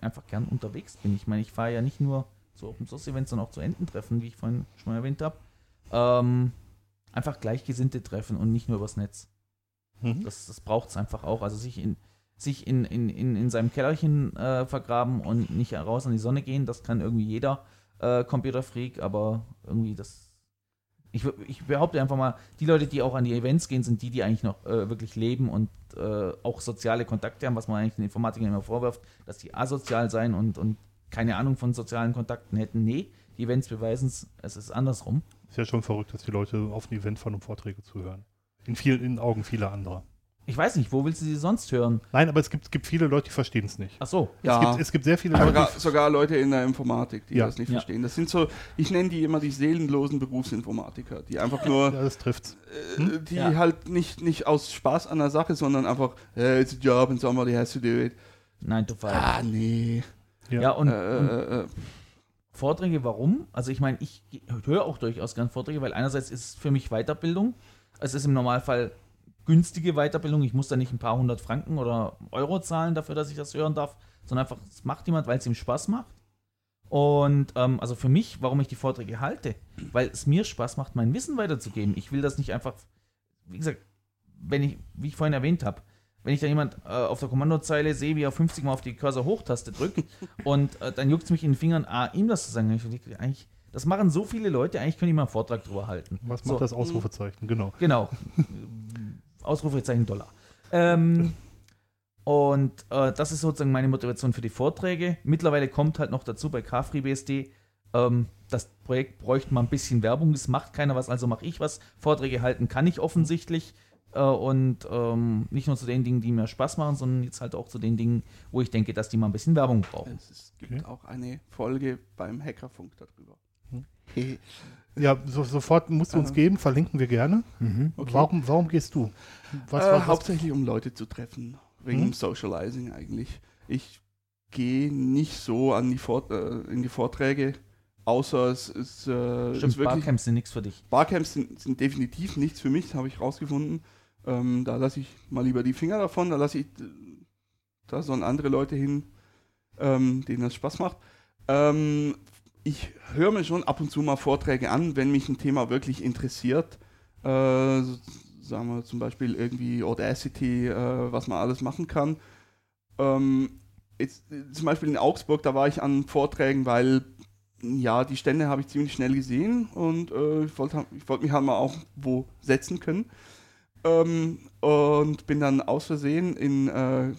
einfach gern unterwegs bin. Ich meine, ich fahre ja nicht nur zu Open Source Events, sondern auch zu Ententreffen, wie ich vorhin schon mal erwähnt habe. Ähm, einfach Gleichgesinnte treffen und nicht nur übers Netz. Mhm. Das, das braucht es einfach auch. Also sich in sich in, in, in, in seinem Kellerchen äh, vergraben und nicht raus an die Sonne gehen, das kann irgendwie jeder äh, Computerfreak, aber irgendwie das. Ich, ich behaupte einfach mal, die Leute, die auch an die Events gehen, sind die, die eigentlich noch äh, wirklich leben und äh, auch soziale Kontakte haben, was man eigentlich den Informatikern immer vorwirft, dass die asozial seien und, und keine Ahnung von sozialen Kontakten hätten. Nee, die Events beweisen es, es ist andersrum. Ist ja schon verrückt, dass die Leute auf ein Event fahren, um Vorträge zu hören. In, viel, in Augen vieler anderer. Ich weiß nicht, wo willst du sie sonst hören? Nein, aber es gibt, es gibt viele Leute, die verstehen es nicht. Ach so, ja. Es, gibt, es gibt sehr viele Leute, sogar, sogar Leute in der Informatik, die Ja. das nicht Ja. verstehen. Das sind so, ich nenne die immer die seelenlosen Berufsinformatiker, die einfach nur, ja, das trifft's. äh, die Ja. halt nicht, nicht aus Spaß an der Sache, sondern einfach, hey, it's a job and somebody has to do it. 9 to 5. Ah, nee. Ja. ja, und, äh, und äh, äh, Vorträge, warum? Also ich meine, ich höre auch durchaus gern Vorträge, weil einerseits ist es für mich Weiterbildung. Es ist im Normalfall günstige Weiterbildung. Ich muss da nicht ein paar hundert Franken oder Euro zahlen dafür, dass ich das hören darf, sondern einfach, es macht jemand, weil es ihm Spaß macht. Und ähm, also für mich, warum ich die Vorträge halte, weil es mir Spaß macht, mein Wissen weiterzugeben. Ich will das nicht einfach, wie gesagt, wenn ich, wie ich vorhin erwähnt habe, wenn ich da jemand äh, auf der Kommandozeile sehe, wie er 50 Mal auf die Cursor-Hochtaste drückt *laughs* und äh, dann juckt es mich in den Fingern, ah, ihm das zu sagen. Ich denke, eigentlich, das machen so viele Leute, eigentlich könnte ich mal einen Vortrag drüber halten. Was So. macht das Ausrufezeichen? Genau. Genau. *laughs* Ausrufezeichen Dollar. Ähm, und äh, das ist sozusagen meine Motivation für die Vorträge. Mittlerweile kommt halt noch dazu bei KFreeBSD, ähm, das Projekt bräuchte mal ein bisschen Werbung. Es macht keiner was, also mache ich was. Vorträge halten kann ich offensichtlich. Äh, und ähm, nicht nur zu den Dingen, die mir Spaß machen, sondern jetzt halt auch zu den Dingen, wo ich denke, dass die mal ein bisschen Werbung brauchen. es ist, gibt Okay. auch eine Folge beim Hackerfunk darüber. Ja, so, sofort musst du uns geben, verlinken wir gerne. Mhm. Okay. Warum, warum gehst du? Was, äh, was, hauptsächlich um Leute zu treffen, wegen Hm? Socializing eigentlich. Ich gehe nicht so an die Vort äh, in die Vorträge, außer es ist, äh, Stimmt, ist wirklich Barcamps sind nichts für dich. Barcamps sind, sind definitiv nichts für mich, habe ich rausgefunden. Ähm, da lasse ich mal lieber die Finger davon, da lasse ich, äh, da sollen andere Leute hin, ähm, denen das Spaß macht. Ähm, ich höre mir schon ab und zu mal Vorträge an, wenn mich ein Thema wirklich interessiert. Äh, sagen wir zum Beispiel irgendwie Audacity, äh, was man alles machen kann. Ähm, jetzt, zum Beispiel in Augsburg, da war ich an Vorträgen, weil ja, die Stände habe ich ziemlich schnell gesehen und äh, ich wollte wollt mich halt mal auch wo setzen können. Ähm, und bin dann aus Versehen in, äh,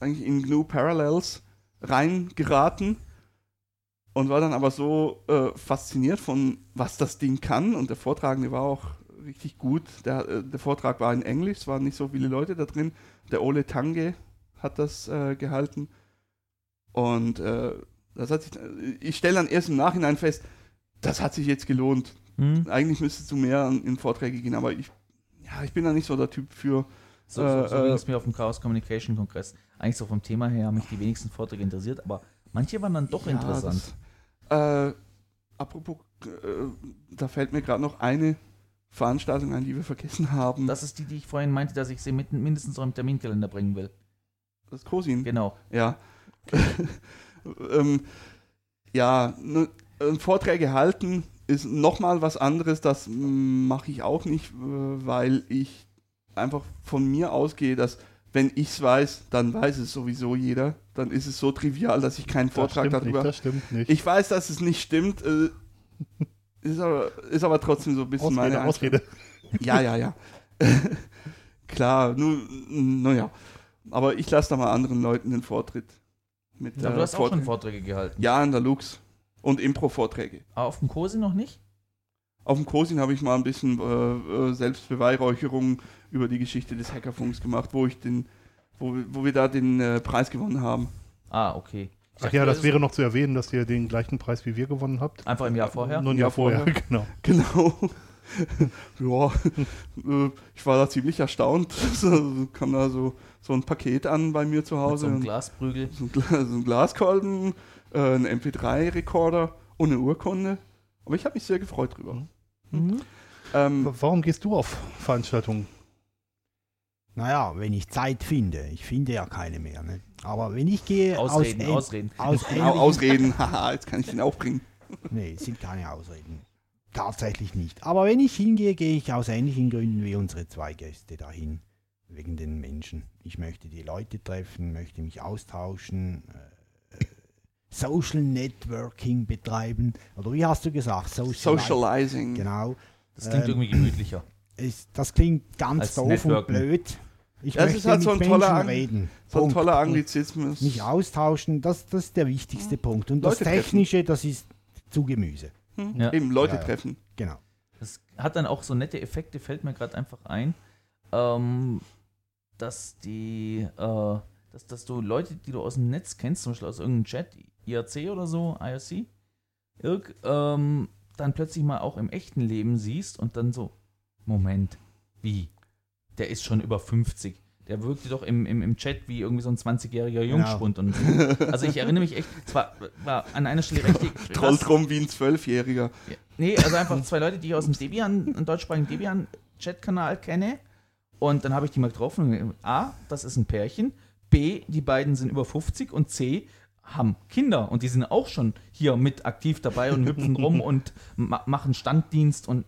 eigentlich in GNU Parallels reingeraten. Und war dann aber so äh, fasziniert von, was das Ding kann. Und der Vortragende war auch richtig gut. Der, äh, der Vortrag war in Englisch, es waren nicht so viele Leute da drin. Der Ole Tange hat das äh, gehalten. Und äh, das hat sich, ich stelle dann erst im Nachhinein fest, das hat sich jetzt gelohnt. Hm? Eigentlich müsstest du mehr in, in Vorträge gehen, aber ich, ja, ich bin da nicht so der Typ für. So, Äh, so, so ging äh, es mir auf dem Chaos Communication Kongress. Eigentlich so vom Thema her haben mich die wenigsten Vorträge interessiert, aber manche waren dann doch Ja, interessant. Das, äh, apropos, äh, da fällt mir gerade noch eine Veranstaltung ein, die wir vergessen haben. Das ist die, die ich vorhin meinte, dass ich sie mit, mindestens noch im Terminkalender bringen will. das Cosin. Genau. Ja. *laughs* ähm, ja, ne, äh, Vorträge halten ist nochmal was anderes. Das mache ich auch nicht, äh, weil ich einfach von mir ausgehe, dass wenn ich es weiß, dann weiß es sowieso jeder. Dann ist es so trivial, dass ich keinen Vortrag das darüber. Nicht, das stimmt nicht. Ich weiß, dass es nicht stimmt. Äh, ist, aber, ist aber trotzdem so ein bisschen meine Ausrede, Einstellung. Ausrede. Ja, ja, ja. *laughs* Klar, nur, naja. Aber ich lasse da mal anderen Leuten den Vortritt. Mit, Aber äh, du hast auch schon Vorträgen. Vorträge gehalten. Ja, in der Lux. Und Impro-Vorträge. Aber auf dem Cosi noch nicht? Auf dem Cosin habe ich mal ein bisschen äh, äh, Selbstbeweihräucherung über die Geschichte des Hackerfunks gemacht, wo ich den, wo, wir- wo wir da den äh, Preis gewonnen haben. Ah, okay. Ich Ach dachte, ja, das wäre noch zu erwähnen, dass ihr den gleichen Preis wie wir gewonnen habt. Einfach im Jahr vorher? Nur ein Ja, Jahr vorher, vorher. *laughs* genau. Genau. *laughs* ja, äh, ich war da ziemlich erstaunt. *laughs* So, kam da so, so ein Paket an bei mir zu Mit Hause. so einem und- Glasprügel. so ein, Gla so ein Glaskolben, äh, ein MP3-Rekorder und eine Urkunde. Aber ich habe mich sehr gefreut drüber. Mhm. Ähm, W- Warum gehst du auf Veranstaltungen? Naja, wenn ich Zeit finde. Ich finde ja keine mehr. Ne? Aber wenn ich gehe Ausreden, aus, *laughs* Ausreden. aus Ausreden, haha, jetzt kann ich den auch bringen. *laughs* Nee, es sind keine Ausreden. Tatsächlich nicht. Aber wenn ich hingehe, gehe ich aus ähnlichen Gründen wie unsere zwei Gäste dahin. Wegen den Menschen. Ich möchte die Leute treffen, möchte mich austauschen, äh, Social Networking betreiben. Oder wie hast du gesagt? Social Socializing. Genau. Das klingt Ähm, irgendwie gemütlicher. Es, das klingt ganz Als doof Networken. und blöd. Ich Das möchte ist halt mit so ein Menschen toller reden. So ein toller Und Anglizismus. Mich austauschen, das, das ist der wichtigste Punkt. Und das Leute treffen. Technische, das ist zu Gemüse. Hm? Ja. Eben Leute Ja, ja. treffen. Genau. Das hat dann auch so nette Effekte, fällt mir gerade einfach ein, ähm, dass die, äh, dass, dass du Leute, die du aus dem Netz kennst, zum Beispiel aus irgendeinem Chat, IRC oder so, IRC, irg, ähm, dann plötzlich mal auch im echten Leben siehst und dann so, Moment, wie? Der ist schon über 50. Der wirkte doch im, im, im Chat wie irgendwie so ein 20-jähriger Jungspund. Und so. Also ich erinnere mich echt, es war, an einer Stelle *laughs* richtig. Trollt rum wie ein Zwölfjähriger. Ja. Nee, also einfach zwei Leute, die ich aus dem Debian, deutschsprachigen Debian-Chat-Kanal kenne. Und dann habe ich die mal getroffen. und A, das ist ein Pärchen. B, die beiden sind über 50. Und C, haben Kinder. Und die sind auch schon hier mit aktiv dabei und hüpfen rum *laughs* und ma machen Standdienst und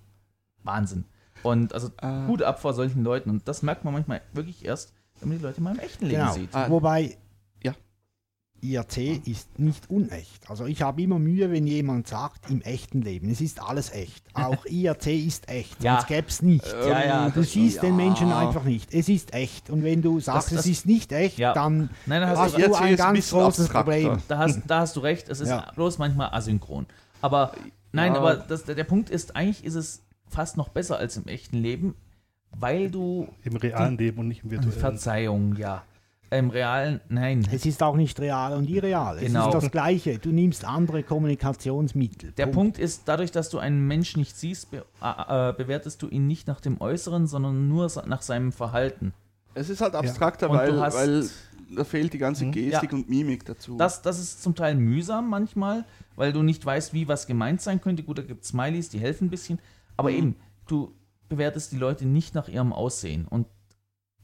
Wahnsinn. Und also Ah. Hut ab vor solchen Leuten. Und das merkt man manchmal wirklich erst, wenn man die Leute mal im echten Leben Genau. sieht. Ah. Wobei. IRC ist nicht unecht. Also ich habe immer Mühe, wenn jemand sagt, im echten Leben. Es ist alles echt. Auch *laughs* IRC ist echt. Ja. Sonst gäbe es nicht. Ja, ja, du siehst schon. den Menschen Ja. einfach nicht. Es ist echt. Und wenn du sagst, Das- das- es ist nicht echt, Ja. dann Nein, dann hast hast du ein ist ein ganz bisschen großes abstrakter. Problem. Da hast, da hast du recht, es ist Ja. bloß manchmal asynchron. Aber nein, Ja. aber das, der, der Punkt ist, eigentlich ist es fast noch besser als im echten Leben, weil du Im realen Leben und nicht im virtuellen. Verzeihung, ja. Im realen, nein. Es ist auch nicht real und irreal. Genau. Es ist das Gleiche. Du nimmst andere Kommunikationsmittel. Der Punkt ist, dadurch, dass du einen Menschen nicht siehst, be äh, bewertest du ihn nicht nach dem Äußeren, sondern nur nach seinem Verhalten. Es ist halt abstrakter, Und weil, hast- weil da fehlt die ganze Mhm. Gestik Ja. und Mimik dazu. Das, das ist zum Teil mühsam manchmal, weil du nicht weißt, wie was gemeint sein könnte. Gut, da gibt es Smileys, die helfen ein bisschen. Aber Mhm. eben, du bewertest die Leute nicht nach ihrem Aussehen. Und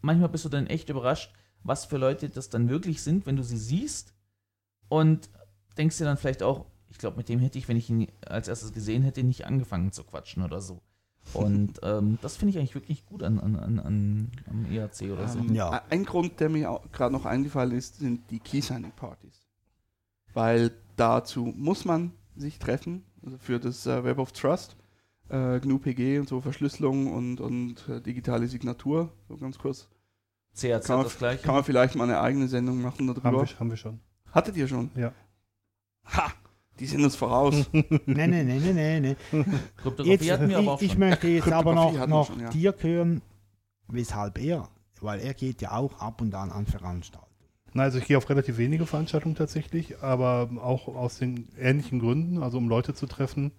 manchmal bist du dann echt überrascht, was für Leute das dann wirklich sind, wenn du sie siehst. Und denkst dir dann vielleicht auch, ich glaube, mit dem hätte ich, wenn ich ihn als erstes gesehen hätte, nicht angefangen zu quatschen oder so. Und *laughs* ähm, das finde ich eigentlich wirklich gut an, an, an, an am ERC oder so. Ähm, Ja. Ein Grund, der mir gerade noch eingefallen ist, sind die Key-Signing-Partys. Weil dazu muss man sich treffen, also für das äh, Web of Trust, äh, GNU-PG und so, Verschlüsselung und, und äh, digitale Signatur, so ganz kurz. CRZ Kann man, das gleiche. kann man vielleicht mal eine eigene Sendung machen haben, darüber. wir, haben wir schon. Hattet ihr schon? Ja. Ha! Die sind uns voraus. *laughs* Nein, nein, nein, nein, nein. nein. Jetzt, hatten wir aber auch ich, ich möchte jetzt aber noch, noch schon, ja. dir hören, weshalb er, weil er geht ja auch ab und an an Veranstaltungen. Na, also ich gehe auf relativ wenige Veranstaltungen tatsächlich, aber auch aus den ähnlichen Gründen, also um Leute zu treffen,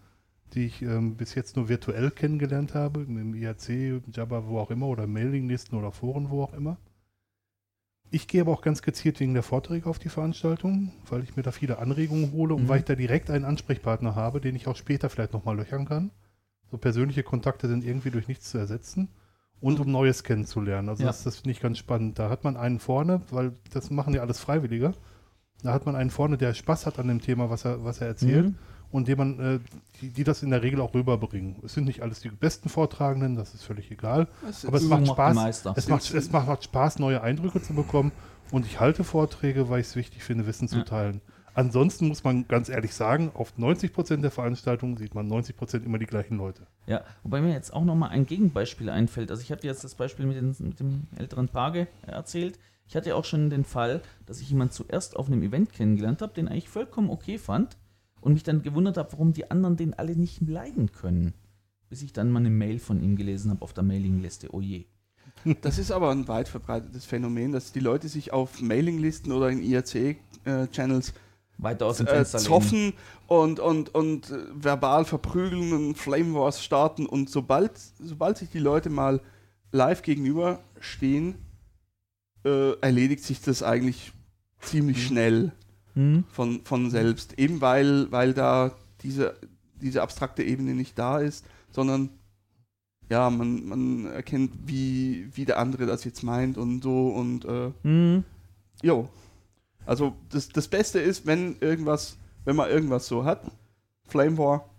die ich ähm, bis jetzt nur virtuell kennengelernt habe, im IRC, Jabba, wo auch immer, oder Mailinglisten oder Foren, wo auch immer. Ich gehe aber auch ganz gezielt wegen der Vorträge auf die Veranstaltung, weil ich mir da viele Anregungen hole und Mhm. weil ich da direkt einen Ansprechpartner habe, den ich auch später vielleicht nochmal löchern kann. So persönliche Kontakte sind irgendwie durch nichts zu ersetzen und um Neues kennenzulernen. Also Ja. das, das finde ich ganz spannend. Da hat man einen vorne, weil das machen ja alles Freiwillige. Da hat man einen vorne, der Spaß hat an dem Thema, was er, was er erzählt Mhm. Und dem man, äh, die, die das in der Regel auch rüberbringen. Es sind nicht alles die besten Vortragenden, das ist völlig egal. Das Aber es ist- macht Spaß. Es macht, es macht, Spaß, neue Eindrücke zu bekommen und ich halte Vorträge, weil ich es wichtig finde, Wissen zu Ja. teilen. Ansonsten muss man ganz ehrlich sagen, auf 90% der Veranstaltungen sieht man 90% immer die gleichen Leute. Ja, wobei mir jetzt auch nochmal ein Gegenbeispiel einfällt. Also ich hatte jetzt das Beispiel mit, den, mit dem älteren Page erzählt. Ich hatte auch schon den Fall, dass ich jemanden zuerst auf einem Event kennengelernt habe, den eigentlich vollkommen okay fand und mich dann gewundert habe, warum die anderen den alle nicht leiden können. Bis ich dann mal eine Mail von ihm gelesen habe auf der Mailingliste. Oh je. Das ist aber ein weit verbreitetes Phänomen, dass die Leute sich auf Mailinglisten oder in IRC-Channels Weiter aus dem äh, Fenster lehnen. zoffen und, und, und äh, verbal verprügeln und Flame Wars starten und sobald, sobald sich die Leute mal live gegenüber stehen, äh, erledigt sich das eigentlich ziemlich schnell Hm? von, von selbst. Eben weil, weil da diese, diese abstrakte Ebene nicht da ist, sondern ja, man, man erkennt, wie, wie der andere das jetzt meint und so und äh, Hm? Jo. Also das, das Beste ist, wenn irgendwas, wenn man irgendwas so hat, Flame War,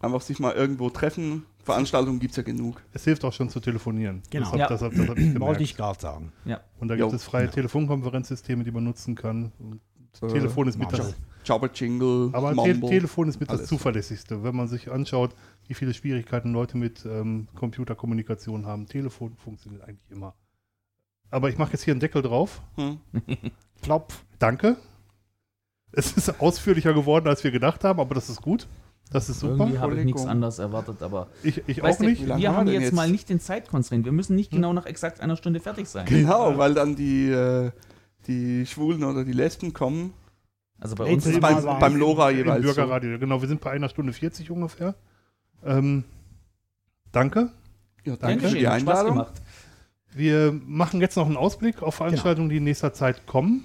einfach sich mal irgendwo treffen. Veranstaltungen gibt es ja genug. Es hilft auch schon zu telefonieren. Genau. Das, hab- Ja. das, hab- das habe ich gemerkt. Wollte ich gerade sagen. Und da Jo. gibt es freie Ja. Telefonkonferenzsysteme, die man nutzen kann. Und Äh, Telefon ist mit Marshall. das, Jabber Jingle, aber Te. Telefon ist mit das alles. zuverlässigste. Wenn man sich anschaut, wie viele Schwierigkeiten Leute mit ähm, Computerkommunikation haben. Telefon funktioniert eigentlich immer. Aber ich mache jetzt hier einen Deckel drauf. Hm. Klopf. Danke. Es ist ausführlicher geworden, als wir gedacht haben, aber das ist gut. Das ist super. Irgendwie habe ich nichts anderes erwartet, aber Ich, ich auch du, nicht. Wir haben haben wir denn jetzt jetzt? mal nicht den Zeitconstraint. Wir müssen nicht Hm. genau nach exakt einer Stunde fertig sein. Genau, weil dann die, äh, die Schwulen oder die Lesben kommen. Also bei uns Das ist Mal beim, Lora Im jeweils. So. Bürgerradio, genau. Wir sind bei einer Stunde 40 ungefähr. Ähm, danke. Ja, danke für die Hat Spaß Einladung. gemacht. Wir machen jetzt noch einen Ausblick auf Veranstaltungen, die in nächster Zeit kommen.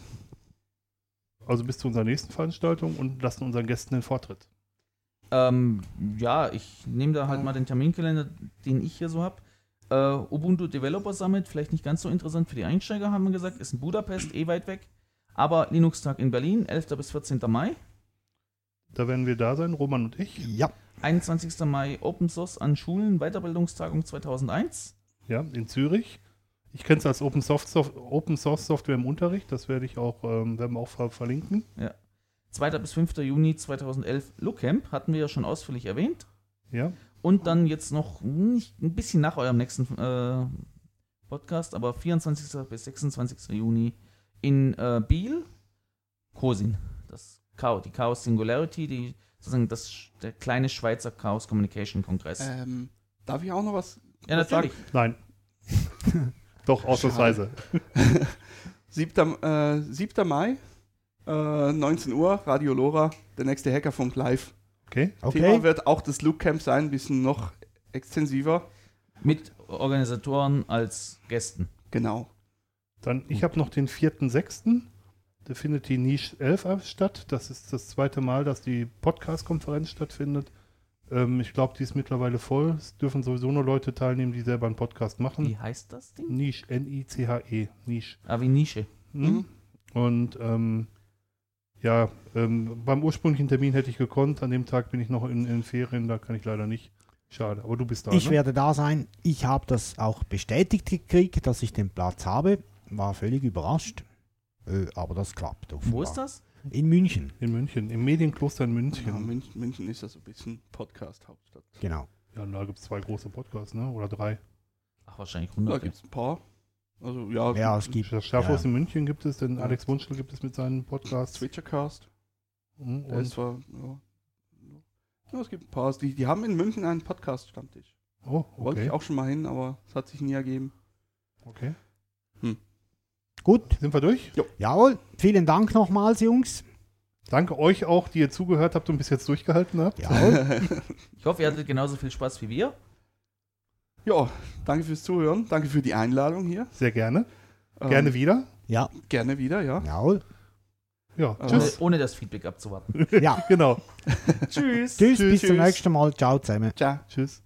Also bis zu unserer nächsten Veranstaltung und lassen unseren Gästen den Vortritt. Ähm, ja, ich nehme da halt mal den Terminkalender, den ich hier so habe. Äh, Ubuntu Developer Summit, vielleicht nicht ganz so interessant für die Einsteiger, haben wir gesagt, ist in Budapest, eh weit weg. Aber Linux-Tag in Berlin, 11. bis 14. Mai. Da werden wir da sein, Roman und ich. Ja, 21. Mai Open Source an Schulen, Weiterbildungstagung 2001. Ja, in Zürich. Ich kenne es als Open, Soft Soft Open Source Software im Unterricht. Das werde ich auch, ähm, werden wir auch ver verlinken. 2. bis 5. Juni 2011 Lookcamp, hatten wir ja schon ausführlich erwähnt. Ja, Und dann jetzt noch nicht ein bisschen nach eurem nächsten äh, Podcast, aber 24. bis 26. Juni in äh, Biel, Cosin. Das Chaos, die Chaos Singularity, die sozusagen das, der kleine Schweizer Chaos Communication Kongress. Ähm, darf ich auch noch was? ja, was natürlich. nein. *laughs* Doch, ausnahmsweise. *laughs* 7. Äh, 7. Mai, äh, 19 Uhr, Radio Lora, der nächste Hackerfunk live. Okay. Thema okay. wird auch das Look Camp sein, ein bisschen noch extensiver. Mit Organisatoren als Gästen. Genau. Dann, ich habe noch den 4.6. Da findet die Niche 11 statt. Das ist das zweite Mal, dass die Podcast-Konferenz stattfindet. Ähm, ich glaube, die ist mittlerweile voll. Es dürfen sowieso nur Leute teilnehmen, die selber einen Podcast machen. Wie heißt das Ding? Niche, N-I-C-H-E, Niche. Ah, wie Nische. Mhm. Mhm. Und ähm, ja, ähm, beim ursprünglichen Termin hätte ich gekonnt. An dem Tag bin ich noch in, in Ferien, da kann ich leider nicht. Schade, aber du bist da. Ich ne? werde da sein. Ich habe das auch bestätigt gekriegt, dass ich den Platz habe. War völlig überrascht. Äh, aber das klappt. Wo offenbar. ist das? In München, in München, im Medienkloster in München. Ja, München, München ist ja so ein bisschen Podcast-Hauptstadt. genau. Ja, da gibt es zwei große Podcasts, ne? Oder drei. Ach, wahrscheinlich Da 100. gibt es ein paar. Also ja, Ja, es gibt. Das Schafhaus ja. in München gibt es, den Ja. Alex Wunschel gibt es mit seinem Podcast. Switchercast. Mhm, Und, zwar, ja, ja, es gibt ein paar. Die, die haben in München einen Podcast-Stammtisch. oh, Wollte okay. ich auch schon mal hin, aber es hat sich nie ergeben. okay. Gut, Sind wir durch? jawohl. Vielen Dank nochmals, Jungs. Danke euch auch, die ihr zugehört habt und bis jetzt durchgehalten habt. Jawohl. *laughs* Ich hoffe, ihr hattet genauso viel Spaß wie wir. Ja, danke fürs Zuhören. Danke für die Einladung hier. Sehr gerne. Ähm, Gerne wieder. ja, Gerne wieder, ja. jawohl. Ja, Aber- tschüss. Ohne, ohne das Feedback abzuwarten. Ja. *laughs* Genau. *laughs* Tschüss. Tschüss, Tschüss, bis zum tschüss. nächsten Mal. Ciao zusammen. Ciao. Tschüss.